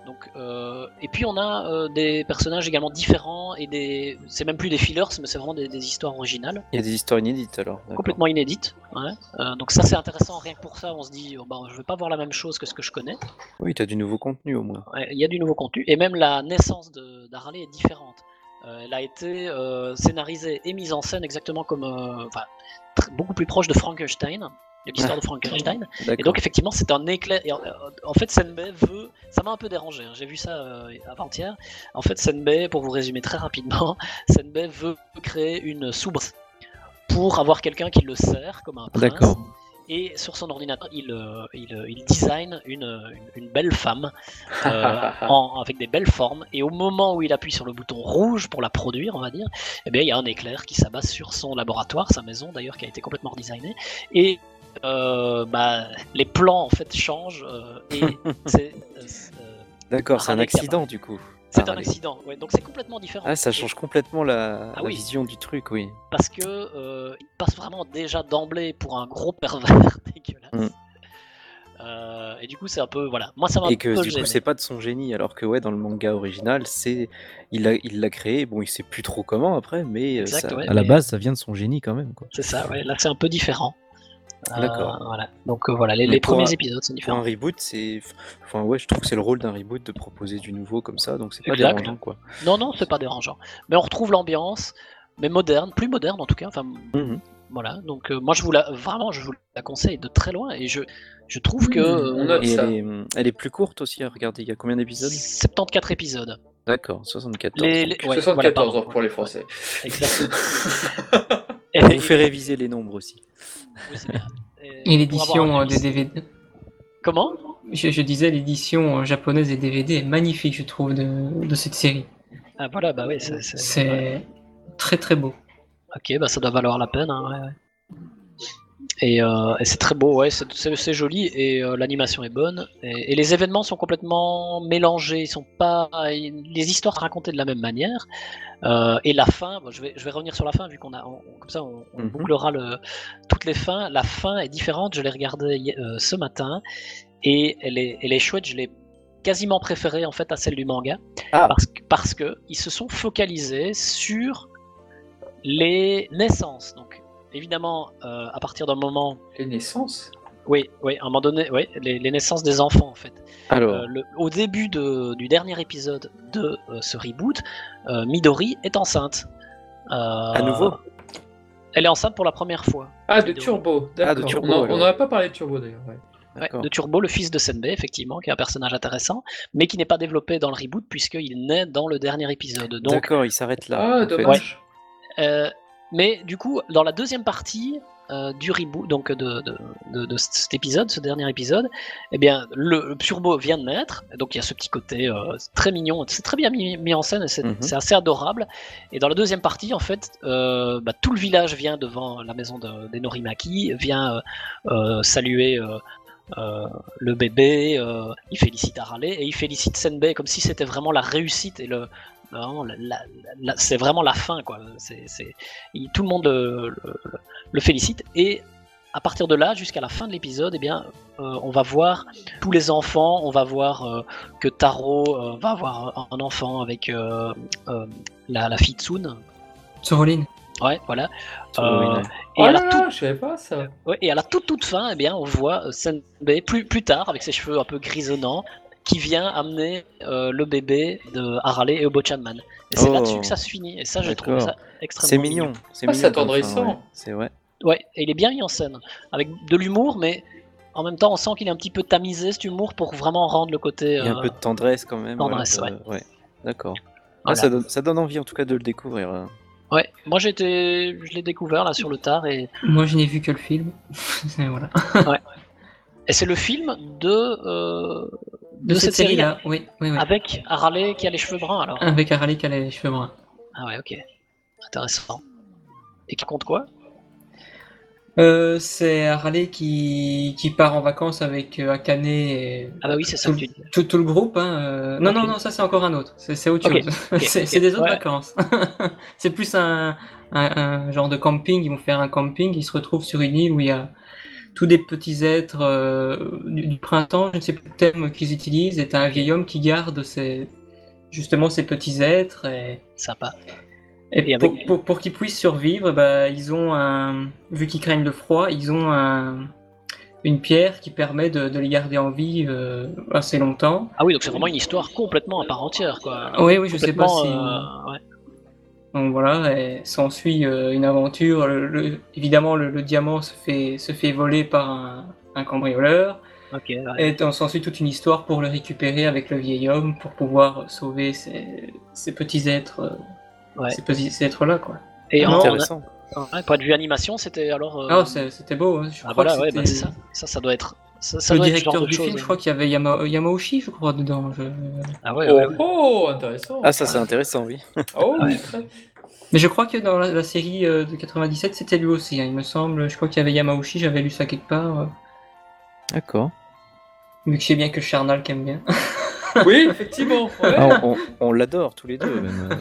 Donc, euh, et puis on a euh, des personnages également différents et des, c'est même plus des fillers, mais c'est vraiment des, des histoires originales, Il y a des histoires inédites alors. complètement inédites. ouais. Euh, donc ça c'est intéressant, rien que pour ça, on se dit, oh, bah, je vais pas voir la même chose que ce que je connais. Oui, tu as du nouveau contenu au moins. Ouais, Il y a du nouveau contenu et même la naissance de d'Harley est différente. Elle a été scénarisée et mise en scène exactement comme, beaucoup plus proche de Frankenstein, de l'histoire de Frankenstein. Et donc effectivement c'est un éclair. et en, en fait Senbei veut, ça m'a un peu dérangé. hein, J'ai vu ça euh, avant-hier. En fait Senbei, pour vous résumer très rapidement, Senbei veut créer une soubrette pour avoir quelqu'un qui le sert comme un prince. Et sur son ordinateur, il, euh, il, euh, il design une, une, une belle femme euh, en- avec des belles formes. Et au moment où il appuie sur le bouton rouge pour la produire, on va dire, eh bien, il y a un éclair qui s'abat sur son laboratoire, sa maison d'ailleurs, qui a été complètement redesignée. Et euh, bah, les plans en fait changent. euh, et c'est euh, D'accord, c'est un accident du coup. c'est un accident. Ouais, donc c'est complètement différent. Ah, ça Et- change complètement la, Ah la oui. vision du truc, oui. parce que euh, il passe vraiment déjà d'emblée pour un gros pervers dégueulasse. Mm. Euh, et du coup, c'est un peu voilà. Moi, ça m'a Et que peu du coup, c'est pas de son génie, alors que ouais, dans le manga original, c'est il l'a il l'a créé. Bon, il sait plus trop comment après, mais Exact, ça- ouais, à la base, ça vient de son génie quand même. C'est ça. Ouais. Là, c'est un peu différent. Euh, D'accord. voilà. Donc euh, voilà, les, premiers un- épisodes, c'est Pour un reboot, c'est, enfin ouais, je trouve que c'est le rôle d'un reboot de proposer du nouveau comme ça, donc c'est pas Exact. dérangeant quoi. Non, non, c'est pas dérangeant. Mais on retrouve l'ambiance, mais moderne, plus moderne en tout cas. Enfin, Mhm. voilà. Donc euh, moi, je vous la vraiment, je vous la conseille de très loin. Et je, je trouve que Mhm, on euh, note Et ça. elle est, elle est plus courte aussi à regarder. Il y a combien d'épisodes? 74 épisodes. D'accord, 74. Les- les- ouais, 74 voilà, pardon. pour les Français. Exactement. On vous fait réviser les nombres aussi. Oui, c'est bien. Et l'édition euh, des DVD. Comment? Je, je disais, l'édition euh, japonaise des DVD est magnifique, je trouve, de, de cette série. Ah voilà, bah oui, c'est. c'est- C'est très très beau. Ok, bah ça doit valoir la peine. hein, ouais, ouais. Et, euh, et c'est très beau, ouais, c'est- joli et euh, l'animation est bonne. Et, et les événements sont complètement mélangés, ils sont pas, les histoires sont racontées de la même manière. Euh, et la fin, bon, je, vais, je vais revenir sur la fin vu qu'on a, on- comme ça on, on Mhm. bouclera le, toutes les fins. La fin est différente, je l'ai regardée ce matin et elle est, elle est chouette, je l'ai quasiment préférée en fait à celle du manga Ah. parce que parce que ils se sont focalisés sur les naissances. Donc évidemment, euh, à partir d'un moment, Les naissances oui, oui, à un moment donné, oui, les, les naissances des enfants en fait. Alors, Euh, le- au début de- du dernier épisode de euh, ce reboot, euh, Midori est enceinte. Euh, à nouveau Elle est enceinte pour la première fois. Ah, de Midori. Turbo, Ah, de. Turbo, on a pas parlé de Turbo d'ailleurs. ouais. Ouais, de Turbo, le fils de Senbei, effectivement, qui est un personnage intéressant, mais qui n'est pas développé dans le reboot puisqu'il naît dans le dernier épisode. Donc, D'accord, il s'arrête là. Ah, dommage. Euh, mais du coup, dans la deuxième partie euh, du reboot, donc de, de, de- de cet épisode, ce dernier épisode, eh bien, le, le Turbo vient de naître, donc il y a ce petit côté euh, très mignon, c'est très bien mis, mis en scène, c'est Mhm. c'est assez adorable. Et dans la deuxième partie, en fait, euh, bah, tout le village vient devant la maison de, des Norimaki, vient euh, saluer. euh, le bébé, euh, il félicite Harale et il félicite Senbei comme si c'était vraiment la réussite et le, vraiment, la- la- la- c'est vraiment la fin quoi. Il- tout le monde le, le- le félicite et à partir de là jusqu'à la fin de l'épisode, eh bien, euh, on va voir tous les enfants, on va voir euh, que Taro euh, va avoir un enfant avec euh, euh, la, la fille Tsun. Soroline. Ouais, voilà. Euh, et, Oh à là la là, toute, je savais pas ça. ouais, et à la toute toute fin, eh bien, on voit Senbei plus, plus tard avec ses cheveux un peu grisonnants qui vient amener euh, le bébé de Harale et Obochanman. Et c'est Oh. là-dessus que ça se finit. Et ça, j'ai trouvé ça extrêmement C'est mignon. C'est Ah, mignon c'est comme attendrissant. ouais. C'est vrai. Ouais, et il est bien mis en scène, avec de l'humour, mais en même temps, on sent qu'il est un petit peu tamisé cet humour pour vraiment rendre le côté. Il y a un euh, peu de tendresse quand même. tendresse, ouais. ouais. D'accord. Ah, ça, donne, ça donne envie en tout cas de le découvrir. euh. Ouais, moi j'ai été, je l'ai découvert là sur le tard et, Moi, je n'ai vu que le film. C'est- voilà. et c'est le film de euh, de, De cette, série-là oui, oui, oui. avec Harale qui a les cheveux bruns alors. Avec Harley qui a les cheveux bruns. Ah ouais, ok, intéressant. Et qui compte quoi? Euh, c'est Harley qui, qui part en vacances avec euh, Akane et Ah bah oui, ça tout, tout, tout le groupe. Hein. Non, non, non, ça c'est encore un autre. C'est autre chose. c'est des autres Ouais. vacances. c'est plus un, un, un genre de camping. Ils vont faire un camping. Ils se retrouvent sur une île où il y a tous des petits êtres euh, du, du printemps. Je ne sais plus le thème qu'ils utilisent. Et un vieil homme qui garde justement ces petits êtres. Et, Sympa. et Et pour, avec- pour, pour qu'ils puissent survivre, bah, ils ont un, vu qu'ils craignent le froid, ils ont un, une pierre qui permet de, de les garder en vie euh, assez longtemps. Ah oui, donc c'est vraiment une histoire complètement à part entière quoi. Oui, oui, je sais pas Complètement, si. euh, ouais. Donc voilà, et s'ensuit euh, une aventure. Le- le- évidemment, le, le diamant se fait, se fait voler par un, un cambrioleur. Ok, ouais. Et on s'ensuit toute une histoire pour le récupérer avec le vieil homme pour pouvoir sauver ces, ces petits êtres. euh, Ouais. Ces petits ces êtres-là, quoi. Et en, Intéressant. Ouais, point de vue animation, c'était alors. euh, Ah, c'était beau. hein. Je ah, crois voilà, que ouais, bah, c'est ça. ça. Ça doit être. Ça, ça le directeur du film, je crois qu'il y avait Yama- Yamauchi, je crois, dedans. Je- Ah ouais, ouais, ouais. Oh, intéressant. Ah, ça c'est intéressant, oui. Oh, Ouais. Mais je crois que dans la, la série euh, de 97, c'était lui aussi, hein, il me semble. Je crois qu'il y avait Yamauchi, j'avais lu ça quelque part. euh, D'accord. vu que je sais bien que Charnal aime bien. Oui, effectivement. ouais. Ah, on on- on l'adore tous les deux. Même. euh.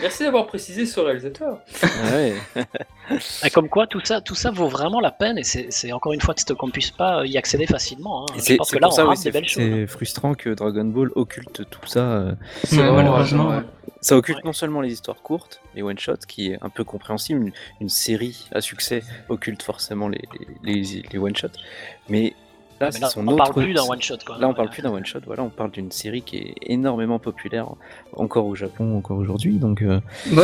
Merci d'avoir précisé ce réalisateur. Ah ouais. Et comme quoi, tout ça, tout ça vaut vraiment la peine, et c'est encore une fois qu'on puisse pas y accéder facilement. hein. Je pense que là, on oui, des c'est belles choses. c'est frustrant que Dragon Ball occulte tout ça. euh. Malheureusement, ouais. Ça occulte Ouais. non seulement les histoires courtes, les one-shots, qui est un peu compréhensible, une, une série à succès occulte forcément les, les, les- les one-shots, mais là, c'est là, son on autre... parle plus d'un one shot. Quoi. Là, on parle plus d'un one-shot, voilà, on parle d'une série qui est énormément populaire, encore au Japon, encore aujourd'hui, donc... euh, Bah,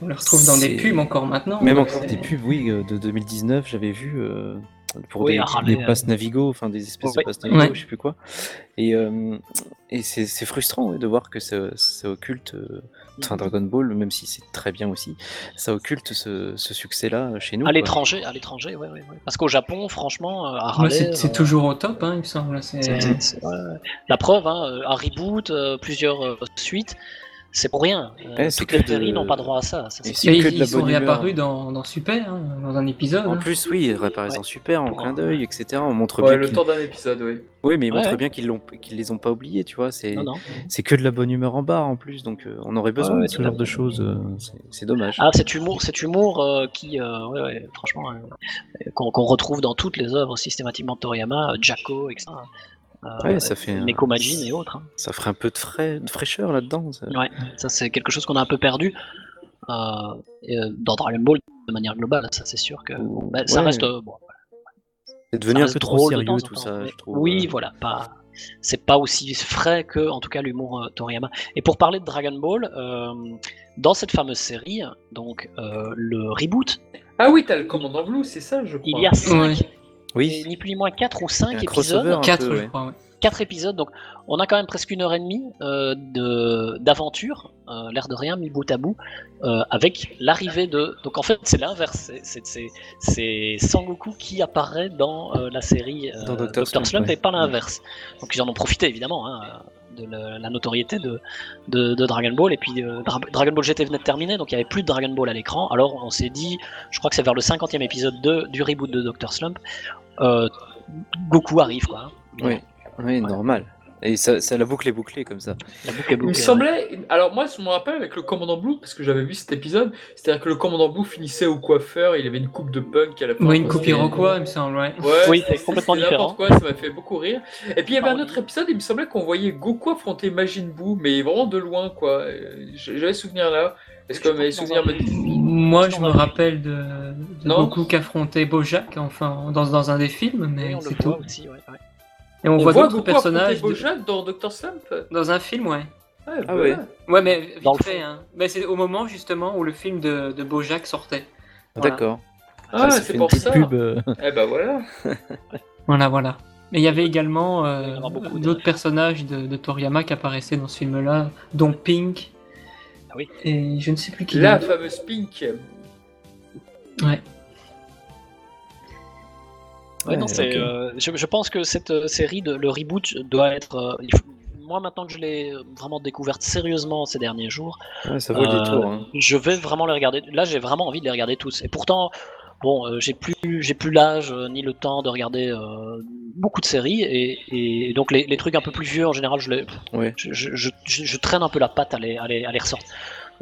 on le retrouve dans des pubs encore maintenant. Même encore des pubs, oui, euh, de 2019, j'avais vu euh, pour Oui, des, des râler, passes Navigo, enfin des espèces Ouais. de passes Navigo, Ouais. je sais plus quoi. Et, euh, et c'est c'est frustrant ouais, de voir que ça, ça occulte, euh, enfin Dragon Ball, même si c'est très bien aussi, ça occulte ce, ce succès-là chez nous. À l'étranger, à l'étranger, ouais, ouais, ouais. Parce qu'au Japon, franchement, euh, à Ouais, c'est c'est euh, toujours au top, hein, il me semble. c'est- c'est- c'est- c'est- ouais, ouais. La preuve, hein, euh, un reboot, plusieurs suites. C'est pour rien. Euh, Ouais, c'est toutes que les de- séries n'ont pas droit à ça. ça, c'est ils, de la ils sont réapparus dans, dans Super, hein, dans un épisode. En hein. plus, oui, réapparaissent en super, en clin d'œil, etc. On montre Ouais, bien le temps d'un épisode, oui. Oui, mais ils montrent ouais. bien qu'ils l'ont, qu'ils les ont pas oubliés, tu vois. C'est, que de la bonne humeur en bas en plus, donc euh, on aurait besoin Ouais, de ce genre de choses. euh, c'est, dommage. Ah, cet humour, cet humour euh, qui, euh, ouais, ouais, franchement, euh, qu'on retrouve dans toutes les œuvres systématiquement de Toriyama, euh, Jacko, etc. Euh, Ouais, ça fait un- Neko Majin et autres. hein. Ça ferait un peu de, frais, de fraîcheur là-dedans. ça. Ouais, ça c'est quelque chose qu'on a un peu perdu euh, et, euh, dans Dragon Ball de manière globale. Ça c'est sûr que bah, ça Ouais. reste euh, bon, C'est devenu un peu trop sérieux temps tout ça, mais je trouve. Oui, euh. voilà, pas c'est pas aussi frais que en tout cas l'humour euh, Toriyama. Et pour parler de Dragon Ball, euh, dans cette fameuse série, donc euh, le reboot, Ah oui, t'as le commandant Blue, c'est ça, je crois. il y a cinq, Ouais. Oui, ni plus ni moins 4 ou 5 un épisodes. crossover un 4, peu, je ouais. crois. ouais. quatre épisodes, donc on a quand même presque une heure et demie euh, de d'aventure, euh, l'air de rien, mis bout à bout, euh, avec l'arrivée de. Donc en fait, c'est l'inverse, c'est- c'est- c'est c'est Sangoku qui apparaît dans euh, la série euh, Dans. Dr. Slump, Slump ouais. et pas l'inverse. Donc ils en ont profité évidemment hein, de la notoriété de, de, de Dragon Ball, et puis euh, Dra- Dragon Ball GT venait de terminer, donc il n'y avait plus de Dragon Ball à l'écran. Alors on s'est dit, je crois que c'est vers le 50e épisode de, du reboot de Dr. Slump, euh, Goku arrive quoi. Oui, oui, normal. Et ça, ça, la boucle est bouclée comme ça. La boucle est Il me semblait. Alors, moi, je me rappelle avec le commandant Blue, parce que j'avais vu cet épisode, c'est-à-dire que le commandant Blue finissait au coiffeur, il avait une coupe de punk à la fin. Oui, une coupe Iroquois, il me semble, ouais. Ouais, Oui, c'est complètement différent. n'importe quoi, ça m'a fait beaucoup rire. Et puis il y avait un autre épisode, il me semblait qu'on voyait Goku affronter Majin Buu, mais vraiment de loin, quoi. J'avais souvenir là. Est-ce que mes souvenirs me Moi, je me rappelle de, de. Goku qui affrontait Bojack, enfin, dans, dans un des films, mais Oui, c'est tout. aussi, ouais, ouais. Et on, On voit voit d'autres personnages de- Bojack dans Dr. Slump dans un film, ouais. Ouais, Ah voilà. ouais. Ouais, mais vite Dans fait, hein. Mais c'est au moment, justement, où le film de, de Bojack sortait. Voilà. D'accord. Ah, Ça c'est pour ça. pub. euh, Eh ben voilà. Voilà, voilà. Mais il y avait également euh, d'autres personnages de, de Toriyama qui apparaissaient dans ce film-là, dont Pink. Ah oui. Et je ne sais plus qui. La fameuse Pink. Ouais. Ouais, non, euh, je, je pense que cette euh, série, de, le reboot, doit être. euh, moi, maintenant que je l'ai vraiment découverte sérieusement ces derniers jours, Ouais, ça vaut le Euh, détour. hein. je vais vraiment les regarder. Là, j'ai vraiment envie de les regarder tous. Et pourtant, bon, j'ai plus, j'ai plus l'âge ni le temps de regarder beaucoup de séries. Et, et donc, les, les trucs un peu plus vieux, en général, je, les, Ouais. je, je, je, je- je traîne un peu la patte à les, à les, à les ressortir.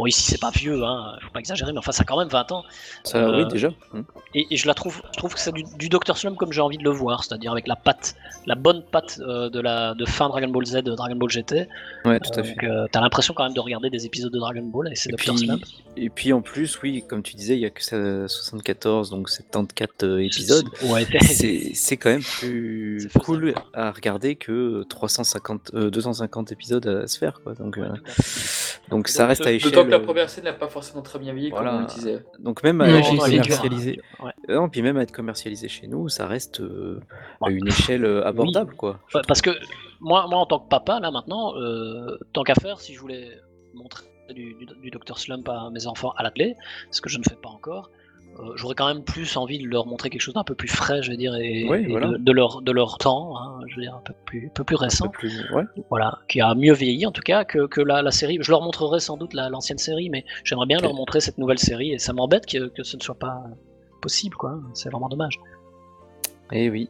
Bon, ici, c'est pas vieux, hein, faut pas exagérer, mais enfin, ça a quand même 20 ans. Ça, euh, oui, déjà. Hmm. Et, et je la trouve, je trouve que c'est du, du Dr Slump comme j'ai envie de le voir, c'est-à-dire avec la patte, la bonne patte euh, de la de fin Dragon Ball Z, de Dragon Ball GT. Ouais, tout à fait. Donc euh, t'as l'impression quand même de regarder des épisodes de Dragon Ball et c'est Dr Slump. et puis en plus, oui, comme tu disais, il y a que ça- 74, donc 74 euh, épisodes. Ouais, C'est c'est quand même plus cool à regarder que 350, euh, 250 épisodes à se faire. Quoi. Donc, euh, donc ça reste à échelle. Que la première scène n'a pas forcément très bien vieilli, Voilà. comme on le disait. Donc même à être commercialisé, Ouais. Euh, non, puis même à être commercialisé chez nous, ça reste euh, à une échelle euh, abordable, quoi. Ouais, parce que moi, moi, en tant que papa, là maintenant, euh, tant qu'à faire, si je voulais montrer du, du, du Dr Slump à mes enfants à la télé, ce que je ne fais pas encore, euh, j'aurais quand même plus envie de leur montrer quelque chose d'un peu plus frais, je veux dire, et, et voilà. de, de leur, de leur temps, hein, je veux dire, un peu plus, un peu plus récent. peu plus- ouais. voilà, qui a mieux vieilli en tout cas que, que la, la série. Je leur montrerai sans doute la- l'ancienne série, mais j'aimerais bien leur montrer cette nouvelle série et ça m'embête que, que ce ne soit pas possible, quoi. C'est vraiment dommage. Eh oui.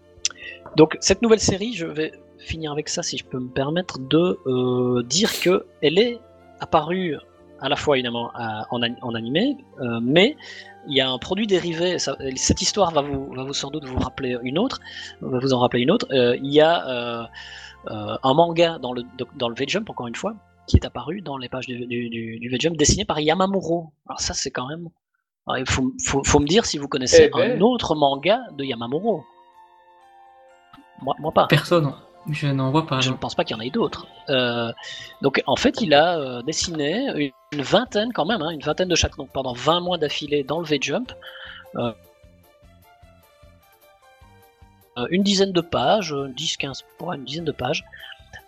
Donc cette nouvelle série, je vais finir avec ça si je peux me permettre de euh, dire que elle est apparue à la fois évidemment à- en, en animé, euh, mais il y a un produit dérivé. ça- cette histoire va vous, va vous sans doute vous rappeler une autre, va vous en rappeler une autre. Euh, il y a euh, euh, un manga dans le dans le V-Jump encore une fois qui est apparu dans les pages du, du, du, du V-Jump dessiné par Yamamuro. Alors ça c'est quand même. alors, il faut, faut, faut me dire si vous connaissez Eh ben. un autre manga de Yamamuro. Moi, moi pas. Personne. Je n'en vois pas. Je ne pense pas qu'il y en ait d'autres. Euh, donc en fait, il a euh, dessiné une, vingtaine quand même, hein, une vingtaine de chaque, donc pendant 20 mois d'affilée dans le V-Jump. Euh, une dizaine de pages, 10-15, ouais, une dizaine de pages,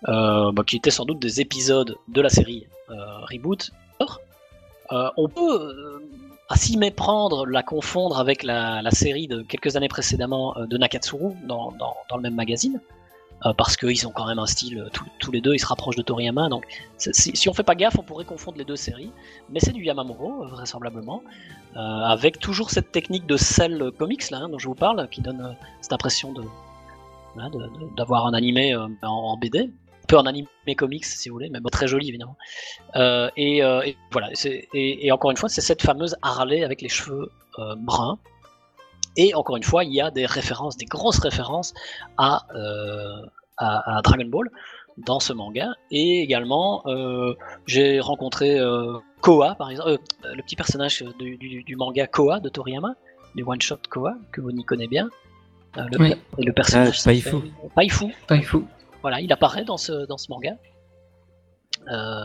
bah, qui étaient sans doute des épisodes de la série Reboot. On peut, à s'y méprendre, la confondre avec la, série de quelques années précédemment de Nakatsuru dans- dans le même magazine. Euh, parce qu'ils ont quand même un style, euh, tous- les deux, ils se rapprochent de Toriyama. Donc, si, on fait pas gaffe, on pourrait confondre les deux séries. Mais c'est du Yamamuro, euh, vraisemblablement, avec toujours cette technique de cell comics là, hein, dont je vous parle, qui donne cette impression de d'avoir un animé en, en BD, peu un animé comics si vous voulez, mais très joli évidemment. Et, voilà, et, encore une fois, c'est cette fameuse Harley avec les cheveux bruns. Et encore une fois, il y a des références, des grosses références à, euh, à, à Dragon Ball dans ce manga. Et également, euh, j'ai rencontré euh, Koa, par exemple, euh, le petit personnage du, du- du manga Koa de Toriyama, du one shot Koa que vous y connaissez bien. Le, Oui. et le personnage Ah, Paifu. Paifu. Faut. Voilà, il apparaît dans ce, dans ce manga. Euh,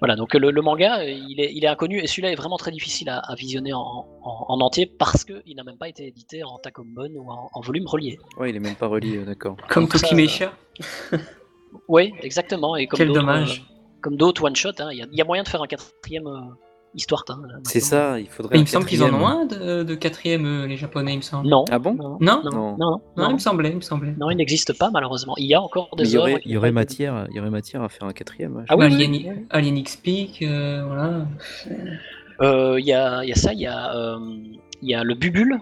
voilà, donc le, le manga, il est, il est inconnu et celui-là est vraiment très difficile à, à visionner en, en- en entier parce qu'il n'a même pas été édité en takomon ou en, en volume relié. Ouais, il est même pas relié, euh, d'accord. Comme Tokimesha. Oui, exactement. Et comme Quel dommage. euh, comme d'autres one-shot, hein, il y, a- il y a moyen de faire un quatrième euh, histoire. hein, C'est ça, il faudrait. Il me semble qu'ils en ont un de, de quatrième, euh, les japonais, il me semble. Non. Ah bon non, Non non, Non. non, non, Non, non, il me semblait, il me semblait. non, il n'existe pas malheureusement. Il y a encore Mais des il y œuvres aurait, qui il y aurait matière, il y aurait matière à faire un quatrième. ouais. Ah oui, oui, Alien, oui. Alien X-Peak, euh, voilà. Euh, Il y, a, il y a ça, il y, a, euh, il y a le Bubule.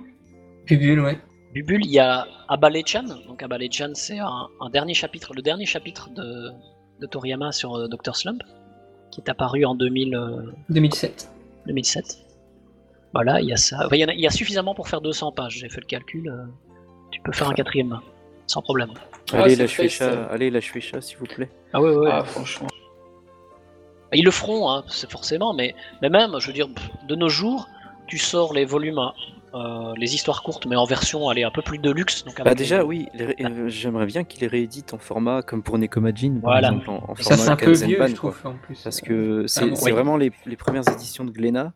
Bubule, ouais. Bubule, il y a Abale-chan. Donc Abale-chan, c'est un, un dernier chapitre, le dernier chapitre de, de Toriyama sur euh, Dr. Slump, qui est apparu en 2000, euh, 2007. 2007. Voilà, il y a ça. Enfin, il, y en a, il y a suffisamment pour faire 200 pages. J'ai fait le calcul. euh, tu peux faire un quatrième, sans problème. Allez, la. Shueisha, allez, la Shueisha, s'il vous plaît. Ah ouais, ouais. Ah, franchement. Ils le feront, hein, c'est forcément, mais, mais même, je veux dire, de nos jours, tu sors les volumes, euh, les histoires courtes, mais en version, allez, un peu plus de luxe. Donc Bah déjà, les- oui, les euh, j'aimerais bien qu'il les réédite en format comme pour Nekomajin, par Voilà. exemple, en, en Ça, c'est format un peu vieux, je trouve, en plus. Parce que c'est bon, c'est oui. vraiment les, les premières éditions de Glénat,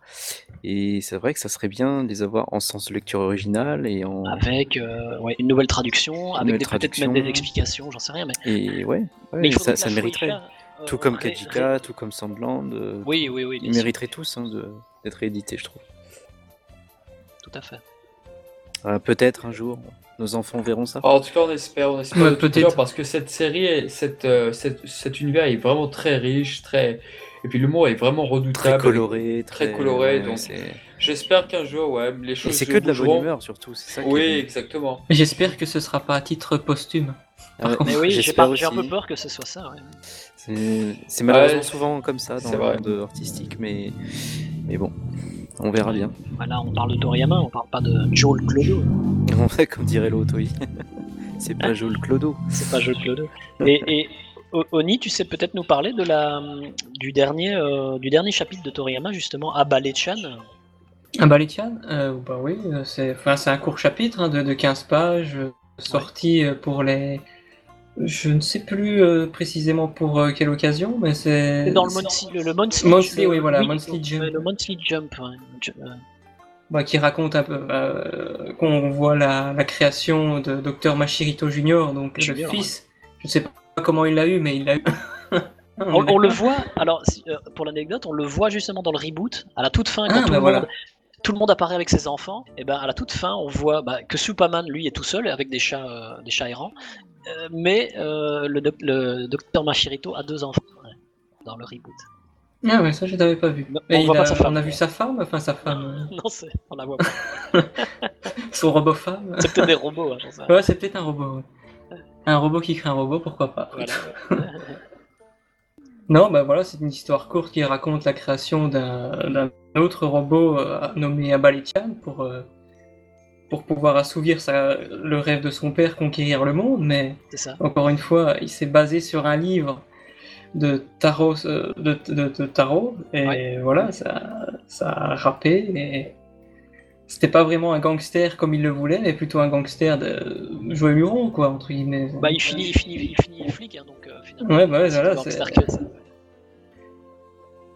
et c'est vrai que ça serait bien de les avoir en sens de lecture originale et en Avec euh, ouais, une nouvelle traduction, avec peut-être même des explications, j'en sais rien, mais, et ouais, mais ça, ça mériterait. Euh, Tout comme Kajika, tout comme Sandland, euh, Oui, oui, oui, ils mériteraient tous hein, de- d'être réédités, je trouve. Tout à fait. Euh, Peut-être un jour, nos enfants verront ça. En tout cas, on espère, on espère Ouais, de tout peut-être. parce que cette série, cette, euh, cette- cet univers est vraiment très riche, très et puis l'humour est vraiment redoutable. Très coloré, très très, coloré, ouais, donc J'espère qu'un jour, ouais, les Et choses. c'est que de la bonne humeur surtout, c'est ça qui Oui, est exactement. J'espère que ce sera pas à titre posthume. Ah ouais, Mais oui, j'ai j'espère pas- j'ai un peu peur que ce soit ça. ouais. C'est malheureusement Ouais, souvent comme ça dans c'est le vrai. monde artistique, mais, mais bon, on verra bien. Voilà, on parle de Toriyama, on parle pas de Joel Clodo. En fait, comme dirait l'autre, oui. c'est pas Joel Clodo. C'est pas Joel Clodo. Et, Oni, tu sais peut-être nous parler de la, du, dernier, euh, du dernier chapitre de Toriyama, justement, Abale-chan. Un Balétian euh, Bah oui, euh, c'est enfin, c'est un court chapitre hein, de, de 15 pages, euh, sorti pour les. Je ne sais plus euh, précisément pour euh, quelle occasion, mais c'est. C'est dans le Monthly, le, le Monthly, Monthly, le- oui, voilà, oui, Monthly Jump. ouais, Le Monthly Jump. ouais. Euh, bah, qui raconte un peu euh, qu'on voit la, la création de Dr Machirito Junior, donc Junior, le fils. Je ne sais pas comment il l'a eu, mais il l'a eu. On, on le voit, alors euh, pour l'anecdote, on le voit justement dans le reboot, à la toute fin, quand Ah, tout, bah le voilà. monde, tout le monde apparaît avec ses enfants, et ben à la toute fin, on voit bah, que Superman, lui, est tout seul avec des chats, euh, des chats errants, euh, mais euh, le, doc- le docteur Machirito a deux enfants dans le reboot. Ah ouais, ça je n'avais pas vu. Non, on voit a- pas sa femme. on a vu sa femme, enfin sa femme, non, c'est, on la voit pas. euh, son robot femme. C'est peut-être des robots, hein, sais. Ouais, c'est peut-être un robot. ouais. Un robot qui crée un robot, pourquoi pas. Voilà. Non, bah voilà, c'est une histoire courte qui raconte la création d'un d'un autre robot euh, nommé Abalichan pour, euh, pour pouvoir assouvir sa- le rêve de son père, conquérir le monde, mais ça. encore une fois, il s'est basé sur un livre de Tarot, euh, de, de- de Tarot et Ouais. voilà, ça, ça a râpé, et c'était pas vraiment un gangster comme il le voulait, mais plutôt un gangster de joyeux luron, quoi, entre guillemets. Bah, il finit, il finit, il finit flic, hein, donc euh, finalement. Ouais, bah ouais, voilà, c'est-.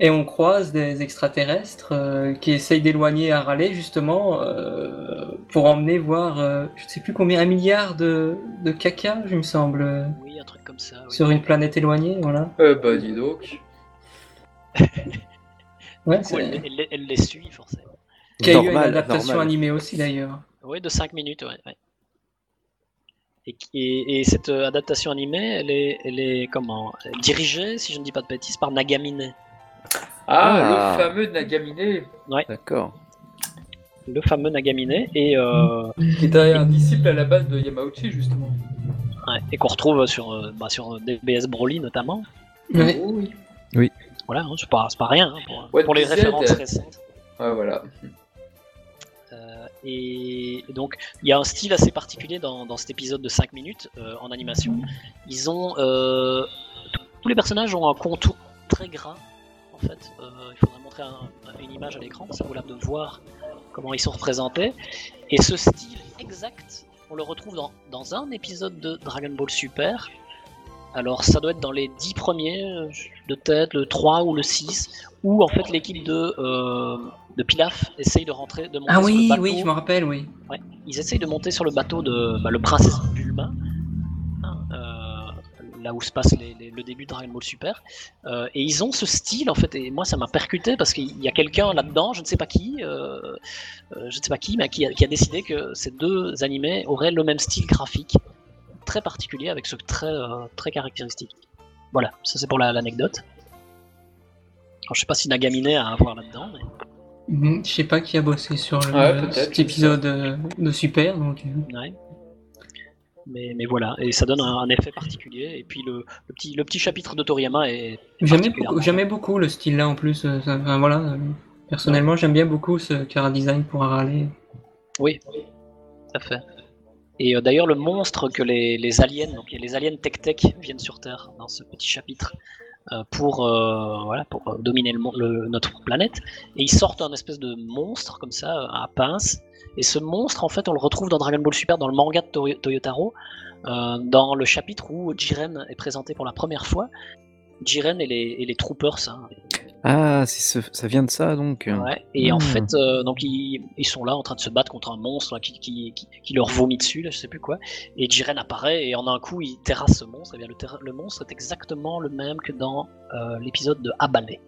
Et on croise des extraterrestres euh, qui essayent d'éloigner Harley justement euh, pour emmener voir, euh, je ne sais plus combien, un milliard de, de caca, je me semble, Oui, un truc comme ça. oui. sur une planète éloignée, voilà. Euh, bah, dis donc. Ouais, Du coup, c'est- elle, elle- elle les suit, forcément. Qui a eu une adaptation normal. animée aussi d'ailleurs. Oui, de 5 minutes, ouais. ouais. Et, et- et cette adaptation animée, elle est, elle est comment? Dirigée, si je ne dis pas de bêtises, par Nagamine, Ah, Ah. le fameux Nagamine, D'accord. le fameux Nagamine, et, euh, qui est un disciple à la base de Yamauchi, justement. ouais, et qu'on retrouve sur, euh, bah, sur DBS Broly notamment. Ouais. Oh, oui. Voilà, hein, c'est pas, c'est pas rien hein, pour, Ouais, pour les références euh, récentes. Ouais, voilà. Euh, et donc, il y a un style assez particulier dans, dans cet épisode de 5 minutes euh, en animation. Ils ont. euh, tous les personnages ont un contour très gras, fait. Euh, il faudrait montrer un- une image à l'écran, ça peine de voir comment ils sont représentés. Et ce style exact, on le retrouve dans, dans un épisode de Dragon Ball Super. Alors, ça doit être dans les 10 premiers, euh, de tête, le 3 ou le 6, où en fait l'équipe de, euh, de Pilaf essaye de rentrer, de monter Ah sur le oui, bateau. oui, je me rappelle, oui. Ouais, ils essayent de monter sur le bateau de bah, le princesse Bulma, là où se passe les- les- le début de Dragon Ball Super, Euh, et ils ont ce style en fait, et moi ça m'a percuté parce qu'il y a quelqu'un là-dedans, je ne sais pas qui, euh, euh, je ne sais pas qui, mais qui a, qui a décidé que ces deux animés auraient le même style graphique, très particulier avec ce trait euh, très caractéristique. Voilà, ça c'est pour la- l'anecdote. Alors, je sais pas si Nagamine a à voir là-dedans, mais Mhm, Je sais pas qui a bossé sur le- Ouais, peut-être, cet épisode de Super. Donc, Ouais. Mais, mais voilà, et ça donne un, un effet particulier. Et puis le, le petit, le petit chapitre de Toriyama est. J'aimais beaucoup, beaucoup le style là en plus. euh, ça- enfin, voilà, euh, personnellement, j'aime bien beaucoup ce Cara Design pour Harley. Oui, tout à fait. Et euh, d'ailleurs, le monstre que les, les aliens, donc les aliens Tech Tech, viennent sur Terre dans ce petit chapitre euh, pour, euh, voilà, pour dominer le, notre planète. Et ils sortent un espèce de monstre comme ça, à pince. Et ce monstre, en fait, on le retrouve dans Dragon Ball Super, dans le manga de Toy- Toyotaro, euh, dans le chapitre où Jiren est présenté pour la première fois. Jiren et les, et les troopers, hein, Ah, ce- ça vient de ça donc. Ouais, et en Hmm. fait, euh, donc ils, ils sont là en train de se battre contre un monstre là, qui, qui, qui, qui leur vomit dessus, là, je sais plus quoi. Et Jiren apparaît et en un coup il terrasse ce monstre. Et bien le, le monstre est exactement le même que dans euh, l'épisode de Abalé.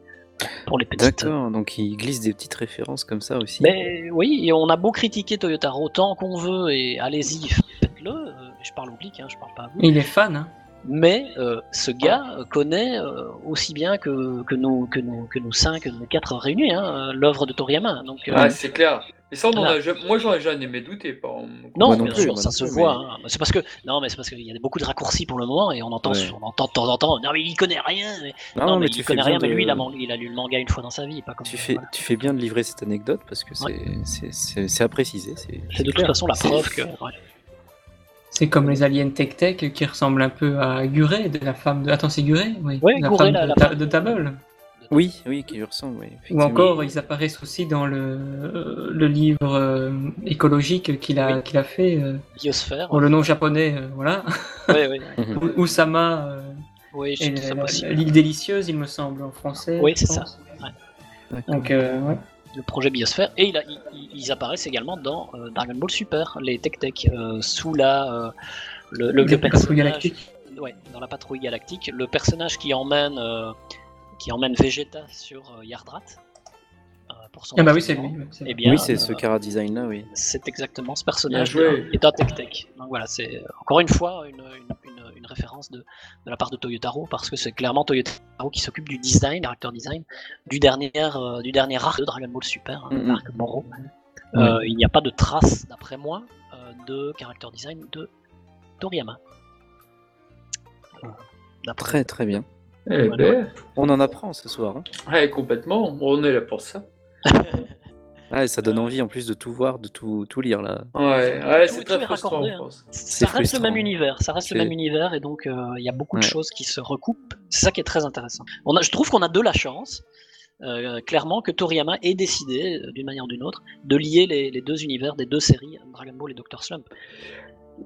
Pour les petites. D'accord, donc il glisse des petites références comme ça aussi. Mais oui, et on a beau critiquer Toyotaro autant qu'on veut, et allez-y, faites-le. euh, je parle au public, hein, je parle pas à vous. Il est fan, hein. Mais euh, ce gars euh, connaît euh, aussi bien que, que, nous, que, nous, que nous cinq, nous quatre réunis, hein, l'œuvre de Toriyama. Donc, euh, Ouais, c'est clair. Et ça, on en Voilà. a ja- moi, j'en ai jamais douter. Par... Non, non bien sûr, ça se voit. hein. C'est parce que non, mais c'est parce qu'il y a beaucoup de raccourcis pour le moment et on entend, Ouais. on entend de temps en temps. Non, mais il connaît rien. mais- Non, non, mais, mais il tu connaît rien. Mais lui, il a, il a lu le manga une fois dans sa vie, pas comme Tu fais, voilà. tu fais bien de livrer cette anecdote parce que c'est c'est- c'est- c'est- c'est à préciser. C'est de toute façon la preuve que. C'est comme les aliens Tech Tech qui ressemblent un peu à Guré, de la femme de. Attends, c'est Guré Oui. Ouais, la femme la- de, la Ta- femme de Table. Oui, oui, qui lui ressemble. Oui, Ou encore, ils apparaissent aussi dans le, euh, le livre euh, écologique qu'il a, Oui. qu'il a fait. euh, Biosphère. bon, le nom japonais, euh, voilà. Ouais, ouais. Mhm. Usama euh, Oui, l'île délicieuse, il me semble, en français. Oui, c'est ça. Donc, euh, ouais. Le projet Biosphère. Et il a- il- il- ils apparaissent également dans euh, Dragon Ball Super, les Tech Tech, euh, sous la. euh, le, le, La le patrouille personnage- galactique. Ouais, dans la patrouille galactique, le personnage qui emmène, euh, qui emmène Vegeta sur euh, Yardrat. pour son Ah bah oui, c'est lui. Eh bien, oui, c'est euh, ce cara design là, oui. c'est exactement ce personnage joué. est un Tech Tech. Donc voilà, c'est encore une fois une, une- une- une référence de, de la part de Toyotaro parce que c'est clairement Toyotaro qui s'occupe du design, character design, du dernier, euh, du dernier arc de Dragon Ball Super, hein, Mhm. l'arc Moro. Euh, il n'y a pas de trace, d'après moi, euh, de character design de Toriyama. D'après Très très bien. Eh Voilà. ben, On en apprend ce soir. hein. ouais, complètement. On est là pour ça. Ah, et ça donne envie en plus de tout voir, de tout, tout lire là. Ouais, c'est très frustrant, raccordé, hein. ça reste le même univers, ça reste le même univers et donc euh, il y a beaucoup de choses qui se recoupent. C'est ça qui est très intéressant. On a, je trouve qu'on a de la chance, euh, clairement, que Toriyama ait décidé, euh, d'une manière ou d'une autre, de lier les, les deux univers des deux séries, Dragon Ball et Doctor Slump.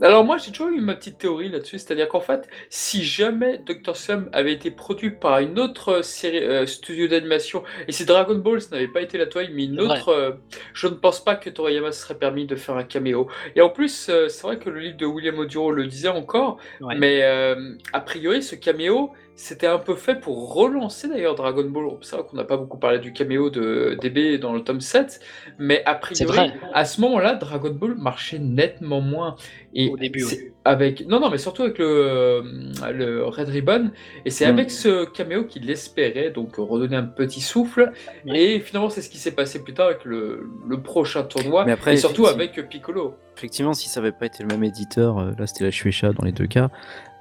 Alors moi j'ai toujours eu ma petite théorie là-dessus, c'est-à-dire qu'en fait, si jamais Dr. Slum avait été produit par une autre série euh, studio d'animation, et si Dragon Ball n'avait pas été la toile, mais une autre, euh, je ne pense pas que Toriyama se serait permis de faire un caméo. Et en plus, euh, c'est vrai que le livre de William Oduro le disait encore, Ouais. mais euh, a priori ce caméo c'était un peu fait pour relancer d'ailleurs Dragon Ball. C'est vrai qu'on n'a pas beaucoup parlé du caméo de DB dans le tome 7, mais a priori, à ce moment-là, Dragon Ball marchait nettement moins. Et Au début, c'est- avec non non mais surtout avec le, le Red Ribbon et c'est Mm. avec ce caméo qu'il l'espérait donc redonner un petit souffle et finalement c'est ce qui s'est passé plus tard avec le, le prochain tournoi Mais après, et surtout avec Piccolo. Effectivement, si ça avait pas été le même éditeur, euh, là c'était la Shueisha dans les deux cas,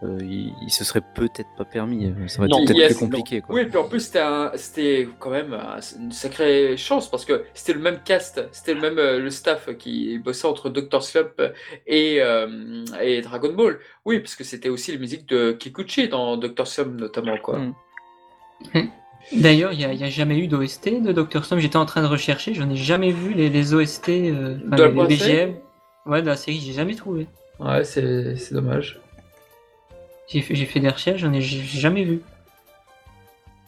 euh, il, il se serait peut-être pas permis. euh, Ça été peut-être yes, plus compliqué. Quoi. Oui, et puis en plus, c'était quand même un- une sacrée chance parce que c'était le même cast, c'était le même euh, le staff qui bossait entre Dr. Slump et, euh, et Dragon Ball. Oui, parce que c'était aussi les musiques de Kikuchi dans Dr. Slump notamment. Quoi. Mm. D'ailleurs, il n'y a, il y a jamais eu d'OST de Dr. Stone. J'étais en train de rechercher, j'en ai jamais vu les, les OST, euh, De la les BGM. Ouais, de la série, j'ai jamais trouvé. Ouais, c'est c'est dommage. J'ai fait, j'ai fait des recherches, j'en ai j'ai jamais vu.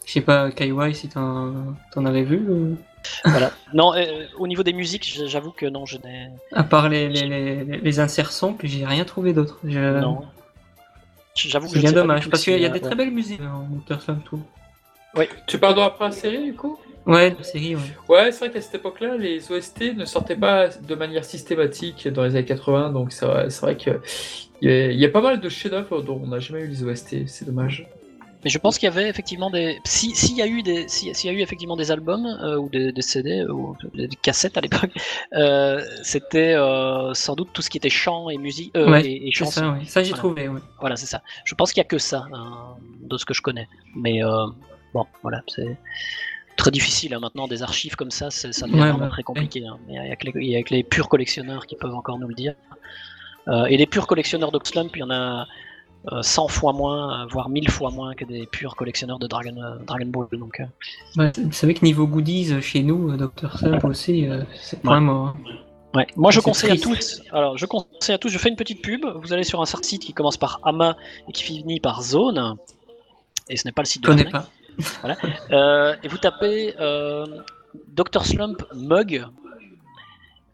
Je sais pas, Kaiwai, si t'en t'en avais vu Voilà. Non, euh, au niveau des musiques, j'avoue que non, je n'ai. À part les, les, les, les inserts samples, j'ai rien trouvé d'autre. Je- Non. J'avoue que C'est je bien dommage, parce qu'il y a euh, des très belles musiques en Dr. Slump, tout. Tu parles de la première série du coup? Ouais, la série, ouais. Ouais, c'est vrai qu'à cette époque-là, les OST ne sortaient pas de manière systématique dans les années 80, donc c'est vrai, c'est vrai que il y, a- il y a pas mal de chefs-d'œuvre dont on n'a jamais eu les OST, c'est dommage. Mais je pense qu'il y avait effectivement des. Si s'il y a eu des, si- s'il y a eu effectivement des albums euh, ou des, des CD euh, ou des cassettes à l'époque, euh, c'était euh, sans doute tout ce qui était chant et musique euh, Ouais, et, et C'est chanson. ça, ouais. Ça, j'ai Voilà. trouvé, ouais. Voilà, c'est ça. Je pense qu'il y a que ça hein, de ce que je connais. Mais euh, bon, voilà, c'est très difficile hein, maintenant des archives comme ça, c'est- ça devient Ouais, vraiment très compliqué. hein. Mais il y a a que les purs collectionneurs qui peuvent encore nous le dire. Euh, et les purs collectionneurs d'Oxlump, il y en a euh, 100 fois moins, euh, voire 1000 fois moins que des purs collectionneurs de Dragon, euh, Dragon Ball. Donc, euh, Ouais, Vous savez que niveau goodies, euh, chez nous, euh, Dr. Slump aussi, euh, c'est Ouais. mort. hein. Ouais. Moi, je conseille à tous. Alors, je conseille à tous. Je fais une petite pub. Vous allez sur un site qui commence par Ama et qui finit par Zone. Et ce n'est pas le site Je de connais l'arnaque. Euh, et vous tapez euh, Dr Slump mug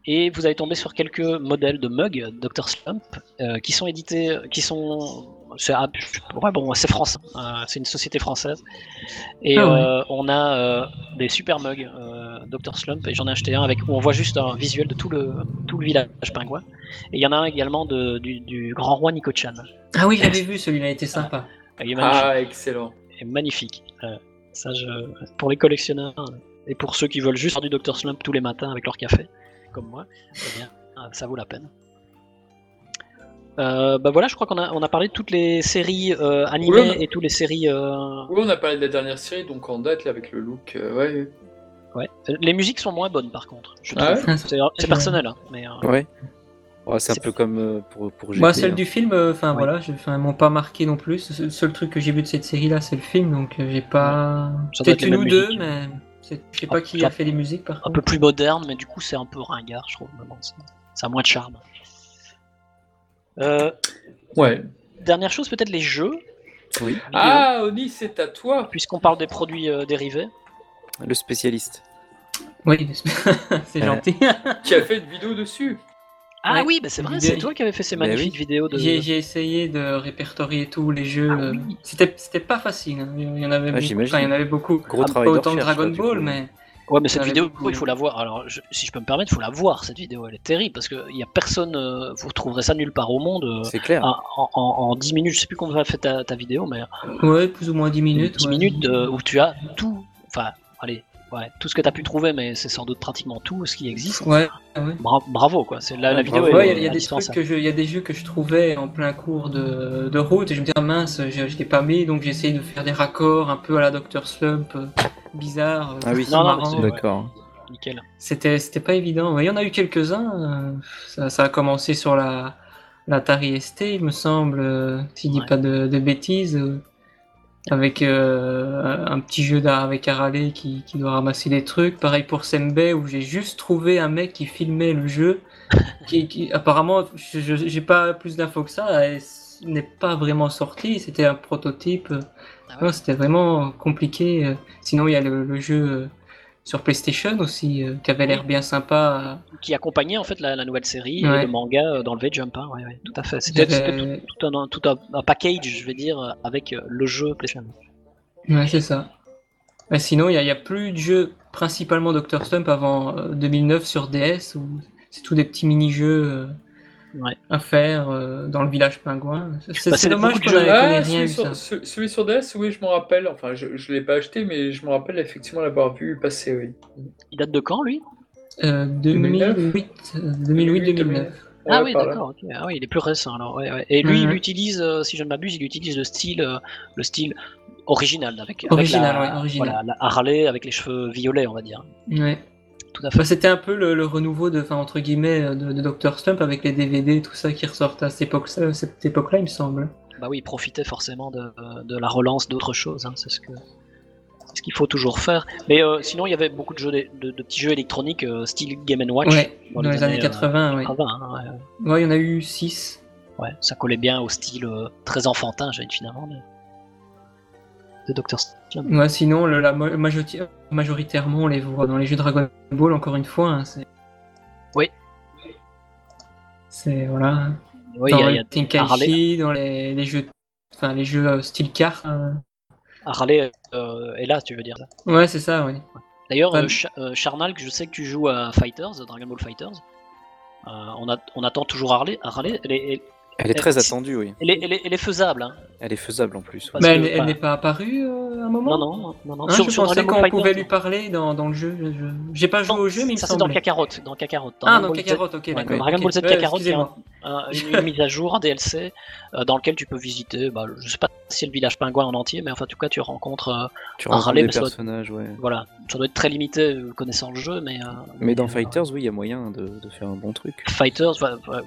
et vous allez tomber sur quelques modèles de mug Dr Slump euh, qui sont édités, qui sont c'est ah, ouais, bon, c'est français, euh, c'est une société française et Ah ouais. euh, on a euh, des super mugs euh, Dr Slump et j'en ai acheté un avec où on voit juste un visuel de tout le tout le village pingouin et il y en a un également de, du, du grand roi Nico-chan. Ah oui, j'avais vu celui-là, il était sympa. Magnifique. Ah, excellent. Est magnifique. Euh, ça, je... Pour les collectionneurs euh, et pour ceux qui veulent juste faire du Dr. Slump tous les matins avec leur café, comme moi, eh bien, euh, ça vaut la peine. Euh, bah voilà, je crois qu'on a, on a parlé de toutes les séries euh, animées Oui, on a- et toutes les séries. euh, Oui, on a parlé de la dernière série, donc en date, là, avec le look. euh, ouais. Ouais. Les musiques sont moins bonnes par contre. Je Ah ouais c'est, c'est personnel, hein, mais euh, Ouais. Ouais, c'est un peu comme euh, pour, pour GP. Moi, celle hein. du film, euh, enfin Ouais. voilà, je- m'ont pas marqué non plus. Le seul truc que j'ai vu de cette série-là, c'est le film, donc euh, j'ai pas. Être Peut-être une ou deux, musiques. mais je sais pas qui a fait les musiques par un contre. peu plus moderne, mais du coup c'est un peu ringard, je trouve. Ça a moins de charme. Euh, Ouais. dernière chose, peut-être les jeux. Oui. Ah, Oni, c'est à toi. Puisqu'on parle des produits euh, dérivés. Le spécialiste. Oui, c'est Euh, gentil. Qui a fait une vidéo dessus. Ah Ouais. oui, bah c'est vrai, c'est toi qui avais fait ces Bah magnifiques oui. vidéos de. J'ai j'ai essayé de répertorier tous les jeux. Ah euh, oui. C'était c'était pas facile. hein. Il y en avait Ah, beaucoup. Enfin, il y en avait beaucoup. Gros Ah, travail pas autant Dragon Ball, mais Ouais, mais cette vidéo, beaucoup, il faut la voir. Alors, je- si je peux me permettre, il faut la voir cette vidéo. Elle est terrible parce qu'il y a personne. euh, vous trouverez ça nulle part au monde. euh, C'est clair. en, en, en 10 minutes, je sais plus combien a fait ta, ta vidéo, mais ouais, plus ou moins 10 minutes. 10 ouais. minutes euh, où tu as tout. Enfin, allez, ouais, tout ce que tu as pu trouver, mais c'est sans doute pratiquement tout ce qui existe. Ouais, ouais. Bra- bravo, quoi. C'est la, la vidéo il y a- y, des trucs indispensable. que je, il y a des jeux que je trouvais en plein cours de, de route et je me disais ah, mince, je, je l'ai pas mis donc j'ai essayé de faire des raccords un peu à la Dr Slump, euh, bizarre. euh, Ah oui. D'accord. Nickel. C'était c'était pas évident. Il y en a eu quelques-uns. euh, ça, ça a commencé sur la l'Atari ST, il me semble, si je dis Ouais. pas de, de bêtises, avec euh, un petit jeu d'art avec Arale qui, qui doit ramasser des trucs. Pareil pour Sembe où j'ai juste trouvé un mec qui filmait le jeu. Qui, qui- apparemment, j'ai pas plus d'infos que ça. et n'est pas vraiment sorti. C'était un prototype. Ah ouais. C'était vraiment compliqué. Sinon, il y a le, le jeu euh, sur PlayStation aussi, euh, qui avait l'air bien sympa. Qui accompagnait en fait la, la nouvelle série et Ouais. le manga euh, dans le V-Jump. hein, ouais, ouais, tout à fait. C'était tout, tout un, tout un, un package, je vais dire, euh, avec euh, le jeu PlayStation. Ouais, c'est ça. Mais sinon, il n'y a, il y a plus de jeux, principalement Dr. Slump, avant euh, 2009 sur DS, où c'est tous des petits mini-jeux. Ouais. à faire euh, dans le village pingouin. C'est Bah, dommage qu'on jeux. ait- qu'on ait Ah, rien celui, sur, ça. ce- celui sur DS, oui, je me rappelle. Enfin, je ne l'ai pas acheté, mais je me rappelle effectivement l'avoir vu passer, oui. Il date de quand lui? Euh, 2008, euh, 2008-2009. Ah oui, d'accord. Ah oui, il est plus récent alors. ouais, ouais. Et lui, Mhm. il utilise, euh, si je ne m'abuse, il utilise le style, euh, le style original avec, avec Original, la, ouais, original. voilà, la Harley avec les cheveux violets, on va dire. Ouais. Tout à fait. Bah, C'était un peu le, le renouveau de, enfin, entre guillemets, euh, de, de Dr. Slump avec les DVD et tout ça qui ressortent à cette euh, époque-là, il me semble. Bah oui, il profitait forcément de, de la relance d'autres choses. hein, c'est ce que ce qu'il faut toujours faire. Mais euh, sinon, il y avait beaucoup de jeux, de, de petits jeux électroniques, euh, style Game Watch. Ouais, dans, les années 80, euh, ouais. 80, hein, ouais. Ouais, il y en a eu 6. Ouais, ça collait bien au style très enfantin, j'ai finalement, de, de Dr. Ouais, sinon, le- la majoritairement, on les voit dans les jeux Dragon Ball, encore une fois. hein, c'est... Oui. C'est, voilà. Oui, dans il y a, y a Tenkaichi, dans les, les jeux, enfin, les jeux euh, style carte. euh. Harley euh, est là, tu veux dire. Ouais, c'est ça, oui. D'ailleurs, Ouais. euh, Cha- euh, Charnal, que je sais que tu joues à Fighters, Dragon Ball Fighters. Euh, on, a- on attend toujours Harley. Harley, elle est, Elle est très Euh, attendue, oui. elle est, elle est- elle est faisable. Hein, Elle est faisable en plus. Mais elle, elle n'est pas apparue euh, à un moment Non, non, non, non. Hein, Sur- je sur pensais qu'on Fighters, pouvait lui parler dans, dans le jeu. je- je- J'ai pas joué Non, au jeu, mais il me ça c'est dans semblait. Kakarot. Dans Kakarot. Ah, Dragon dans Kakarot, ok, d'accord. Dragon Ball Z. Ouais, Kakarot, il y a une, mise à jour, un DLC, euh, dans lequel tu peux visiter, bah, je sais pas si c'est le village pingouin en entier, mais enfin, en tout cas, tu rencontres, euh, Tu un doit- personnages, ouais. voilà, ça doit être très limité euh, connaissant le jeu, mais. euh, Mais dans euh, Fighters, oui, il y a moyen de, de faire un bon truc. Fighters,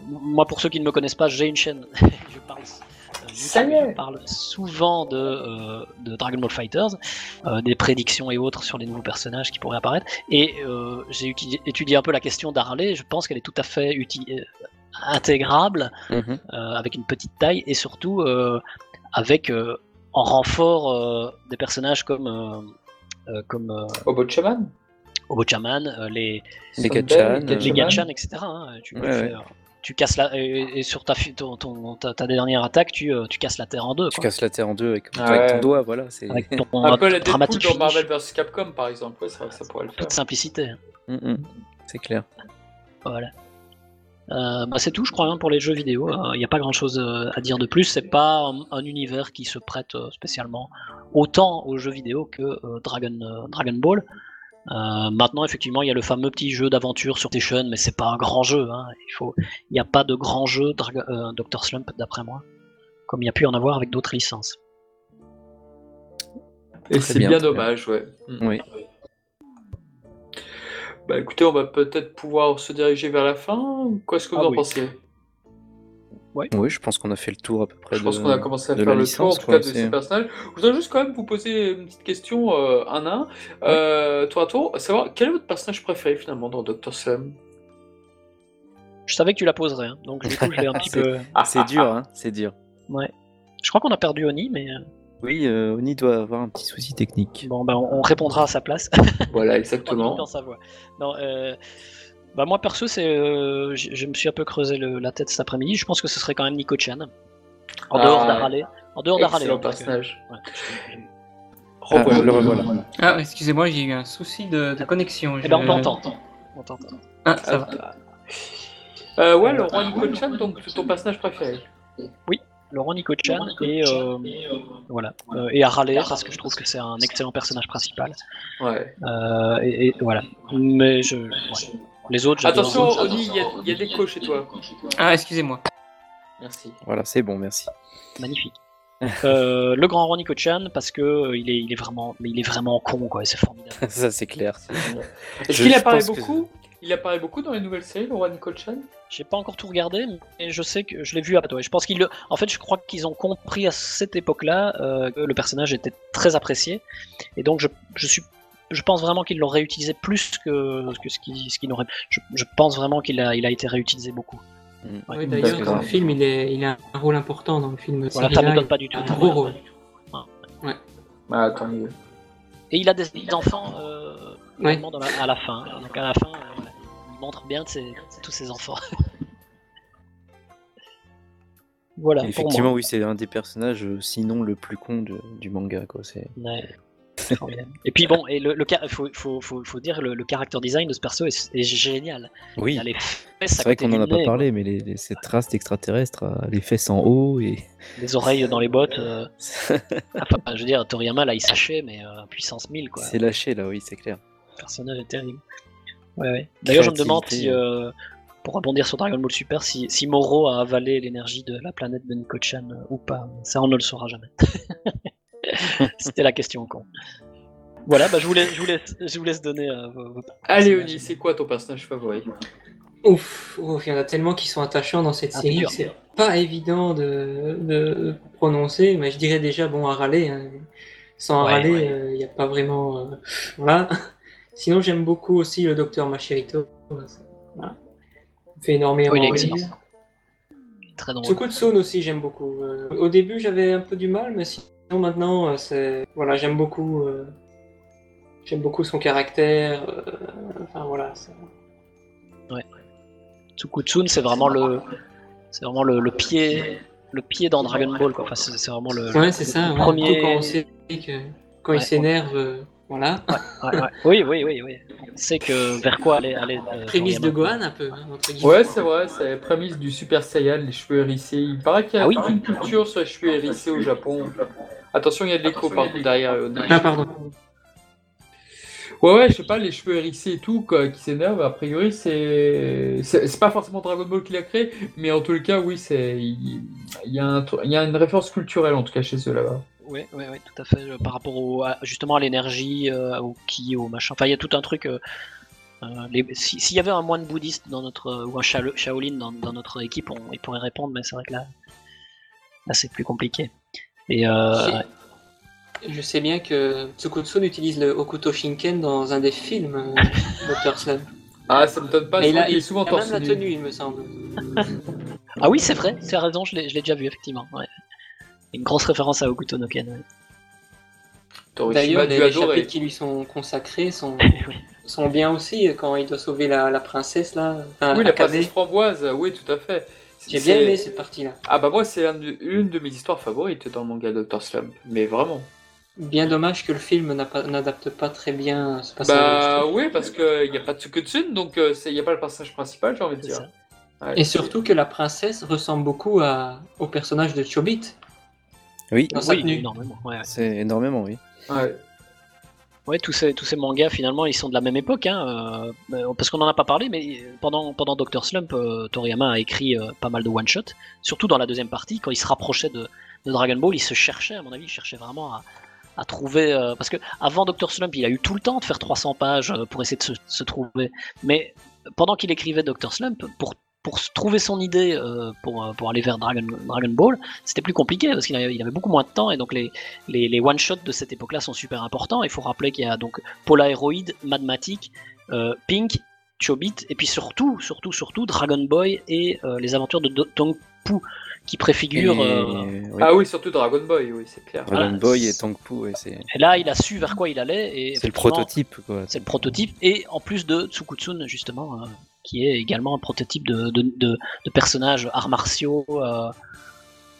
moi pour ceux qui ne me connaissent pas, j'ai une chaîne. je parle, euh, Ça y est. je parle souvent de, euh, de Dragon Ball Fighters, euh, des prédictions et autres sur les nouveaux personnages qui pourraient apparaître. Et euh, j'ai étudié, un peu la question d'Harley. Je pense qu'elle est tout à fait euh, intégrable Mhm. euh, avec une petite taille et surtout euh, avec euh, en renfort euh, des personnages comme euh, euh, comme euh, Obochaman Obochaman, euh, les Les Gatchan, les. Gatchan, etc. hein, tu, Ouais, fais, ouais. Euh, tu casses la et, et sur ta, ton, ton- ta, ta dernière attaque, tu, euh, tu casses la terre en deux. Tu quoi. casses la terre en deux avec, Ah avec ton ouais. doigt, voilà. C'est Avec ton Un peu la dramatique dans Marvel vs Capcom, par exemple. Ouais, ça, ça pourrait le faire. toute simplicité. Mhm. C'est clair. Voilà. Euh, bah, c'est tout, je crois, hein, pour les jeux vidéo. Il n'y a pas grand chose à dire de plus. C'est pas un, un univers qui se prête euh, spécialement autant aux jeux vidéo que euh, Dragon, euh, Dragon Ball. Euh, maintenant, effectivement, il y a le fameux petit jeu d'aventure sur PlayStation, mais c'est pas un grand jeu. hein. Il faut, il n'y a pas de grand jeu Drago- euh, Dr. Slump, d'après moi, comme il y a pu en avoir avec d'autres licences. Et c'est bien, dommage, ouais. Mm. Oui. Bah écoutez, on va peut-être pouvoir se diriger vers la fin. Qu'est-ce que vous Ah en oui. pensez? Oui, je pense qu'on a fait le tour à peu près. Je pense qu'on a commencé à faire le licence, tour en tout cas de ces personnages. Je voudrais juste quand même vous poser une petite question euh, un à un. Euh, tour à tour, à savoir quel est votre personnage préféré finalement dans Dr. Slum Je savais que tu la poserais, hein, donc du coup, je l'ai un petit C'est- peu. C'est dur, hein, c'est dur. Ouais. Je crois qu'on a perdu Oni, mais euh, Oui, euh, Oni doit avoir un petit souci technique. bon, bah, on, on répondra à sa place. Voilà, dans exactement. sa voix. Non, euh, bah moi perso, c'est, euh, je, je me suis un peu creusé le- la tête cet après-midi. Je pense que ce serait quand même Nico Chan. En Ah, dehors d'Harley. En dehors. Excellent hein, parce que- personnage. ouais. Ah, le revoilà. Ah, excusez-moi, j'ai eu un souci de, de connexion. Eh ben on Je- t'entend. On t'entend. Ah, ça va. Euh, ouais, le roi Nico Chan, donc c'est ton personnage préféré. Laurent Nico Chan et euh, voilà Euh, et Harley parce que je trouve que c'est un excellent personnage principal. Ouais. Euh, et, et voilà. Mais je, ouais. Les autres. Attention, Oni, il y, a- il y a des clos chez toi. Ah, excusez-moi. Merci. Voilà, c'est bon, merci. Magnifique. Euh, le grand Ronnie Chan parce que euh, il est, il est vraiment, mais il est vraiment con quoi. et C'est formidable. Ça, c'est clair. Est-ce qu'il apparaît que- beaucoup Il apparaît beaucoup dans les nouvelles séries, le roi Nico Chan J'ai pas encore tout regardé, mais je sais que je l'ai vu à ouais. Je pense qu'ils le... En fait, je crois qu'ils ont compris à cette époque-là euh, que le personnage était très apprécié. Et donc, je, je suis. Je pense vraiment qu'ils l'ont réutilisé plus que, que ce qui ce qu'il n'aurait. Je, je pense vraiment qu'il a, il a été réutilisé beaucoup. Mm. Ouais. Oui, d'ailleurs, dans le film, il, est, il a un rôle important dans le film. Voilà, ça Cyrilla, m'étonne pas du tout. Un gros rôle. Ah, tant mieux. Et il a des enfants euh, Ouais. vraiment dans la- à la fin. Donc à la fin, euh, il montre bien de ses- tous ses enfants. voilà. pour Effectivement, oui, c'est un des personnages, euh, sinon le plus con de- du manga. Quoi. C'est... Et puis bon, et le, le faut, faut, faut, faut, dire le, le character design de ce perso est, est génial. Oui. C'est vrai qu'on en a pas parlé, mais les, ces traces d'extraterrestres, les fesses en haut et les oreilles dans les bottes. Euh... enfin, je veux dire, Toriyama là, il s'achait, mais euh, puissance 1000 quoi. C'est lâché là, oui, c'est clair. Le personnage est terrible. Ouais, ouais. D'ailleurs, je me demande si, euh, pour rebondir sur Dragon Ball Super, si, si Moro a avalé l'énergie de la planète de Nico-chan euh, ou pas. Ça, on ne le saura jamais. C'était la question con. Voilà, bah, je, vous laisse, je, vous laisse, je vous laisse donner euh, vos, Allez, Oni, c'est quoi ton personnage favori? Ouf, ouf, il y en a tellement qui sont attachants dans cette série, c'est pas évident de, de, prononcer, mais je dirais déjà, bon, Arale, hein. sans ouais, Arale, il ouais. n'y euh, a pas vraiment. Euh, voilà. Sinon, j'aime beaucoup aussi le docteur Machirito. Voilà. Il fait énormément oui, rire. Très drôle. Tsukutsun aussi, j'aime beaucoup. Euh, au début, j'avais un peu du mal, mais sinon, maintenant, c'est. Voilà, j'aime beaucoup. J'aime beaucoup son caractère. Enfin, voilà. Ouais. Tsukutsun, c'est vraiment le, c'est vraiment le, le, pied, le pied dans Dragon Ball, quoi. Enfin, c'est vraiment le, ouais, c'est ça. Le premier. Quand on sait que quand ouais, il s'énerve, euh, voilà. oui, oui, oui, oui. C'est que vers quoi aller, aller euh, Prémisse de Gohan un peu. Hein, ouais, c'est vrai. C'est la prémisse du Super Saiyan, les cheveux hérissés. Il paraît qu'il y a ah, oui, une culture sur les cheveux hérissés au Japon. Attention, il y a de l'écho par contre derrière. Euh, ah, pardon. Ouais, ouais, je sais pas, les cheveux hérissés et tout, quoi, qui s'énervent, a priori, c'est. C'est pas forcément Dragon Ball qui l'a créé, mais en tout cas, oui, c'est. Il y, a un... il y a une référence culturelle, en tout cas, chez eux là-bas. Oui, oui, oui, tout à fait. Par rapport au, à, justement à l'énergie, euh, au ki, au machin. Enfin, il y a tout un truc. Euh, euh. S'il si y avait un moine bouddhiste dans notre. ou un Shaolin dans, dans notre équipe, on, il pourrait répondre, mais c'est vrai que là. Là, c'est plus compliqué. Et. Euh, je sais bien que Tsukutsun utilise le Hokuto Shinken dans un des films euh, Dr. Slum. Ah, ça me donne pas. Mais il a, il, souvent il a même la tenue, il me semble. ah oui, c'est vrai, as raison, je l'ai déjà vu, effectivement. Ouais. Une grosse référence à Hokuto no Ken. Ouais. D'ailleurs, les, les chapitres qui lui sont consacrés sont, sont bien aussi quand il doit sauver la, la princesse là. Enfin, oui, la princesse framboise, oui, tout à fait. J'ai bien aimé cette partie-là. Ah bah moi, c'est une de mes histoires favorites dans le manga Dr. Slump, mais vraiment. Bien dommage que le film n'adapte pas, pas, très bien ce passage. Bah oui, parce qu'il n'y a pas de Tsukutsun, donc il euh, n'y a pas le personnage principal, j'ai envie de dire. Ouais, Et surtout que la princesse ressemble beaucoup à, au personnage de Chobit. Oui, dans sa oui tenue. énormément. Ouais, C'est énormément, oui. Ouais. Ouais, tous ces, tous ces mangas, finalement, ils sont de la même époque, hein, euh, parce qu'on n'en a pas parlé, mais pendant, pendant Dr. Slump, euh, Toriyama a écrit euh, pas mal de one-shot, surtout dans la deuxième partie, quand il se rapprochait de, de, Dragon Ball, il se cherchait, à mon avis, il cherchait vraiment à, à trouver. Euh, parce que avant Dr. Slump, il a eu tout le temps de faire 300 pages euh, pour essayer de se, se trouver, mais pendant qu'il écrivait Dr. Slump, pour pour trouver son idée euh, pour, pour aller vers Dragon, Dragon Ball, c'était plus compliqué parce qu'il avait, il avait beaucoup moins de temps et donc les, les, les one-shots de cette époque-là sont super importants. Il faut rappeler qu'il y a donc Polaroid, Madmatic, euh, Pink, Chobit et puis surtout, surtout, surtout Dragon Boy et euh, les aventures de Tongpu qui préfigurent. Et... Oui. Ah oui, surtout Dragon Boy, oui, c'est clair. Dragon voilà, Boy et Tongpu, oui, c'est. Et là, il a su vers quoi il allait. C'est le prototype, quoi. C'est le prototype et en plus de Tsukutsun justement qui est également un prototype de, de, de, de personnage arts martiaux euh,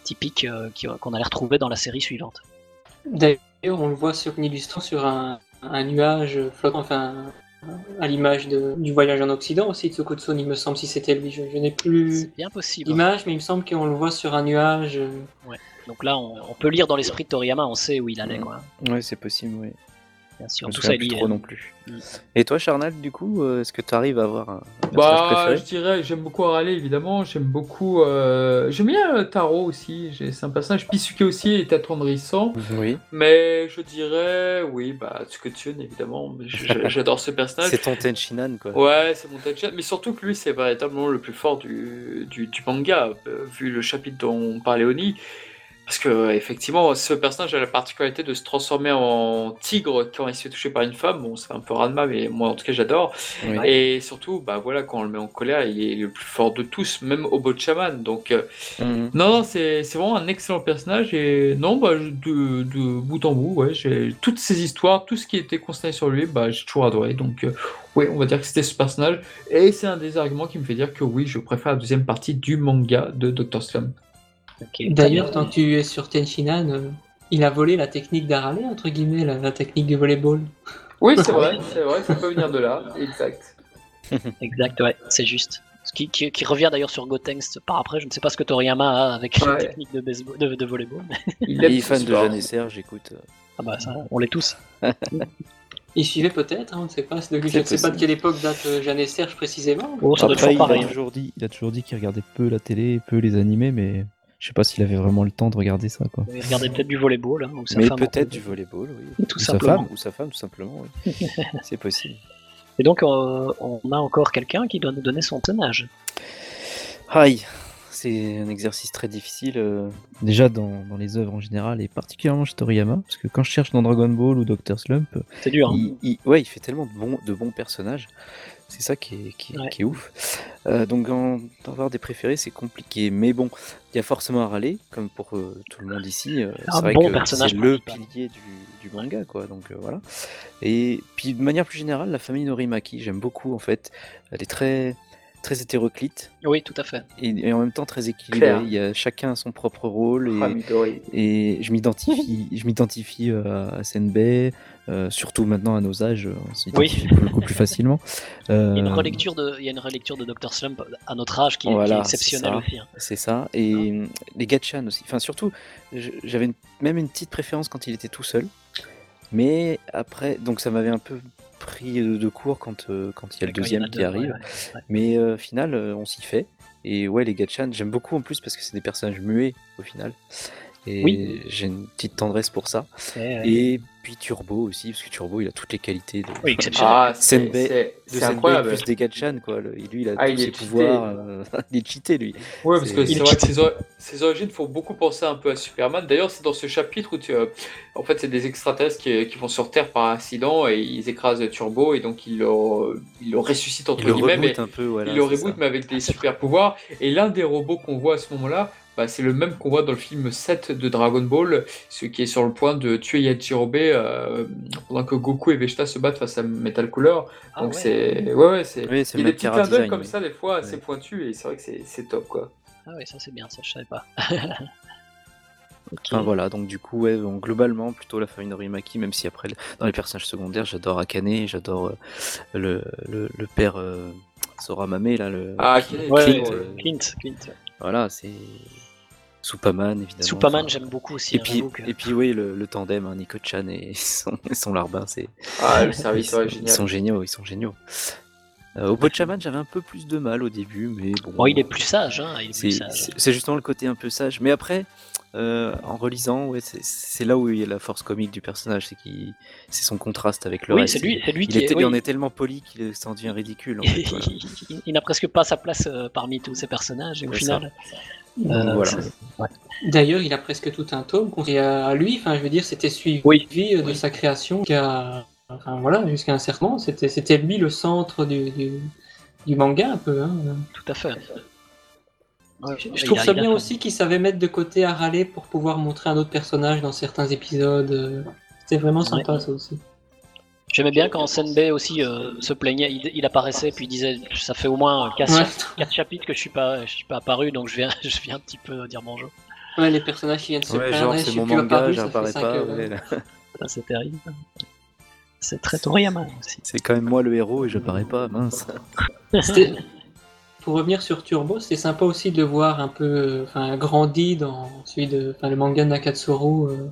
typique euh, qu'on allait retrouver dans la série suivante. D'ailleurs, on le voit sur une illustration sur un, un nuage flottant, enfin à l'image du voyage en Occident aussi de Tsukutsun, il me semble, si c'était lui. Je, je n'ai plus l'image, mais il me semble qu'on le voit sur un nuage. Ouais. Donc là, on, on, peut lire dans l'esprit de Toriyama, on sait où il allait. Quoi. Ouais, c'est possible, oui. Bien sûr, tout ça est lié. trop non plus. Mm. Et toi, Charnal, du coup, euh, est-ce que tu arrives à avoir un, bah, je dirais, j'aime beaucoup Arale, évidemment. J'aime beaucoup. Euh... J'aime bien euh, Taro aussi. C'est un personnage. Pisuke aussi est attendrissant. Oui. Mais je dirais, oui, bah, Tsukutsun, évidemment. J'adore ce personnage. c'est ton Tenchinan, quoi. Ouais, c'est mon Tenchinan. Mais surtout que lui, c'est véritablement le plus fort du, du, du manga, vu le chapitre dont parlait Oni. Parce que effectivement, ce personnage a la particularité de se transformer en tigre quand il se fait toucher par une femme. Bon, c'est un peu radma, mais moi en tout cas j'adore. Oui. Et surtout, bah voilà, quand on le met en colère, il est le plus fort de tous, même au de chaman. Donc mm -hmm. non, non, c'est vraiment un excellent personnage. Et non, bah, de, de bout en bout, ouais, j'ai toutes ces histoires, tout ce qui était constaté sur lui, bah, j'ai toujours adoré. Donc euh, oui, on va dire que c'était ce personnage. Et c'est un des arguments qui me fait dire que oui, je préfère la deuxième partie du manga de Dr. Slump. D'ailleurs, tant que tu es sur Tenchinan, euh, il a volé la technique d'Arale, entre guillemets, la, la technique du volleyball. Oui, c'est vrai, c'est vrai, ça peut venir de là, exact. Exact, ouais, c'est juste. Ce qui, qui, qui revient d'ailleurs sur Gotenks par après, je ne sais pas ce que Toriyama a avec la technique de, baseball, de, de volleyball. Il est fan de. Jeanne et Serge, écoute. euh, Ah bah ça, on l'est tous. Il suivait peut-être, hein, on ne sait pas. de- Je ne sais pas de quelle époque date euh, Jeanne et Serge précisément. Oh, ça Après, il a, hein. toujours dit, il a toujours dit qu'il regardait peu la télé, peu les animés, mais je sais pas s'il avait vraiment le temps de regarder ça, quoi. Il regardait peut-être du volleyball, hein, ou sa Mais femme, peut-être en- du volleyball, oui. Tout Ou sa femme. Ou sa femme, tout simplement, oui. C'est possible. Et donc, euh, on a encore quelqu'un qui doit nous donner son tonnage. Aïe, c'est un exercice très difficile. euh, Déjà dans, dans les œuvres en général, et particulièrement chez Toriyama, parce que quand je cherche dans Dragon Ball ou Doctor Slump, C'est dur. hein. il, il- ouais, il fait tellement de bons, de bons personnages. C'est ça qui est, qui, est- Ouais. qui est ouf. Euh, donc, en, avoir des préférés, c'est compliqué. Mais bon, il y a forcément Harale, comme pour euh, tout le monde ici. euh, c'est vrai bon que personnage c'est le pilier du, du manga, quoi. Donc euh, voilà. Et puis, de manière plus générale, la famille Norimaki, j'aime beaucoup en fait. Elle est très, très hétéroclite Oui, tout à fait. et, et en même temps très équilibrée. Clair. Il y a chacun son propre rôle. Et, Ah, Midori. et je m'identifie, je m'identifie euh, à Senbei, euh, surtout maintenant à nos âges, on s'identifie beaucoup plus facilement. Il y a une Euh, relecture de, il y a une relecture de Dr. Slump à notre âge qui, est- qui Voilà, est exceptionnelle aussi. hein. C'est ça. Et euh, les Gatchan aussi. Enfin, surtout, j'avais une- même une petite préférence quand il était tout seul. Mais après, donc ça m'avait un peu pris de, de court quand, euh, quand il y a le Quand il deuxième a qui deux, arrive. ouais, ouais. Mais euh, au final, euh, on s'y fait. Et ouais, les Gatchan, j'aime beaucoup en plus parce que c'est des personnages muets au final. Et Oui. j'ai une petite tendresse pour ça. Ouais. Et puis Turbo aussi, parce que Turbo, il a toutes les qualités de, Oui. Ah, c'est- de incroyable. plus des Gatchan, quoi. Le- lui, il a Ah, tous il ses pouvoirs. euh, il est cheaté, lui. Ouais, parce que C'est- vrai que ses, or- ses origines font beaucoup penser un peu à Superman. D'ailleurs, c'est dans ce chapitre où tu, euh, en fait, c'est des extraterrestres qui, qui vont sur Terre par accident et ils écrasent Turbo et donc ils le, ils le ressuscitent entre Il le guillemets. mais- reboot un peu, voilà. il le c'est reboot, ça. mais avec des super pouvoirs. Et l'un des robots qu'on voit à ce moment-là, bah, c'est le même qu'on voit dans le film 7 de Dragon Ball, ce qui est sur le point de tuer Yajirobe euh, pendant que Goku et Vegeta se battent face à Metal Cooler. Ah Donc ouais. c'est. Ouais, ouais, c'est. Oui, c'est Il y a des petits clins d'œil comme oui. ça, des fois, assez Ouais. pointus, et c'est vrai que c'est top, quoi. Ah ouais, ça c'est bien, ça je savais pas. Ok. Enfin voilà, donc du coup, ouais, donc, globalement, plutôt la famille Norimaki, même si après, dans les personnages secondaires, j'adore Akane, j'adore euh, le, le, le père euh, Soramame, là, le. Ah, Clint, Clint, Ouais, Clint, euh, Clint, Clint. Voilà, c'est. Superman, évidemment. Superman, enfin, j'aime beaucoup aussi. Et hein, puis, et puis oui, le, le tandem, hein, Nico-chan et son, son larbin, c'est. Ah, le service, ils, ouais, ils sont géniaux, ils sont géniaux. Euh, au Bochaman, j'avais un peu plus de mal au début, mais bon. Bon, il est plus sage, hein, il est C'est plus sage. c'est- c'est justement le côté un peu sage. Mais après, euh, en relisant, ouais, c'est- c'est là où il y a la force comique du personnage, c'est qu'il- c'est son contraste avec le Oui, reste. c'est lui, c'est lui Il, qui est, il en est tellement poli qu'il s'en devient ridicule. En fait, voilà. il, il n'a presque pas sa place euh, parmi tous ces personnages et au final. Euh, voilà. c'est- ouais. D'ailleurs, il a presque tout un tome. Et à lui, enfin, je veux dire, c'était suivi Oui. de sa création jusqu'à, enfin voilà, jusqu'à un certain moment. C'était, c'était lui le centre du, du, du manga un peu. Hein. Tout à fait. Ouais, Je, trouve a- ça bien aussi qu'il savait mettre de côté Harale pour pouvoir montrer un autre personnage dans certains épisodes. euh, C'était vraiment sympa ça aussi. J'aimais bien quand Senbei aussi euh, se plaignait, il, il apparaissait puis il disait ça fait au moins 4, Ouais. chapitres que je suis pas je suis pas apparu donc je viens je viens un petit peu dire bonjour. Ouais, les personnages qui viennent se Ouais, plaindre, genre, je c'est suis mon plus manga, apparu, ça fait pas. ouais, C'est terrible. C'est très Toriyama aussi. C'est quand même moi le héros et j'apparais pas, mince. Pour revenir sur Turbo, c'était sympa aussi de le voir un peu euh, enfin, grandi dans celui de, enfin, le manga de Nakatsuru. euh.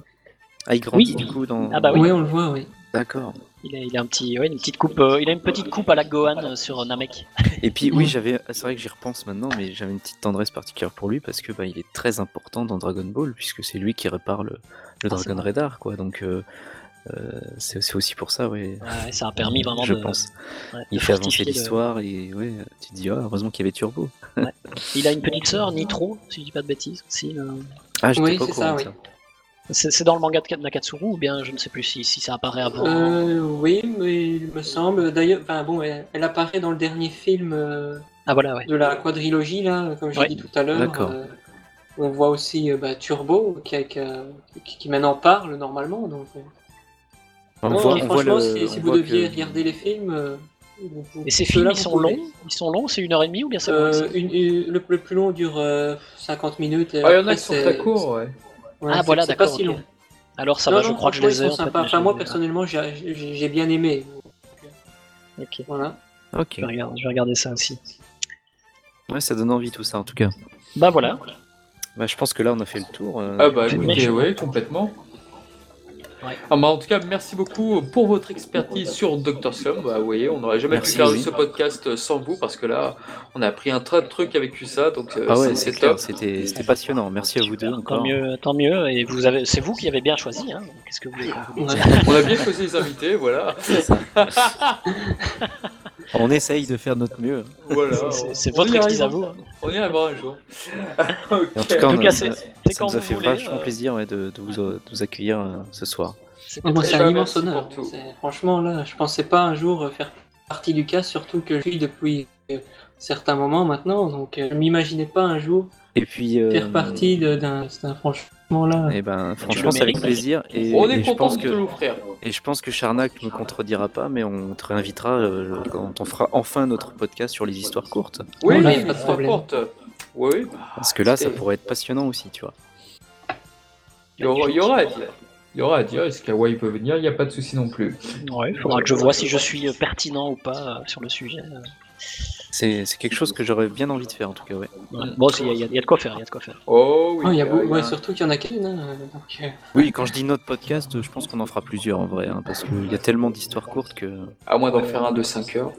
Ah, il grandit Oui. du coup dans. Ah bah oui. Oui, on le voit, oui. D'accord. Il a, il a un petit ouais, une petite coupe euh, il a une petite coupe à la Gohan euh, sur Namek. Et puis oui, Mm. j'avais, c'est vrai que j'y repense maintenant, mais j'avais une petite tendresse particulière pour lui parce que bah, il est très important dans Dragon Ball puisque c'est lui qui répare le, Ah, Dragon. Radar, quoi. Donc euh, euh, c'est aussi pour ça, ouais. Ouais, ça a permis vraiment je de, pense. ouais, Il de fait avancer le- l'histoire et ouais, tu te dis ah heureusement qu'il y avait Turbo. Il a une petite sœur Nitro si je dis pas de bêtises aussi. euh. Ah j'étais Oui, pas au c'est courant ça, oui. ça. C'est dans le manga de Nakatsuru ou bien je ne sais plus si, si ça apparaît avant. Euh, oui, mais il me semble. D'ailleurs, enfin, bon, elle, elle apparaît dans le dernier film euh, Ah voilà ouais. de la quadrilogie, là, comme j'ai Ouais. dit tout à l'heure. D'accord. euh, on voit aussi euh, bah, Turbo qui, qui, qui- qui maintenant parle normalement. Donc, euh. On Non, voit, et on voit franchement, le- si, on vous voit deviez que- regarder les films. euh, vous- vous- Et ces films ils sont longs? Ils sont longs C'est une heure et demie ou bien Euh, une- une- le, le plus long dure euh, 50 minutes. Ah, il y en a qui sont très courts, ouais. Ouais, Ah voilà c'est pas d'accord. si long. Alors ça Non, va, je crois que je les ai. fait, Enfin, moi, personnellement, j'ai- bien aimé. Ok, Voilà. Ok. je vais regarder, je vais regarder ça aussi. Ouais, ça donne envie tout ça en tout cas. Bah voilà. Bah, je pense que là on a fait le tour. euh, Ah bah j'ai- écoutez, ouais, complètement. Ouais. Ah bah, en tout cas, merci beaucoup pour votre expertise sur Dr. Slum. Bah, vous voyez, on n'aurait jamais Merci, pu faire oui. ce podcast sans vous parce que là, on a appris un tas de trucs avec ça, donc euh, Ah ouais, c'est- clair, top. c'était passionnant. Merci à vous deux Tant mieux, tant mieux. Et vous avez, c'est vous qui avez bien choisi. Hein. Qu'est-ce que vous voulez. On a bien choisi les invités, voilà. On essaye de faire notre mieux. voilà. C'est- votre expertise à vous. hein. On y arrivera un jour. En tout cas, on cas, ça, c'est- ça nous a fait voulez, vachement euh, plaisir ouais, de, de vous, de vous accueillir euh, ce soir. C'est un immense honneur. Franchement, là, je pensais pas un jour euh, faire partie du cast, surtout que je suis depuis euh, certains moments maintenant. Donc, euh, je m'imaginais pas un jour Et puis. euh, faire partie d'un. Franchement, là. Eh ben, franchement, c'est avec plaisir. Et, On et est je content pense de te que l'offrir. et je pense que Charnac ne me contredira pas, mais on te réinvitera euh, quand on fera enfin notre podcast sur les histoires courtes. Oui, oui, ça problème. importe. Oui, oui. Parce que là, ça pourrait être passionnant aussi, tu vois. Il y aura, il y aura à dire. Il y aura à dire. Est-ce qu'Hawaii peut venir? Il n'y a pas de souci non plus. Ouais, il faudra que je vois si je suis euh, pertinent ou pas euh, sur le sujet. C'est c'est quelque chose que j'aurais bien envie de faire en tout cas, ouais. Ouais. Bon, il y, a- y y de quoi faire, il y a de quoi faire. Oh oui. Oh, il y a beau- il y a ouais, un- surtout qu'il y en a qu'une. hein, donc, euh, Oui, quand je dis notre podcast, je pense qu'on en fera plusieurs en vrai, hein, parce qu'il y a tellement d'histoires courtes que. À moins d'en faire un de 5 heures.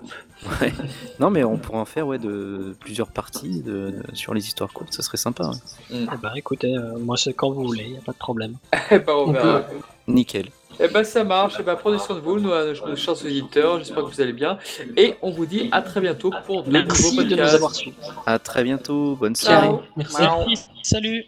Ouais. Non, mais on pourrait en faire ouais, de plusieurs parties de, de- sur les histoires courtes, ça serait sympa. ouais. Eh ben, écoutez, euh, moi c'est quand vous voulez, il n'y a pas de problème. Eh ben, on On verra. Nickel. Eh ben, ça marche. Eh ben, prenez soin de vous, nos, nos chers auditeurs. J'espère que vous allez bien. Et on vous dit à très bientôt pour de nouveaux Merci de nous podcasts. avoir suivis. À très bientôt, bonne soirée. Merci, salut